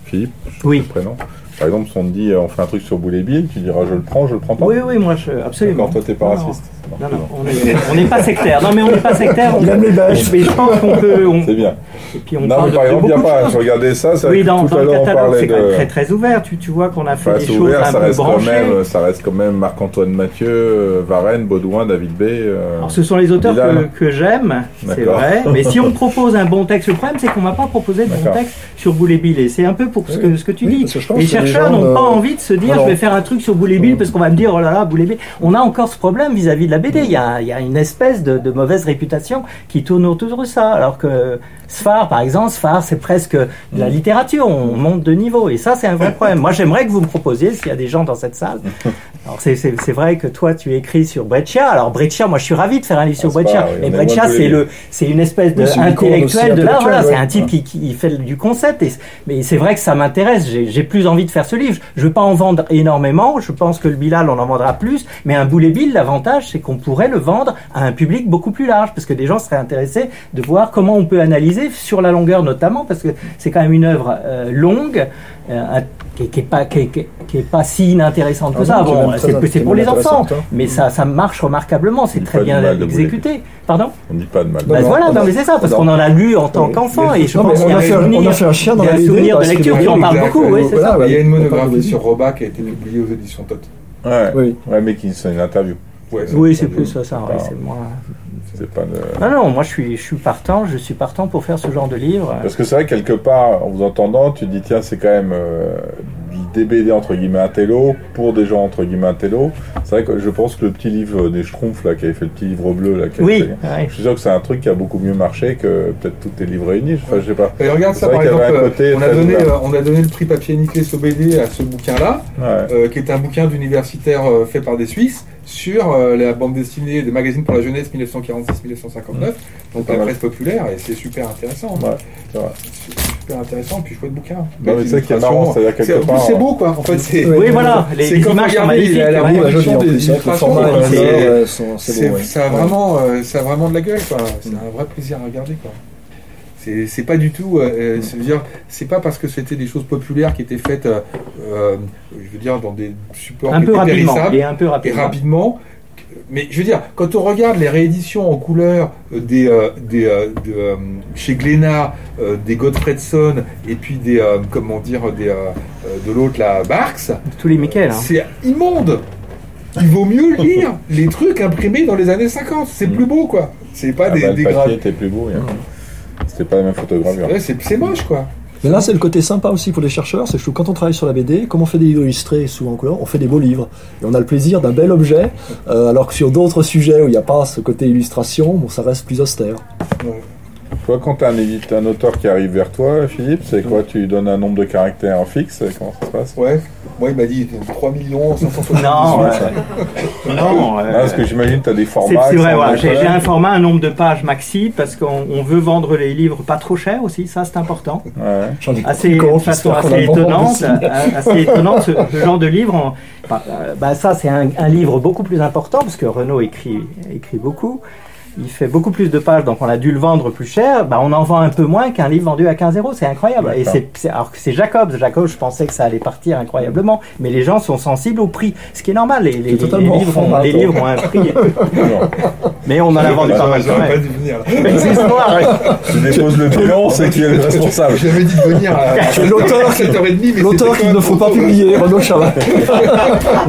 Philippe, Oui. prénom, par exemple, si on te dit euh, on fait un truc sur Boulet Bill, tu diras je le prends, je le prends pas? Oui, oui, moi, je, absolument. D'accord, toi, t'es pas Non, raciste. Non, non, on est- on n'est pas sectaire. Non, mais on n'est pas sectaire. Il on- aime les. Mais je pense qu'on peut. on- C'est bien. Et puis on non, parle mais de, par de exemple, il n'y a beaucoup de pas. choses. Je regardais ça, c'est vrai Oui, dans, tout dans à le catalogue, c'est quand même de. très très ouvert. Tu, tu vois qu'on a fait Enfin, des choses ouvert, un ça peu reste, quand même, ça reste quand même Marc-Antoine Mathieu, euh, Varenne, Baudouin, David B. euh, Alors, ce sont les auteurs que, que j'aime, c'est vrai. Mais si on (laughs) propose un bon texte, le problème c'est qu'on m'a pas proposé de bon texte sur Boulet Bill. Et c'est un peu pour ce que, ce que tu Oui, dis. Les chercheurs n'ont euh, pas envie de se dire je vais faire un truc sur Boulet Bill parce qu'on va me dire oh là là Boulet Bill. On a encore ce problème vis-à-vis de la BD. Il y a, une espèce de, mauvaise réputation qui tourne autour de ça. Alors que Sfar, par exemple, Sfar c'est presque de la littérature. On monte de niveau et ça c'est un vrai problème. Moi j'aimerais que vous me proposiez s'il y a des gens dans cette salle. Alors c'est- vrai que toi tu écris sur Breccia. Alors Breccia, moi je suis ravi de faire un livre sur Ah, c'est Breccia. oui, aime Breccia c'est le c'est une espèce de intellectuel de là. Voilà, c'est un type qui, qui fait du concept. Et, mais c'est vrai que ça m'intéresse. J'ai j'ai plus envie de faire ce livre. Je veux pas en vendre énormément. Je pense que le Bilal on en vendra plus. Mais un boulet bill, l'avantage c'est qu'on pourrait le vendre à un public beaucoup plus large parce que des gens seraient intéressés de voir comment on peut analyser sur la longueur notamment parce que c'est quand même une œuvre euh, longue. Euh, qui, qui est pas qui, est- qui pas si inintéressante que Ah ça. Bon, c'est pour les enfants, hein. mais ça ça marche remarquablement. C'est très bien exécuté. Pardon? On dit pas de mal. Bah non, voilà, non, non, mais c'est ça, parce qu'on en a lu en tant qu'enfant et je Non, pense qu'il y a un souvenir. a fait un chien dans Il y a la un BD. souvenir de lecture qui en parle beaucoup. Il y a une monographie sur Roba qui a été publiée aux éditions Tot. Ouais. Mais qui c'est une interview. Oui, c'est plus ça, ça, Ah. c'est moins. C'est pas de... Non, non, moi je suis, je suis partant, je suis partant pour faire ce genre de livre. Parce que c'est vrai, quelque part, en vous entendant, tu dis, tiens, c'est quand même euh, des BD entre guillemets intello pour des gens entre guillemets intello. C'est vrai que je pense que le petit livre des Schtroumpfs, là, qui avait fait le petit livre bleu, là, qui a Oui, fait- ouais. je suis sûr que c'est un truc qui a beaucoup mieux marché que peut-être tous tes livres réunis. Enfin, je sais pas. Et regarde ça par exemple, côté on a, donné, euh, on a donné le prix papier Niclés au BD à ce bouquin-là, Ouais. euh, qui est un bouquin d'universitaire euh, fait par des Suisses sur euh, la bande dessinée des magazines pour la jeunesse 1946-1959, donc Pas la presse populaire, et c'est super intéressant. Ouais, super intéressant, puis chouette bouquin. Non, mais c'est ça qui est marrant, c'est-à-dire C'est- quelque part. c'est beau quoi, en fait c'est... Oui, voilà, les, C'est les comme images sont magnifiques. la- la bah, en des Le illustrations, ça, a vraiment, euh, ça a vraiment de la gueule, quoi. C'est un vrai plaisir à regarder, quoi. C'est c'est pas du tout, euh, euh, c'est dire, c'est pas parce que c'était des choses populaires qui étaient faites, euh, euh, je veux dire, dans des supports Un qui peu étaient rapidement. Et un peu et rapidement. Mais je veux dire, quand on regarde les rééditions en couleur euh, des, euh, des euh, de, euh, chez Glénat, euh, des Godfredson et puis des euh, comment dire des de l'autre la Barks, Tous les Michael. Hein. c'est immonde. Il vaut mieux lire (laughs) les trucs imprimés dans les années 50. C'est plus beau quoi. C'est pas Ah des, bah, le des papier gra- était plus beau. hein. C'était pas la même. Ouais, c'est c'est moche quoi. Mais là, c'est le côté sympa aussi pour les chercheurs, c'est que quand on travaille sur la BD, comme on fait des livres illustrés souvent en couleur, on fait des beaux livres. Et on a le plaisir d'un bel objet, euh, alors que sur d'autres sujets où il n'y a pas ce côté illustration, bon, ça reste plus austère. Toi, quand un, édite- un auteur qui arrive vers toi, Philippe, c'est quoi? Tu lui donnes un nombre de caractères fixe Comment ça se passe? Ouais. Moi il m'a dit 3 millions 578. Non, euh, non. euh, parce que j'imagine que t'as des C'est formats. c'est vrai, des j'ai un format, un nombre de pages maxi, parce qu'on on veut vendre les livres pas trop cher aussi, ça c'est important. Ouais. J'en ai Assez, façon a assez étonnante, euh, assez étonnante ce, ce genre de livre. bah, euh, bah, ça c'est un, un livre beaucoup plus important, parce que Renaud écrit, écrit beaucoup. Il fait beaucoup plus de pages, donc on a dû le vendre plus cher. Bah, on en vend un peu moins qu'un livre vendu à 15 euros. C'est incroyable. Et c'est, c'est- alors que c'est Jacob. Jacob, je pensais que ça allait partir incroyablement. Mais les gens sont sensibles au prix. Ce qui est normal. Les, les- les totalement livres, ont, format, les toi. livres ont un prix. (laughs) Mais on en a vendu pas mal quand J'aurais pas même. dû venir. Mais c'est histoire. Tu déposes le bilan, c'est qui est le responsable. J'avais dit de venir à (laughs) C'est l'auteur qui- 7h30, mais L'auteur qu'il ne faut pas même publier, Renaud.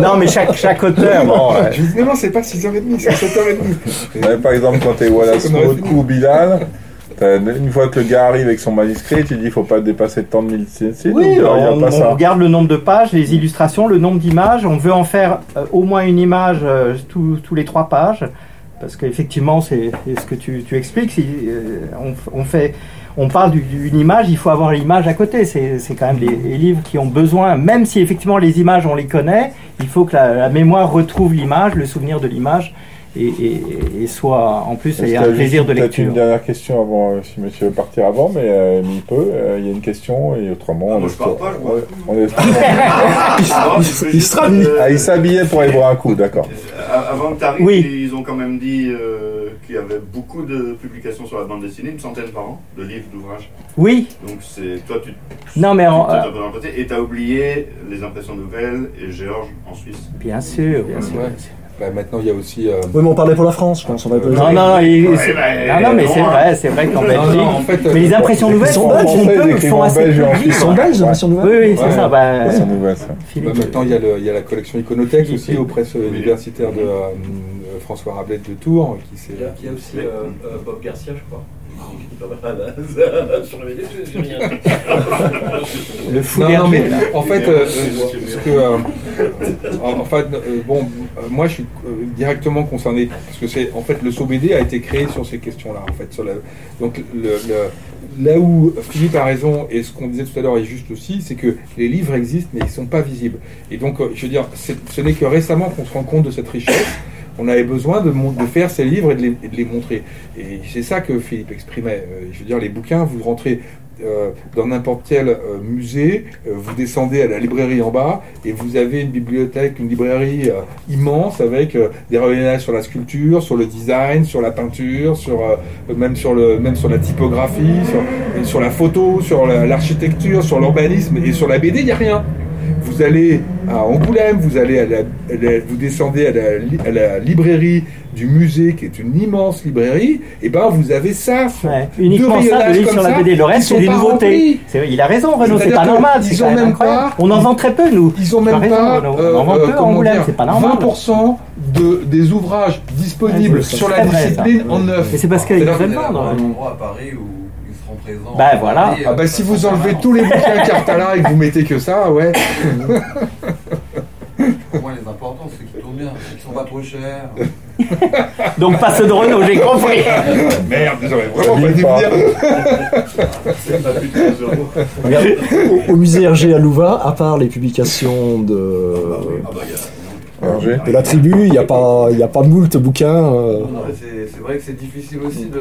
Non, mais chaque, chaque auteur, bon, euh, Je dis non, non, c'est pas 6h30, c'est 7h30. Ouais, par exemple, quand t'es Wallace ou Bilal, une fois que le gars arrive avec son manuscrit, tu dis faut pas dépasser tant de mille sites. oui, il on, on ça. regarde le nombre de pages, les illustrations, le nombre d'images. On veut en faire euh, au moins une image euh, tous- tous les trois pages. Parce qu'effectivement, c'est ce que tu, tu expliques. si, euh, on, on fait, on parle du- d'une image, il faut avoir l'image à côté. C'est c'est quand même les, les livres qui ont besoin, même si effectivement les images, on les connaît, il faut que la, la mémoire retrouve l'image, le souvenir de l'image, et, et- et soit en plus y un plaisir de Peut-être lecture. une dernière question avant, euh, si monsieur veut partir avant, mais, euh, mais il peut. Euh, Il y a une question et autrement. Ah, on je pars pas, je on est- (laughs) il Ah, il s'habillait pour aller boire un coup, d'accord. Avant que tu arrives, Oui. ils ont quand même dit euh, qu'il y avait beaucoup de publications sur la bande dessinée, une centaine par an, de livres, d'ouvrages. Oui, Donc c'est toi, tu non mais en- tu euh, et t'as oublié les impressions nouvelles et Georges en Suisse. bien sûr, bien sûr. Ouais. Bah, maintenant, il y a aussi. euh, Oui, mais on parlait pour la France, je pense. On va pas- Non, non, non, il- Ouais, c'est- bah, non, non, mais c'est vrai, c'est vrai qu'en Belgique. non, en fait, mais les euh, impressions nouvelles sont belges, ils font assez. Ils sont belges, les Oui, nouvelles oui, c'est Ouais. ça. Bah, C'est ça. Bah, Philippe, maintenant, il y, a le- il y a la collection Iconotex aussi aux presses universitaires de euh, François Rabelais de Tours. Qui s'est- Il y a aussi euh, euh, Bob Garcia, je crois. Le BD, fou Non, non, mais en fait, euh, euh, ce que, euh, en, en fait, euh, bon, euh, moi, je suis euh, directement concerné parce que c'est, en fait, le SOBD a été créé sur ces questions-là, en fait, sur la, donc le, le- là où Philippe a raison et ce qu'on disait tout à l'heure est juste aussi, c'est que les livres existent mais ils sont pas visibles. Et donc, euh, je veux dire, ce n'est que récemment qu'on se rend compte de cette richesse. On avait besoin de, faire ces livres et de les, montrer. Et c'est ça que Philippe exprimait. Euh, je veux dire, les bouquins, vous rentrez euh, dans n'importe quel euh, musée, vous descendez à la librairie en bas et vous avez une bibliothèque, une librairie immense avec des relignages sur la sculpture, sur le design, sur la peinture, sur même sur le même sur la typographie, sur, la photo, sur la- l'architecture, sur l'urbanisme et sur la BD, il n'y a rien. Vous allez à Angoulême, vous allez à la, à la- vous descendez à la, li- à la librairie du musée qui est une immense librairie, et ben vous avez ça. Ouais, uniquement Deux ça, le rayonnages livre comme sur la BD. Le reste, c'est des nouveautés. Il a raison, Renaud, c'est pas normal. ils ont même pas- On en vend très peu, nous. Ils ont même raison, pas euh, On en vend euh, peu à comment Angoulême, c'est pas normal. 20% de, des ouvrages disponibles Ouais, sur la vrai, discipline en neuf. Mais c'est parce qu'ils C'est-à-dire veulent Il y a vendre. un endroit à Paris où Bah, voilà. Ah bah si vous enlevez tous les bouquins (laughs) Cartala et que vous mettez que ça, ouais. Pour moi, les importants, c'est qu'ils tournent bien, qu'ils sont pas trop chers. (laughs) Donc, pas ceux de Renault, j'ai compris. (laughs) Merde, j'aurais vraiment pas dû pas. vous dire. C'est pas plus de 15 euros. Regarde, au, au musée Hergé à Louvain, à part les publications de, Ah bah, il y a- Hergé. de la tribu, il n'y a pas, il y a pas moult bouquins. euh, c'est vrai que c'est difficile aussi de.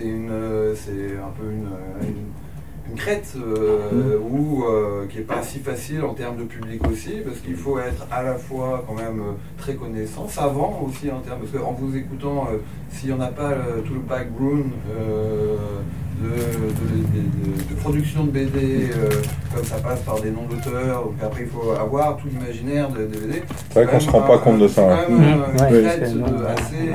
C'est une, euh, c'est un peu une, euh, une, une crête euh, où, euh, qui est pas si facile en termes de public aussi, parce qu'il faut être à la fois quand même très connaissant, savant aussi en termes, parce qu'en vous écoutant, euh, s'il n'y en a pas tout le background euh, de, de- de- de- de production de BD, euh, comme ça passe par des noms d'auteurs, donc après il faut avoir tout l'imaginaire de, des BD. C'est vrai qu'on se rend pas compte de ça. C'est quand même une assez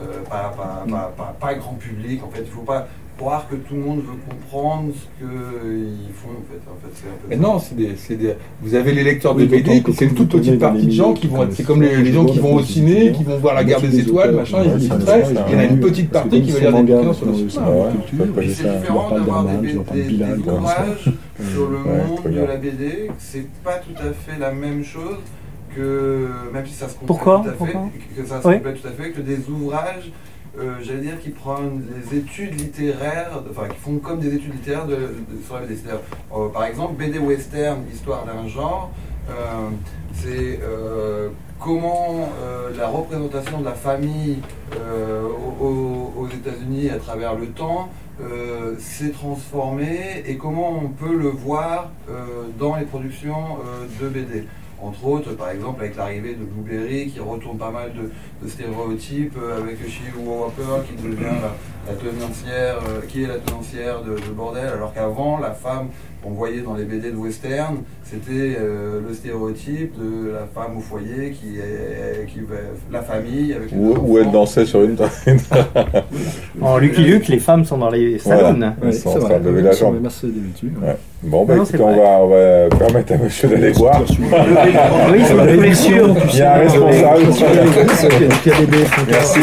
de euh, euh, pas, pas, pas, pas, grand public. En fait, il faut pas croire que tout le monde veut comprendre ce qu'ils font. En fait, en fait c'est un peu Mais non, c'est des, c'est des- vous avez les lecteurs de Oui, BD, puis que c'est une toute petite partie de gens qui vont être. C'est comme les, les gens qui vont au ciné, qui vont voir la guerre des étoiles, machin, ils. Il y en a une petite partie qui va lire des bouquins sur le cinéma. C'est différent d'avoir des, de ouvrages sur le monde de la BD. C'est pas tout à fait la même chose que, même si ça se complète Pourquoi tout à fait, Pourquoi que ça se Oui. complète tout à fait, que des ouvrages, euh, j'allais dire, qui prennent des études littéraires, enfin, qui font comme des études littéraires de, de- sur la BD. Euh, par exemple, BD western, histoire d'un genre, euh, c'est comment la représentation de la famille au- au- aux États-Unis à travers le temps euh, s'est transformée et comment on peut le voir euh, dans les productions euh, de BD. Entre autres, par exemple, avec l'arrivée de Blueberry qui retourne pas mal de, stéréotypes, euh, avec Shield Walker qui devient la, tenancière, euh, qui est la tenancière de bordel, alors qu'avant, la femme qu'on voyait dans les BD de western, c'était euh, le stéréotype de la femme au foyer qui est qui la famille avec Où, où elle dansait sur une (laughs) En Lucky Luke, les femmes sont dans les salons. Voilà. Ouais, sont en c'est train vrai. de lever la jambe. Ouais. Bon, bah Non, on va, on va permettre à monsieur d'aller voir. (laughs) Oui, c'est une lecture. Il y a un responsable. Merci.